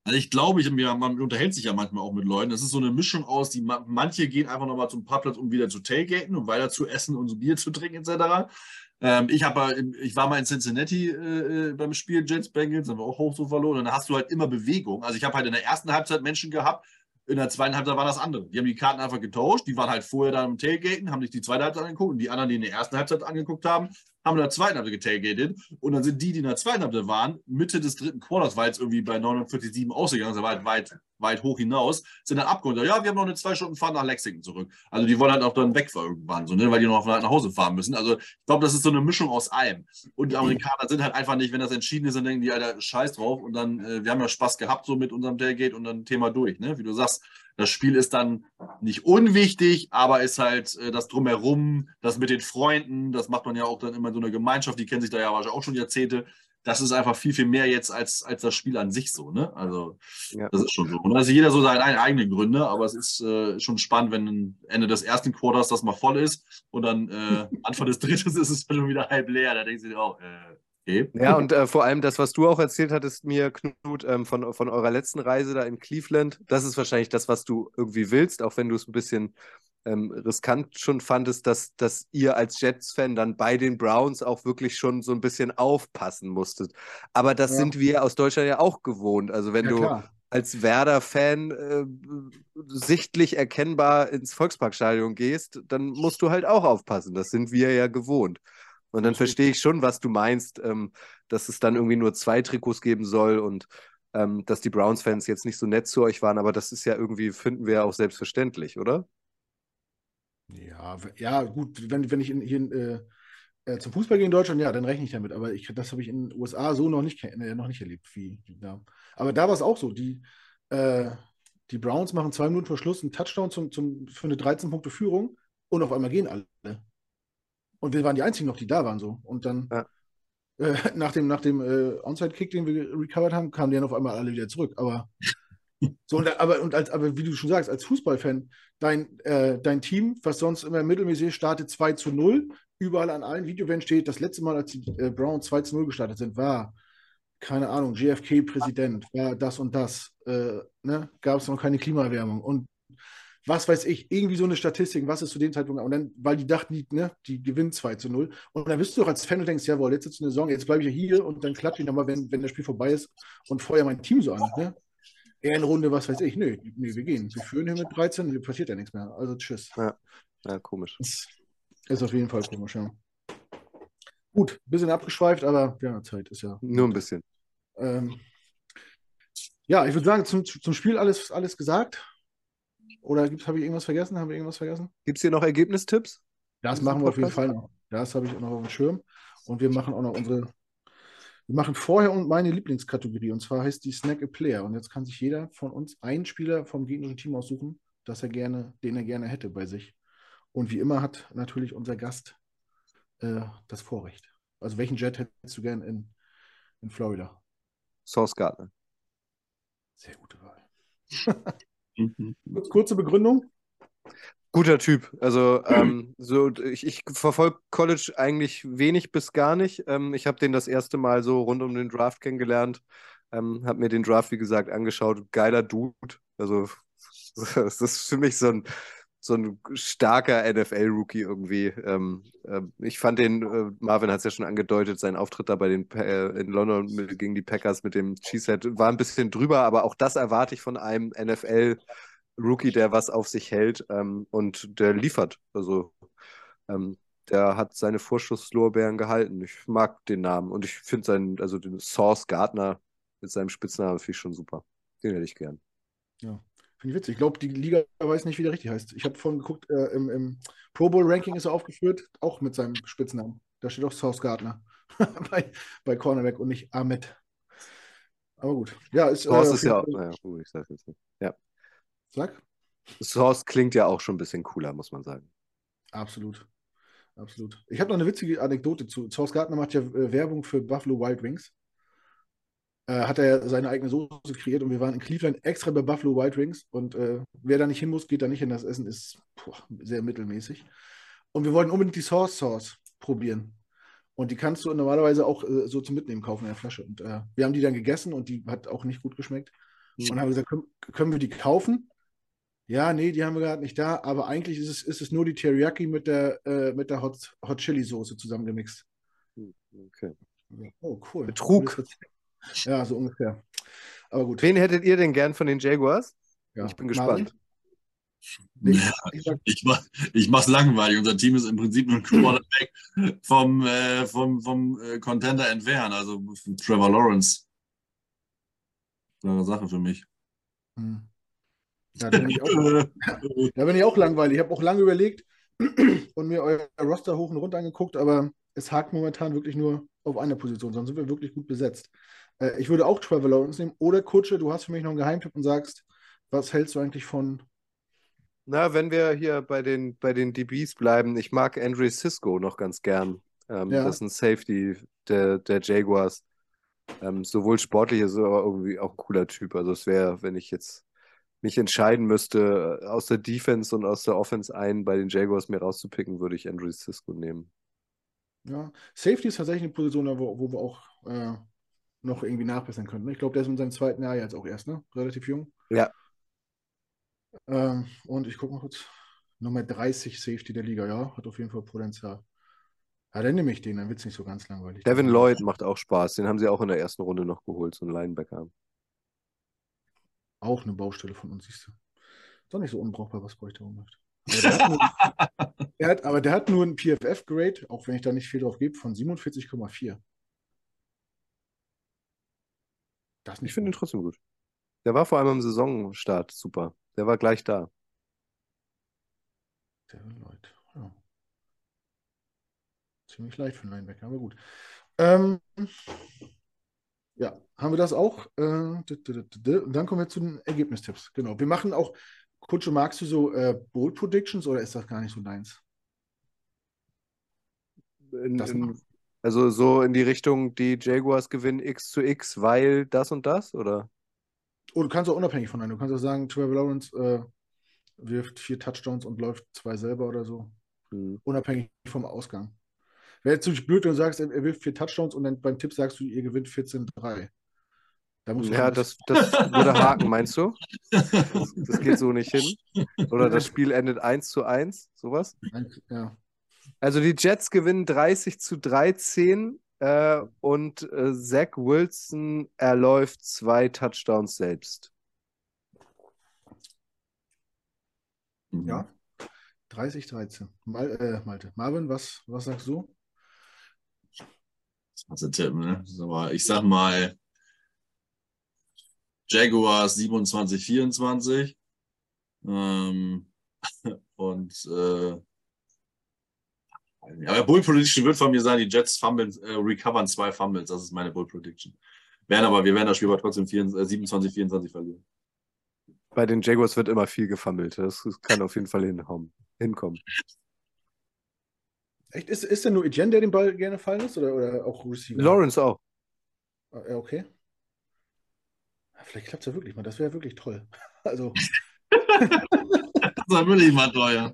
Also ich glaube, ich, man unterhält sich ja manchmal auch mit Leuten. Das ist so eine Mischung aus, die manche gehen einfach nochmal zum Parkplatz, um wieder zu tailgaten, um weiter zu essen und so Bier zu trinken, etc. Ähm, ich, hab, ich war mal in Cincinnati äh, äh, beim Spiel Jets Bengals, haben wir auch hoch so verloren. Und da hast du halt immer Bewegung. Also ich habe halt in der ersten Halbzeit Menschen gehabt, in der zweiten Halbzeit war das andere. Die haben die Karten einfach getauscht. Die waren halt vorher da im Tailgaten, haben sich die zweite Halbzeit angeguckt. Und die anderen, die in der ersten Halbzeit angeguckt haben, haben in der zweiten Halbzeit getailgated. Und dann sind die, die in der zweiten Halbzeit waren, Mitte des dritten Quarters, weil es irgendwie bei 49,7 ausgegangen ist, weit, weit, weit hoch hinaus, sind dann abgeholt. Ja, wir haben noch eine zwei Stunden Fahrt nach Lexington zurück. Also die wollen halt auch dann weg irgendwann, so, ne? weil die noch nach Hause fahren müssen. Also ich glaube, das ist so eine Mischung aus allem. Und die Amerikaner sind halt einfach nicht, wenn das entschieden ist, dann denken die, Alter, scheiß drauf. Und dann, äh, wir haben ja Spaß gehabt so mit unserem Tailgate und dann Thema durch. Ne? Wie du sagst, das Spiel ist dann nicht unwichtig, aber ist halt äh, das Drumherum, das mit den Freunden, das macht man ja auch dann immer in so einer Gemeinschaft, die kennen sich da ja wahrscheinlich auch schon Jahrzehnte. Das ist einfach viel, viel mehr jetzt als, als das Spiel an sich so, ne? Also, ja. das ist schon so. Und also jeder so seine eigenen Gründe, aber es ist äh, schon spannend, wenn Ende des ersten Quarters das mal voll ist und dann äh, Anfang des dritten ist es schon wieder halb leer. Da denkst du dir auch, äh, Okay. Ja, und äh, vor allem das, was du auch erzählt hattest, mir, Knut, ähm, von, von eurer letzten Reise da in Cleveland, das ist wahrscheinlich das, was du irgendwie willst, auch wenn du es ein bisschen ähm, riskant schon fandest, dass, dass ihr als Jets-Fan dann bei den Browns auch wirklich schon so ein bisschen aufpassen musstet. Aber das ja. sind wir aus Deutschland ja auch gewohnt. Also wenn ja, du klar. als Werder-Fan äh, sichtlich erkennbar ins Volksparkstadion gehst, dann musst du halt auch aufpassen. Das sind wir ja gewohnt. Und dann verstehe ich schon, was du meinst, ähm, dass es dann irgendwie nur zwei Trikots geben soll und ähm, dass die Browns-Fans jetzt nicht so nett zu euch waren, aber das ist ja irgendwie, finden wir ja auch selbstverständlich, oder? Ja, ja, gut, wenn, wenn ich in, hier äh, äh, zum Fußball gehe in Deutschland, ja, dann rechne ich damit. Aber ich, das habe ich in den USA so noch nicht, äh, noch nicht erlebt wie, da. Aber da war es auch so. Die, äh, die Browns machen zwei Minuten vor Schluss einen Touchdown zum, zum, für eine 13-Punkte-Führung und auf einmal gehen alle. Und wir waren die Einzigen noch, die da waren so. Und dann ja. äh, nach dem, nach dem äh, Onside-Kick, den wir recovered haben, kamen die dann auf einmal alle wieder zurück. Aber so, und, aber, und als, aber wie du schon sagst, als Fußballfan, dein, äh, dein Team, was sonst immer mittelmäßig startet 2 zu 0, überall an allen Videowänden steht, das letzte Mal, als die äh, Browns 2 zu 0 gestartet sind, war, keine Ahnung, JFK-Präsident, war das und das, äh, ne? gab es noch keine Klimaerwärmung. Und was weiß ich, irgendwie so eine Statistik, was ist zu dem Zeitpunkt, und dann, weil die dachten, die, ne, die gewinnen 2 zu 0. Und dann bist du doch als Fan und denkst, jawohl, jetzt ist eine Saison, jetzt bleibe ich ja hier und dann klatsche ich nochmal, wenn, wenn das Spiel vorbei ist und feuer mein Team so an. Ne? Eher eine Runde, was weiß ich, nö, nö, wir gehen. Wir führen hier mit 13, passiert ja nichts mehr. Also tschüss. Ja, ja komisch. Das ist auf jeden Fall komisch, ja. Gut, ein bisschen abgeschweift, aber ja, Zeit ist ja. Nur ein bisschen. Ähm, ja, ich würde sagen, zum, zum Spiel alles, alles gesagt. Oder habe ich irgendwas vergessen? Haben wir irgendwas vergessen? Gibt es hier noch Ergebnistipps? Das machen wir auf jeden Fall noch. Das habe ich auch noch auf dem Schirm. Und wir machen auch noch unsere. Wir machen vorher und meine Lieblingskategorie. Und zwar heißt die Snack a Player. Und jetzt kann sich jeder von uns einen Spieler vom gegnerischen Team aussuchen, dass er gerne, den er gerne hätte bei sich. Und wie immer hat natürlich unser Gast äh, das Vorrecht. Also welchen Jet hättest du gern in, in Florida? Source Gardner. Sehr gute Wahl. Kurze Begründung. Guter Typ. Also ähm, so, ich, ich verfolge College eigentlich wenig bis gar nicht. Ähm, ich habe den das erste Mal so rund um den Draft kennengelernt. Ähm, habe mir den Draft, wie gesagt, angeschaut. Geiler Dude. Also das ist für mich so ein, so ein starker NFL-Rookie irgendwie. Ähm, äh, ich fand den, äh, Marvin hat es ja schon angedeutet, sein Auftritt da bei den äh, in London mit, gegen die Packers mit dem Cheesehead war ein bisschen drüber, aber auch das erwarte ich von einem NFL- Rookie, der was auf sich hält ähm, und der liefert. Also ähm, der hat seine Vorschusslorbeeren gehalten. Ich mag den Namen und ich finde seinen, also den Source Gardner mit seinem Spitznamen finde ich schon super. Den hätte ich gern. Ja, finde ich witzig. Ich glaube, die Liga weiß nicht, wie der richtig heißt. Ich habe vorhin geguckt, äh, im, im, Pro Bowl Ranking ist er aufgeführt, auch mit seinem Spitznamen. Da steht auch Source Gardner bei, bei Cornerback und nicht Ahmed. Aber gut. Ja, ist, Source äh, ist ja auch, naja, gut, ich sage jetzt nicht. Ja. Sag. Source klingt ja auch schon ein bisschen cooler, muss man sagen. Absolut. Absolut. Ich habe noch eine witzige Anekdote zu. Source Gardner macht ja äh, Werbung für Buffalo Wild Wings. Äh, hat er seine eigene Soße kreiert und wir waren in Cleveland extra bei Buffalo Wild Wings und äh, wer da nicht hin muss, geht da nicht hin. Das Essen ist boah, sehr mittelmäßig. Und wir wollten unbedingt die Source Sauce probieren. Und die kannst du normalerweise auch äh, so zum Mitnehmen kaufen in der Flasche. Und äh, wir haben die dann gegessen und die hat auch nicht gut geschmeckt. Mhm. Und haben gesagt, können, können wir die kaufen? Ja, nee, die haben wir gerade nicht da, aber eigentlich ist es, ist es nur die Teriyaki mit der, äh, mit der Hot, Hot Chili Soße zusammengemixt. Hm, okay. Oh, cool. Betrug. Ja, so ungefähr. Aber gut. Wen hättet ihr denn gern von den Jaguars? Ja. Ich bin gespannt. Ja, ich, mach, ich mach's langweilig. Unser Team ist im Prinzip nur ein Quarterback vom, äh, vom, vom äh, Contender entfernt, also Trevor Lawrence. Klare Sache für mich. Hm. Ja, da bin ich auch, da bin ich auch langweilig. Ich habe auch lange überlegt und mir euer Roster hoch und runter angeguckt, aber es hakt momentan wirklich nur auf einer Position, sonst sind wir wirklich gut besetzt. Äh, ich würde auch Trevor Lawrence nehmen oder Kutsche. Du hast für mich noch einen Geheimtipp und sagst, was hältst du eigentlich von. Na, wenn wir hier bei den, bei den DBs bleiben, ich mag Andre Cisco noch ganz gern. Ähm, ja. Das ist ein Safety der, der Jaguars. Ähm, sowohl sportlich als auch irgendwie auch ein cooler Typ. Also es wäre, wenn ich jetzt mich entscheiden müsste, aus der Defense und aus der Offense einen bei den Jaguars mir rauszupicken, würde ich Andrew Cisco nehmen. Ja, Safety ist tatsächlich eine Position, wo, wo wir auch äh, noch irgendwie nachbessern könnten. Ich glaube, der ist in seinem zweiten Jahr jetzt auch erst, ne? Relativ jung. Ja. Ähm, und ich gucke mal kurz. Nummer 30 Safety der Liga, ja, hat auf jeden Fall Potenzial. Ja, dann nehme ich den, dann wird es nicht so ganz langweilig. Devin Lloyd macht auch Spaß. Den haben sie auch in der ersten Runde noch geholt, so einen Linebacker. Auch eine Baustelle von uns, siehst du. Ist doch nicht so unbrauchbar, was Bräuchte macht. Der hat, aber der hat nur ein PFF-Grade, auch wenn ich da nicht viel drauf gebe, von 47,4. Ich finde ihn trotzdem gut. Der war vor allem am Saisonstart super. Der war gleich da. Lloyd, ja. Ziemlich leicht für einen Linebacker, aber gut. Ähm, ja, haben wir das auch. Äh, und dann kommen wir zu den Ergebnistipps. Genau. Wir machen auch, Kutsche, magst du so äh, Bold Predictions oder ist das gar nicht so deins? In, in, also so in die Richtung, die Jaguars gewinnen X zu X, weil das und das, oder? Oh, du kannst auch unabhängig von einem. Du kannst auch sagen, Trevor Lawrence äh, wirft vier Touchdowns und läuft zwei selber oder so. Hm. Unabhängig vom Ausgang. Wäre jetzt ziemlich blöd, wenn du sagst, er wirft vier Touchdowns und dann beim Tipp sagst du, ihr gewinnt 14-3. Da ja, das, das würde haken, meinst du? Das, das, geht so nicht hin. Oder das Spiel endet 1 zu 1, sowas? Ja. Also die Jets gewinnen 30 zu 13 äh, und äh, Zach Wilson erläuft zwei Touchdowns selbst. Ja, 30, 13. Mal, äh, Malte. Marvin, was, was sagst du? Das ist Tipp, ne? Aber ich sag mal Jaguars 27, 24. Ähm, und äh, aber Bull Prediction wird von mir sein, die Jets fummeln, äh, recovern zwei Fumbles. Das ist meine Bull Prediction. Werden aber, wir werden das Spiel aber trotzdem 24, 27, 24 verlieren. Bei den Jaguars wird immer viel gefummelt. Das kann auf jeden Fall hinkommen. hinkommen. Echt? Ist, ist denn nur Etienne, der den Ball gerne fallen lässt oder, oder auch Receiver? Lawrence auch. Ah, ja, okay. Vielleicht klappt es ja wirklich mal. Das wäre wirklich toll. Also. das wäre wirklich mal teuer.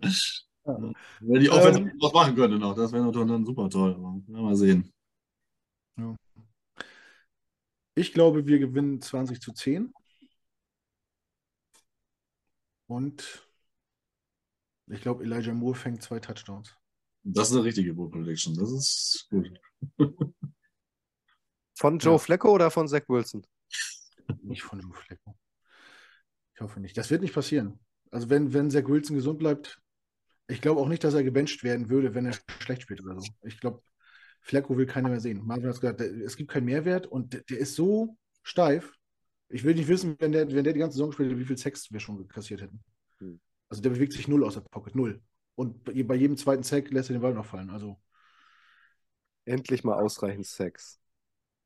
Ja. Wenn die Offensive ähm, was machen könnte noch, das wäre dann super toll. mal sehen. Ja. Ich glaube, wir gewinnen 20 zu 10. Und ich glaube, Elijah Moore fängt zwei Touchdowns. Das ist eine richtige Bold Prediction. Das ist gut. Von Joe ja. Flecko oder von Zach Wilson? Nicht von Joe Flecko. Ich hoffe nicht. Das wird nicht passieren. Also wenn, wenn Zach Wilson gesund bleibt, ich glaube auch nicht, dass er gebencht werden würde, wenn er schlecht spielt oder so. Ich glaube, Flecko will keiner mehr sehen. Marvin hat gesagt, es gibt keinen Mehrwert und der, ist so steif. Ich will nicht wissen, wenn der, wenn der die ganze Saison spielt, wie viel Sex wir schon kassiert hätten. Hm. Also der bewegt sich null aus der Pocket, null. Und bei jedem zweiten Sack lässt er den Ball noch fallen. Also. Endlich mal ausreichend Sex.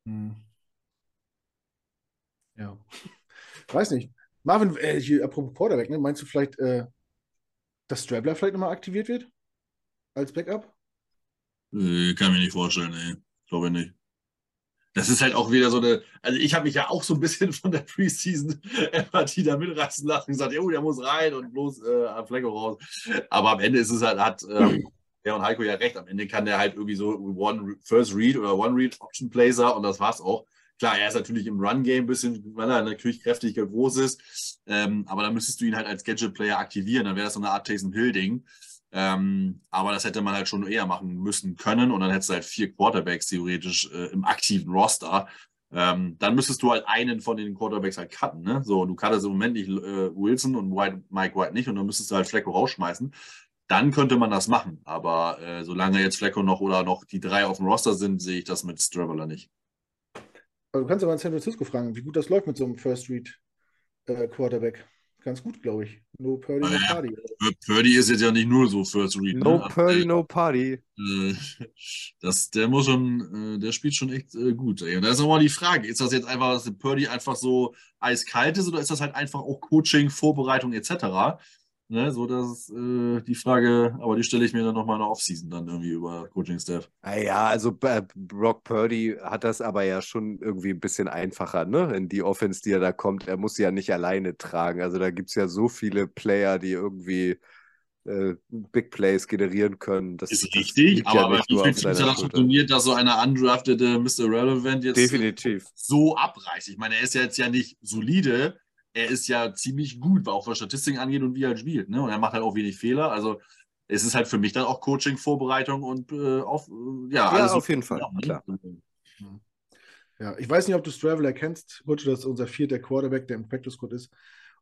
Hm. Ja. Weiß nicht. Marvin, äh, hier, apropos Quarterback, ne, meinst du vielleicht, äh, dass Strabler vielleicht nochmal aktiviert wird? Als Backup? Äh, kann mir nicht vorstellen, nee. Glaube ich nicht. Das ist halt auch wieder so eine, also ich habe mich ja auch so ein bisschen von der Preseason-Empathie da mitreißen lassen und gesagt, oh, der muss rein und bloß äh, Flecko raus. Aber am Ende ist es halt, hat ähm, der und Heiko ja recht, am Ende kann der halt irgendwie so One First Read oder One Read Option Placer und das war's auch. Klar, er ist natürlich im Run-Game ein bisschen, weil er natürlich kräftig groß ist, ähm, aber dann müsstest du ihn halt als Gadget-Player aktivieren, dann wäre das so eine Art Taysom Hill-Ding. Ähm, aber das hätte man halt schon eher machen müssen können und dann hättest du halt vier Quarterbacks theoretisch äh, im aktiven Roster. Ähm, dann müsstest du halt einen von den Quarterbacks halt cutten. Ne? So, du cuttest im Moment nicht äh, Wilson und White, Mike White nicht und dann müsstest du halt Flecko rausschmeißen. Dann könnte man das machen. Aber äh, solange jetzt Flecko noch oder noch die drei auf dem Roster sind, sehe ich das mit Straveller nicht. Also du kannst aber in San Francisco fragen, wie gut das läuft mit so einem First Read äh, Quarterback ganz gut, glaube ich. No Purdy, no naja, Party. Purdy ist jetzt ja nicht nur so First Read. No ne? Purdy, no Party. Äh, das, der muss schon, äh, der spielt schon echt äh, gut. Und da ist nochmal die Frage, ist das jetzt einfach, dass Purdy einfach so eiskalt ist oder ist das halt einfach auch Coaching, Vorbereitung etc.? Ne, so dass äh, die Frage, aber die stelle ich mir dann nochmal in der Offseason dann irgendwie über Coaching-Staff. Ja, also äh, Brock Purdy hat das aber ja schon irgendwie ein bisschen einfacher, ne? In die Offense, die er da kommt. Er muss sie ja nicht alleine tragen. Also da gibt es ja so viele Player, die irgendwie äh, Big Plays generieren können. Das ist richtig, aber, ja aber wie viel Teams hat funktioniert, dass so einer undraftete Mr. Relevant jetzt Definitiv. so abreißt? Ich meine, er ist ja jetzt ja nicht solide, er ist ja ziemlich gut, auch was Statistiken angeht und wie er halt spielt. Ne? Und er macht halt auch wenig Fehler. Also es ist halt für mich dann auch Coaching, Vorbereitung und äh, auf, äh, ja, alles. Ja, auf jeden Fall, ja, ne? klar. Ja, ich weiß nicht, ob du Straveler kennst, Butch, das ist unser vierter Quarterback, der im Practice Squad ist.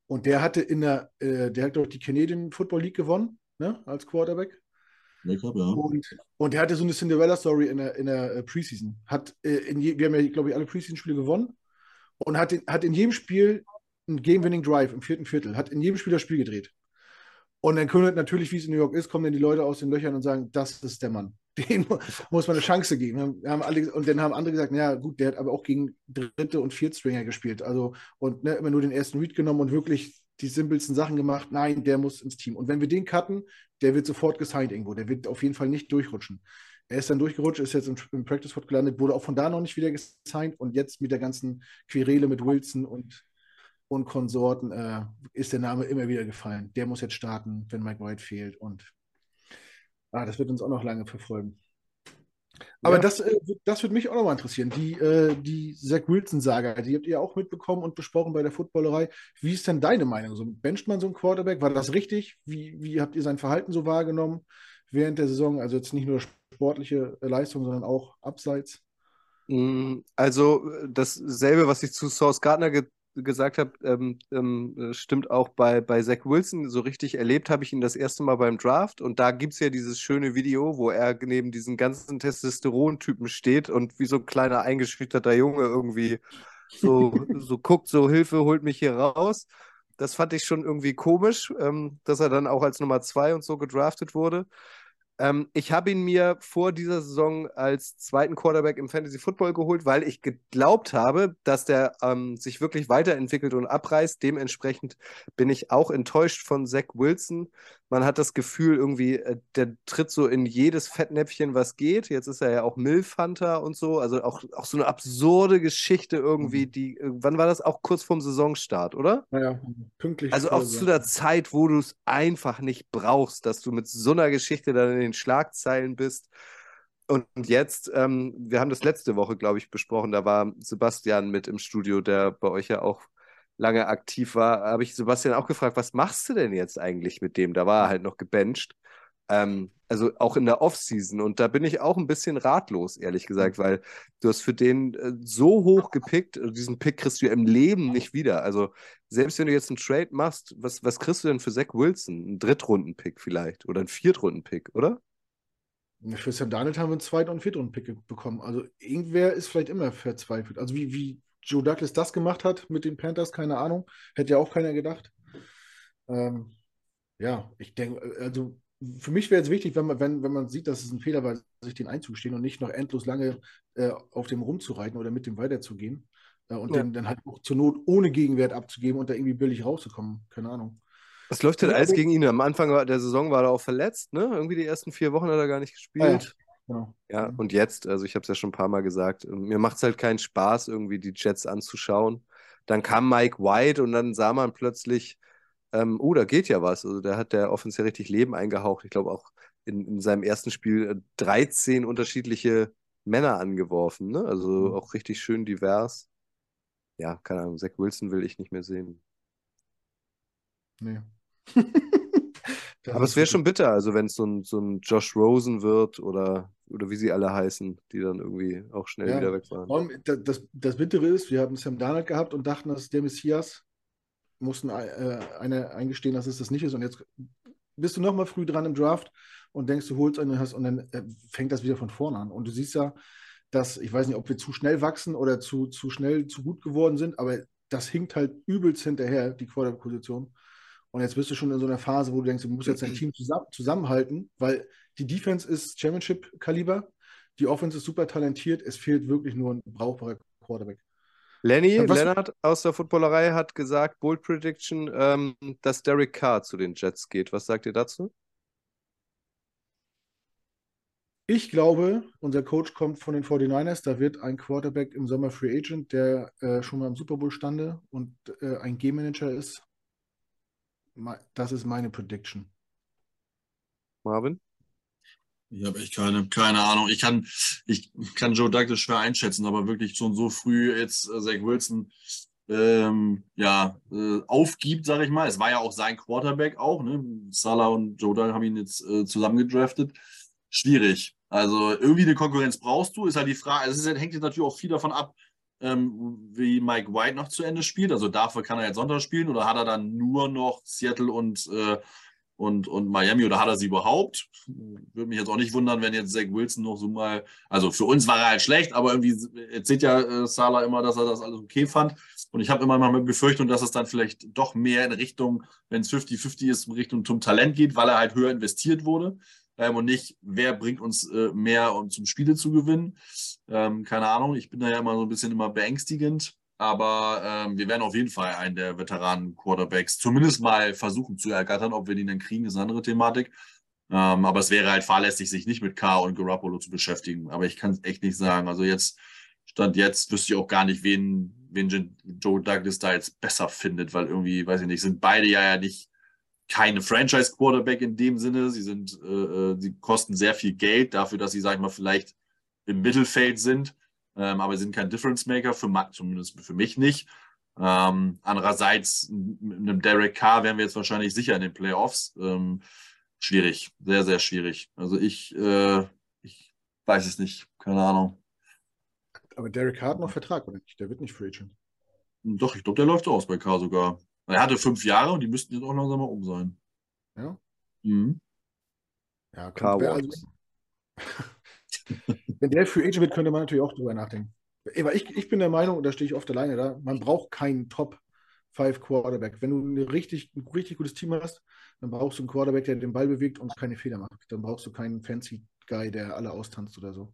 Und der hatte in der, äh, der hat doch die Canadian Football League gewonnen, ne, als Quarterback. Make-up, ja. Und, und der hatte so eine Cinderella-Story in der, in der äh, Preseason. Hat, äh, in je, wir haben ja, glaube ich, alle Preseason-Spiele gewonnen und hat, in, hat in jedem Spiel einen Game-Winning Drive im vierten Viertel, hat in jedem Spiel das Spiel gedreht. Und dann können natürlich, wie es in New York ist, kommen dann die Leute aus den Löchern und sagen, das ist der Mann. Den muss man eine Chance geben. Haben alle, und dann haben andere gesagt, ja gut, der hat aber auch gegen dritte und viertstringer gespielt. Also und ne, immer nur den ersten Read genommen und wirklich die simpelsten Sachen gemacht. Nein, der muss ins Team. Und wenn wir den cutten, der wird sofort gesigned irgendwo. Der wird auf jeden Fall nicht durchrutschen. Er ist dann durchgerutscht, ist jetzt im, im Practice Squad gelandet, wurde auch von da noch nicht wieder gesigned und jetzt mit der ganzen Querele mit Wilson und und Konsorten äh, ist der Name immer wieder gefallen. Der muss jetzt starten, wenn Mike White fehlt. Und ah, das wird uns auch noch lange verfolgen. Aber ja. das, äh, das würde mich auch noch mal interessieren. Die, äh, die Zach Wilson-Saga, die habt ihr auch mitbekommen und besprochen bei der Footballerei. Wie ist denn deine Meinung? So, bencht man so einen Quarterback? War das richtig? Wie, wie habt ihr sein Verhalten so wahrgenommen während der Saison? Also jetzt nicht nur sportliche Leistung, sondern auch abseits? Mm, also äh, dasselbe, was ich zu Source Gardner ge gesagt habe, ähm, ähm, äh, stimmt auch bei, bei Zach Wilson. So richtig erlebt habe ich ihn das erste Mal beim Draft. Und da gibt es ja dieses schöne Video, wo er neben diesen ganzen Testosteron-Typen steht und wie so ein kleiner eingeschüchterter Junge irgendwie so, so guckt, so Hilfe, holt mich hier raus. Das fand ich schon irgendwie komisch, ähm, dass er dann auch als Nummer zwei und so gedraftet wurde. Ähm, ich habe ihn mir vor dieser Saison als zweiten Quarterback im Fantasy Football geholt, weil ich geglaubt habe, dass der ähm, sich wirklich weiterentwickelt und abreißt. Dementsprechend bin ich auch enttäuscht von Zach Wilson. Man hat das Gefühl, irgendwie, äh, der tritt so in jedes Fettnäpfchen, was geht. Jetzt ist er ja auch Milf-Hunter und so. Also auch, auch so eine absurde Geschichte irgendwie, Mhm. die, äh, wann war das? Auch kurz vorm Saisonstart, oder? Naja, pünktlich. Also auch zu der Zeit, wo du es einfach nicht brauchst, dass du mit so einer Geschichte dann in den Schlagzeilen bist. Und jetzt, ähm, wir haben das letzte Woche, glaube ich, besprochen, da war Sebastian mit im Studio, der bei euch ja auch lange aktiv war, habe ich Sebastian auch gefragt, was machst du denn jetzt eigentlich mit dem? Da war er halt noch gebencht. Ähm, also auch in der Offseason. Und da bin ich auch ein bisschen ratlos, ehrlich gesagt, weil du hast für den äh, so hoch gepickt, also diesen Pick kriegst du ja im Leben nicht wieder. Also selbst wenn du jetzt einen Trade machst, was, was kriegst du denn für Zach Wilson? Einen Drittrunden-Pick vielleicht oder einen Viertrunden-Pick, oder? Für Sam Darnold haben wir einen Zweit- und Viertrunden-Pick bekommen. Also irgendwer ist vielleicht immer verzweifelt. Also wie, wie Joe Douglas das gemacht hat mit den Panthers, keine Ahnung. Hätte ja auch keiner gedacht. Ähm, ja, ich denke, also für mich wäre es wichtig, wenn man, wenn, wenn man sieht, dass es ein Fehler war, sich den einzugestehen und nicht noch endlos lange äh, auf dem rumzureiten oder mit dem weiterzugehen. Äh, und Ja. den dann halt auch zur Not ohne Gegenwert abzugeben und da irgendwie billig rauszukommen. Keine Ahnung. Was läuft denn Ja, alles gegen ihn? Am Anfang der Saison war er auch verletzt, ne? Irgendwie die ersten vier Wochen hat er gar nicht gespielt. Genau. Ja, Mhm. und jetzt, also ich habe es ja schon ein paar Mal gesagt, mir macht es halt keinen Spaß, irgendwie die Jets anzuschauen. Dann kam Mike White und dann sah man plötzlich, ähm, oh, da geht ja was. Also da hat der ja richtig Leben eingehaucht. Ich glaube auch in, in seinem ersten Spiel äh, 13 unterschiedliche Männer angeworfen, ne? Also Mhm. auch richtig schön divers. Ja, keine Ahnung, Zach Wilson will ich nicht mehr sehen. Nee. Das Aber es wäre schon bitter, also wenn es so ein, so ein Josh Rosen wird oder, oder wie sie alle heißen, die dann irgendwie auch schnell Ja. wieder weg waren. Das, das Bittere ist, wir haben Sam Darnold gehabt und dachten, das ist der Messias. Mussten äh, eine eingestehen, dass es das nicht ist. Und jetzt bist du nochmal früh dran im Draft und denkst, du holst einen hast und dann äh, fängt das wieder von vorne an. Und du siehst ja, dass, ich weiß nicht, ob wir zu schnell wachsen oder zu, zu schnell zu gut geworden sind, aber das hinkt halt übelst hinterher, die Quarterback-Position. Und jetzt bist du schon in so einer Phase, wo du denkst, du musst jetzt dein Team zusammen, zusammenhalten, weil die Defense ist Championship-Kaliber, die Offense ist super talentiert, es fehlt wirklich nur ein brauchbarer Quarterback. Lenny, was- Lennart aus der Footballerei hat gesagt, Bold Prediction, ähm, dass Derek Carr zu den Jets geht. Was sagt ihr dazu? Ich glaube, unser Coach kommt von den 49ers, da wird ein Quarterback im Sommer Free Agent, der äh, schon mal im Super Bowl stande und äh, ein Game-Manager ist. Das ist meine Prediction. Marvin? Ich habe echt keine, keine Ahnung. Ich kann, ich kann Joe Douglas schwer einschätzen, aber wirklich schon so früh jetzt äh, Zach Wilson ähm, ja, äh, aufgibt, sage ich mal. Es war ja auch sein Quarterback auch. Ne? Salah und Joe Douglas haben ihn jetzt äh, zusammen gedraftet. Schwierig. Also irgendwie eine Konkurrenz brauchst du, ist halt die Frage. Es ist, hängt jetzt natürlich auch viel davon ab, ähm, wie Mike White noch zu Ende spielt. Also dafür kann er jetzt Sonntag spielen oder hat er dann nur noch Seattle und äh, und, und Miami oder hat er sie überhaupt? Würde mich jetzt auch nicht wundern, wenn jetzt Zach Wilson noch so mal, also für uns war er halt schlecht, aber irgendwie erzählt ja äh, Salah immer, dass er das alles okay fand. Und ich habe immer mal mit Befürchtung, dass es dann vielleicht doch mehr in Richtung, wenn es 50-50 ist, in Richtung zum Talent geht, weil er halt höher investiert wurde. Ähm, und nicht, wer bringt uns äh, mehr, um zum Spiele zu gewinnen. Ähm, keine Ahnung, ich bin da ja immer so ein bisschen immer beängstigend. Aber ähm, wir werden auf jeden Fall einen der Veteranen-Quarterbacks zumindest mal versuchen zu ergattern. Ob wir den dann kriegen, ist eine andere Thematik. Ähm, aber es wäre halt fahrlässig, sich nicht mit Carr und Garoppolo zu beschäftigen. Aber ich kann es echt nicht sagen. Also jetzt, Stand jetzt, wüsste ich auch gar nicht, wen, wen Joe Douglas da jetzt besser findet, weil irgendwie, weiß ich nicht, sind beide ja, ja nicht keine Franchise-Quarterback in dem Sinne. Sie sind, äh, äh, sie kosten sehr viel Geld dafür, dass sie, sag ich mal, vielleicht im Mittelfeld sind. Ähm, aber sind kein Difference Maker, für, zumindest für mich nicht. Ähm, andererseits, mit einem Derek Carr wären wir jetzt wahrscheinlich sicher in den Playoffs. Ähm, schwierig, sehr, sehr schwierig. Also ich, äh, ich weiß es nicht, keine Ahnung. Aber Derek Carr hat noch Vertrag, oder nicht? Der wird nicht Free Agent. Doch, ich glaube, der läuft aus bei Carr sogar. Er hatte fünf Jahre und die müssten jetzt auch langsam mal um sein. Ja? Mhm. Ja, wer- also, wenn der Free Agent wird, könnte man natürlich auch drüber nachdenken. Aber ich, ich bin der Meinung, und da stehe ich oft alleine da, man braucht keinen Top Five Quarterback. Wenn du ein richtig, ein richtig gutes Team hast, dann brauchst du einen Quarterback, der den Ball bewegt und keine Fehler macht. Dann brauchst du keinen fancy Guy, der alle austanzt oder so.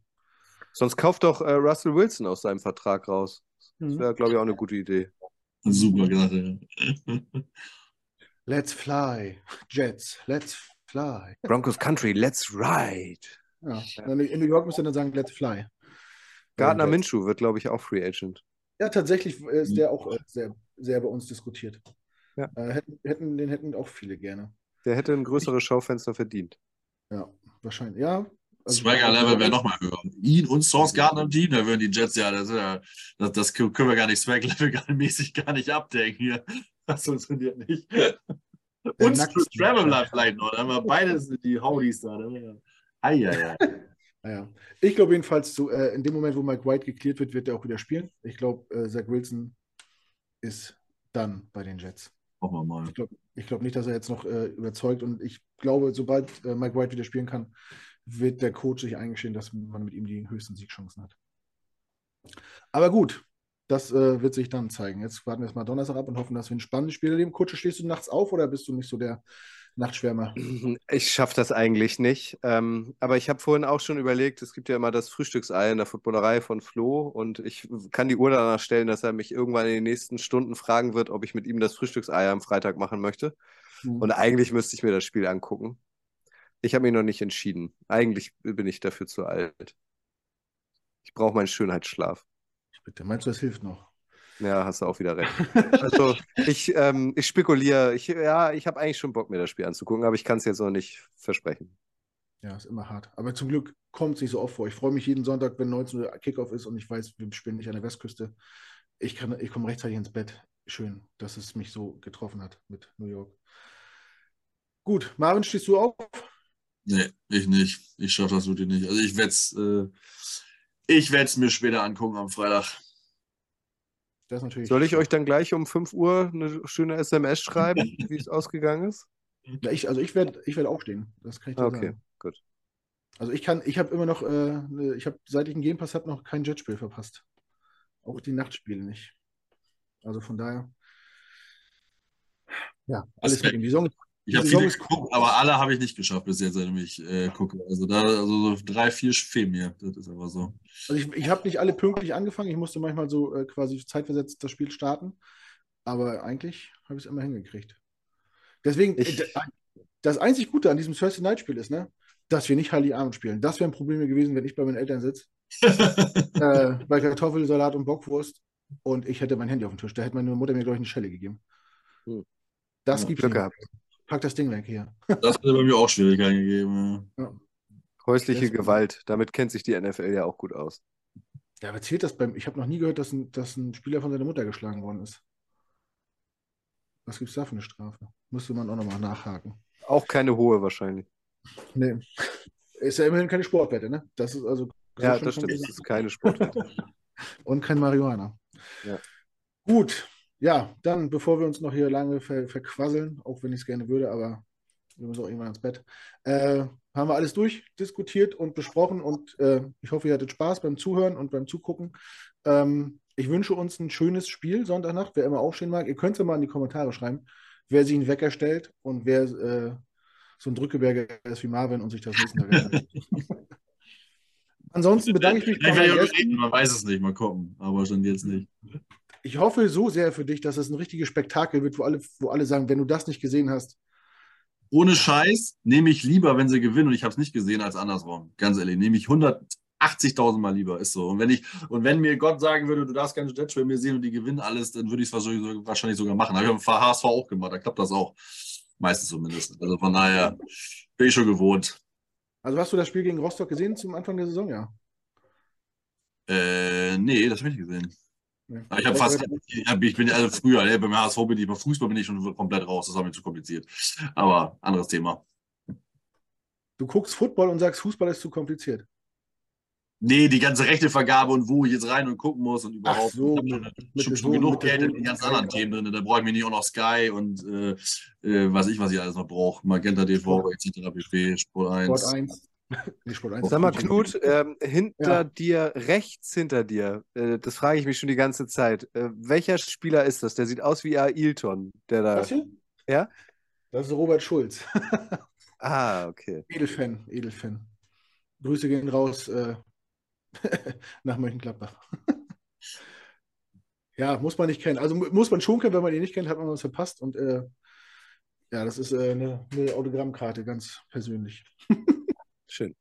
Sonst kauft doch äh, Russell Wilson aus seinem Vertrag raus. Das Mhm. wäre, glaube ich, auch eine gute Idee. Super Sache. Let's fly. Jets, let's fly. Broncos Country, let's ride. Ja. In New York müsste dann sagen, let's fly. Gardner Äh, Minshew wird, glaube ich, auch Free Agent. Ja, tatsächlich ist der auch äh, sehr, sehr bei uns diskutiert. Ja. Äh, hätten, hätten, den hätten auch viele gerne. Der hätte ein größeres Schaufenster verdient. Ja, wahrscheinlich. Ja. Also- Swagger-Level wäre nochmal höher. Ihn und Source Gardner im Team, da würden die Jets ja, das, ja, das, das können wir gar nicht Swag-Level gar mäßig gar nicht abdecken hier. Das funktioniert nicht. Und Travel bleibt vielleicht noch, da haben wir beides die Howdies da. Eieiei. Naja. Ich glaube jedenfalls, so, äh, in dem Moment, wo Mike White geklärt wird, wird er auch wieder spielen. Ich glaube, äh, Zach Wilson ist dann bei den Jets. Hoffen wir mal. Ich glaube glaub nicht, dass er jetzt noch äh, überzeugt und ich glaube, sobald äh, Mike White wieder spielen kann, wird der Coach sich eingestehen, dass man mit ihm die höchsten Siegchancen hat. Aber gut, das äh, wird sich dann zeigen. Jetzt warten wir erstmal Donnerstag ab und hoffen, dass wir ein spannendes Spiel erleben. Kutsche, stehst du nachts auf oder bist du nicht so der Nachtschwärmer? Ich schaffe das eigentlich nicht. Ähm, aber ich habe vorhin auch schon überlegt, es gibt ja immer das Frühstücksei in der Footballerei von Flo und ich kann die Uhr danach stellen, dass er mich irgendwann in den nächsten Stunden fragen wird, ob ich mit ihm das Frühstücksei am Freitag machen möchte. Hm. Und eigentlich müsste ich mir das Spiel angucken. Ich habe mich noch nicht entschieden. Eigentlich bin ich dafür zu alt. Ich brauche meinen Schönheitsschlaf. Bitte, meinst du, das hilft noch? Ja, hast du auch wieder recht. Also ich, ähm, ich spekuliere. Ich, ja, ich habe eigentlich schon Bock, mir das Spiel anzugucken, aber ich kann es jetzt noch nicht versprechen. Ja, ist immer hart. Aber zum Glück kommt es nicht so oft vor. Ich freue mich jeden Sonntag, wenn 19 Uhr Kickoff ist und ich weiß, wir spielen nicht an der Westküste. Ich, kann, ich komme rechtzeitig ins Bett. Schön, dass es mich so getroffen hat mit New York. Gut, Marvin, stehst du auf? Nee, ich nicht. Ich schaffe das wirklich nicht. Also ich werde es äh, ich werd's mir später angucken am Freitag. Das ist natürlich. Soll ich euch dann gleich um 5 Uhr eine schöne SMS schreiben, wie es ausgegangen ist? Ja, ich, also ich werde ich werd aufstehen. Das kann ich dir Okay, sagen. gut. Also ich kann, ich habe immer noch, äh, ne, ich habe, seit ich einen Game Pass habe, noch kein Jetspiel verpasst. Auch die Nachtspiele nicht. Also von daher. Ja, alles Respekt. mit dem. Die Saison, Ich habe Die viele geguckt, aber alle habe ich nicht geschafft bis jetzt, seitdem ich äh, gucke. Also da, also so drei, vier fehlen mir. Das ist aber so. Also ich, ich habe nicht alle pünktlich angefangen. Ich musste manchmal so äh, quasi zeitversetzt das Spiel starten. Aber eigentlich habe ich es immer hingekriegt. Deswegen, Ich- äh, das einzig Gute an diesem Thursday Night Spiel ist, ne, dass wir nicht Heiligabend spielen. Das wären Probleme gewesen, wenn ich bei meinen Eltern sitze. äh, bei Kartoffelsalat und Bockwurst. Und ich hätte mein Handy auf dem Tisch. Da hätte meine Mutter mir, glaube ich, eine Schelle gegeben. Hm. Das Ja, nicht. gehabt. Pack das Ding weg hier. Das hätte bei mir auch Schwierigkeiten gegeben. Häusliche Das- Gewalt, damit kennt sich die NFL ja auch gut aus. Ja, aber zählt das beim. Ich habe noch nie gehört, dass ein, dass ein Spieler von seiner Mutter geschlagen worden ist. Was gibt es da für eine Strafe? Müsste man auch nochmal nachhaken. Auch keine hohe wahrscheinlich. Nee. Ist ja immerhin keine Sportwette, ne? Das ist also. so Ja, das stimmt. Das ist keine Sportwette. Und kein Marihuana. Ja. Gut. Ja, dann, bevor wir uns noch hier lange ver verquasseln, auch wenn ich es gerne würde, aber wir müssen auch irgendwann ins Bett, äh, haben wir alles durchdiskutiert und besprochen und äh, ich hoffe, ihr hattet Spaß beim Zuhören und beim Zugucken. Ähm, ich wünsche uns ein schönes Spiel Sonntagnacht, wer immer aufstehen mag. Ihr könnt es ja mal in die Kommentare schreiben, wer sich einen Wecker stellt und wer äh, so ein Drückeberger ist wie Marvin und sich das erinnert. Ansonsten bedanke ich mich Vielleicht werde ich auch reden, man weiß es nicht, mal gucken. Aber schon jetzt nicht. Ich hoffe so sehr für dich, dass es ein richtiges Spektakel wird, wo alle, wo alle sagen, wenn du das nicht gesehen hast, Ohne Scheiß nehme ich lieber, wenn sie gewinnen und ich habe es nicht gesehen, als andersrum. Ganz ehrlich, nehme ich 180.000 Mal lieber. Ist so. Und wenn ich, und wenn mir Gott sagen würde, du darfst keine Jetspiel mehr sehen und die gewinnen alles, dann würde ich es wahrscheinlich, wahrscheinlich sogar machen. Habe ich beim HSV auch gemacht, da klappt das auch. Meistens zumindest. Also von daher bin ich schon gewohnt. also hast du das Spiel gegen Rostock gesehen zum Anfang der Saison, ja? Äh, nee, das habe ich nicht gesehen. Aber Ich habe fast, ich, hab, ich bin also früher, ne, beim HSV bin ich, beim Fußball bin ich schon komplett raus. Das war mir zu kompliziert. Aber anderes Thema. Du guckst Football und sagst, Fußball ist zu kompliziert. Nee, die ganze Rechtevergabe und wo ich jetzt rein und gucken muss und überhaupt. so, ich habe schon, schon, genug Geld in den ganz anderen Themen drin. Da brauche ich mir nicht auch noch Sky und äh, äh, was ich, was ich alles noch brauche. Magenta TV, etc. pp, Sport 1. Sport 1. Nee, Sport 1 Sag mal, Knut, ähm, hinter Ja. dir, rechts hinter dir, äh, das frage ich mich schon die ganze Zeit. Äh, welcher Spieler ist das? Der sieht aus wie Ailton, der da. Das hier? Ja? Das ist Robert Schulz. Ah, okay. Edelfan, Edelfan. Grüße gehen raus äh, nach Mönchengladbach. ja, muss man nicht kennen. Also mu- muss man schon kennen, wenn man ihn nicht kennt, hat man was verpasst. Und äh, ja, das ist äh, eine, eine Autogrammkarte, ganz persönlich. Schön.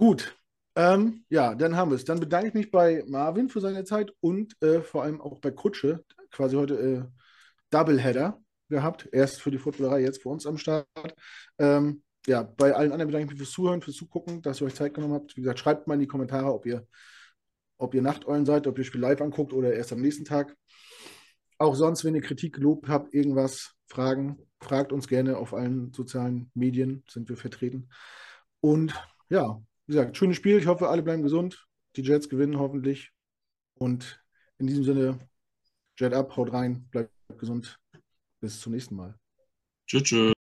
Gut. Ähm, ja, dann haben wir es. Dann bedanke ich mich bei Marvin für seine Zeit und äh, vor allem auch bei Kutsche. Quasi heute äh, Doubleheader gehabt. Erst für die Footballerei, jetzt für uns am Start. Ähm, ja, bei allen anderen bedanke ich mich fürs Zuhören, fürs Zugucken, dass ihr euch Zeit genommen habt. Wie gesagt, schreibt mal in die Kommentare, ob ihr, ob ihr Nachteulen seid, ob ihr Spiel live anguckt oder erst am nächsten Tag. Auch sonst, wenn ihr Kritik, Lob habt, irgendwas, Fragen, fragt uns gerne auf allen sozialen Medien, sind wir vertreten. Und ja, wie gesagt, schönes Spiel. Ich hoffe, alle bleiben gesund. Die Jets gewinnen hoffentlich. Und in diesem Sinne, Jet up, haut rein, bleibt gesund. Bis zum nächsten Mal. Tschüss. tschüss.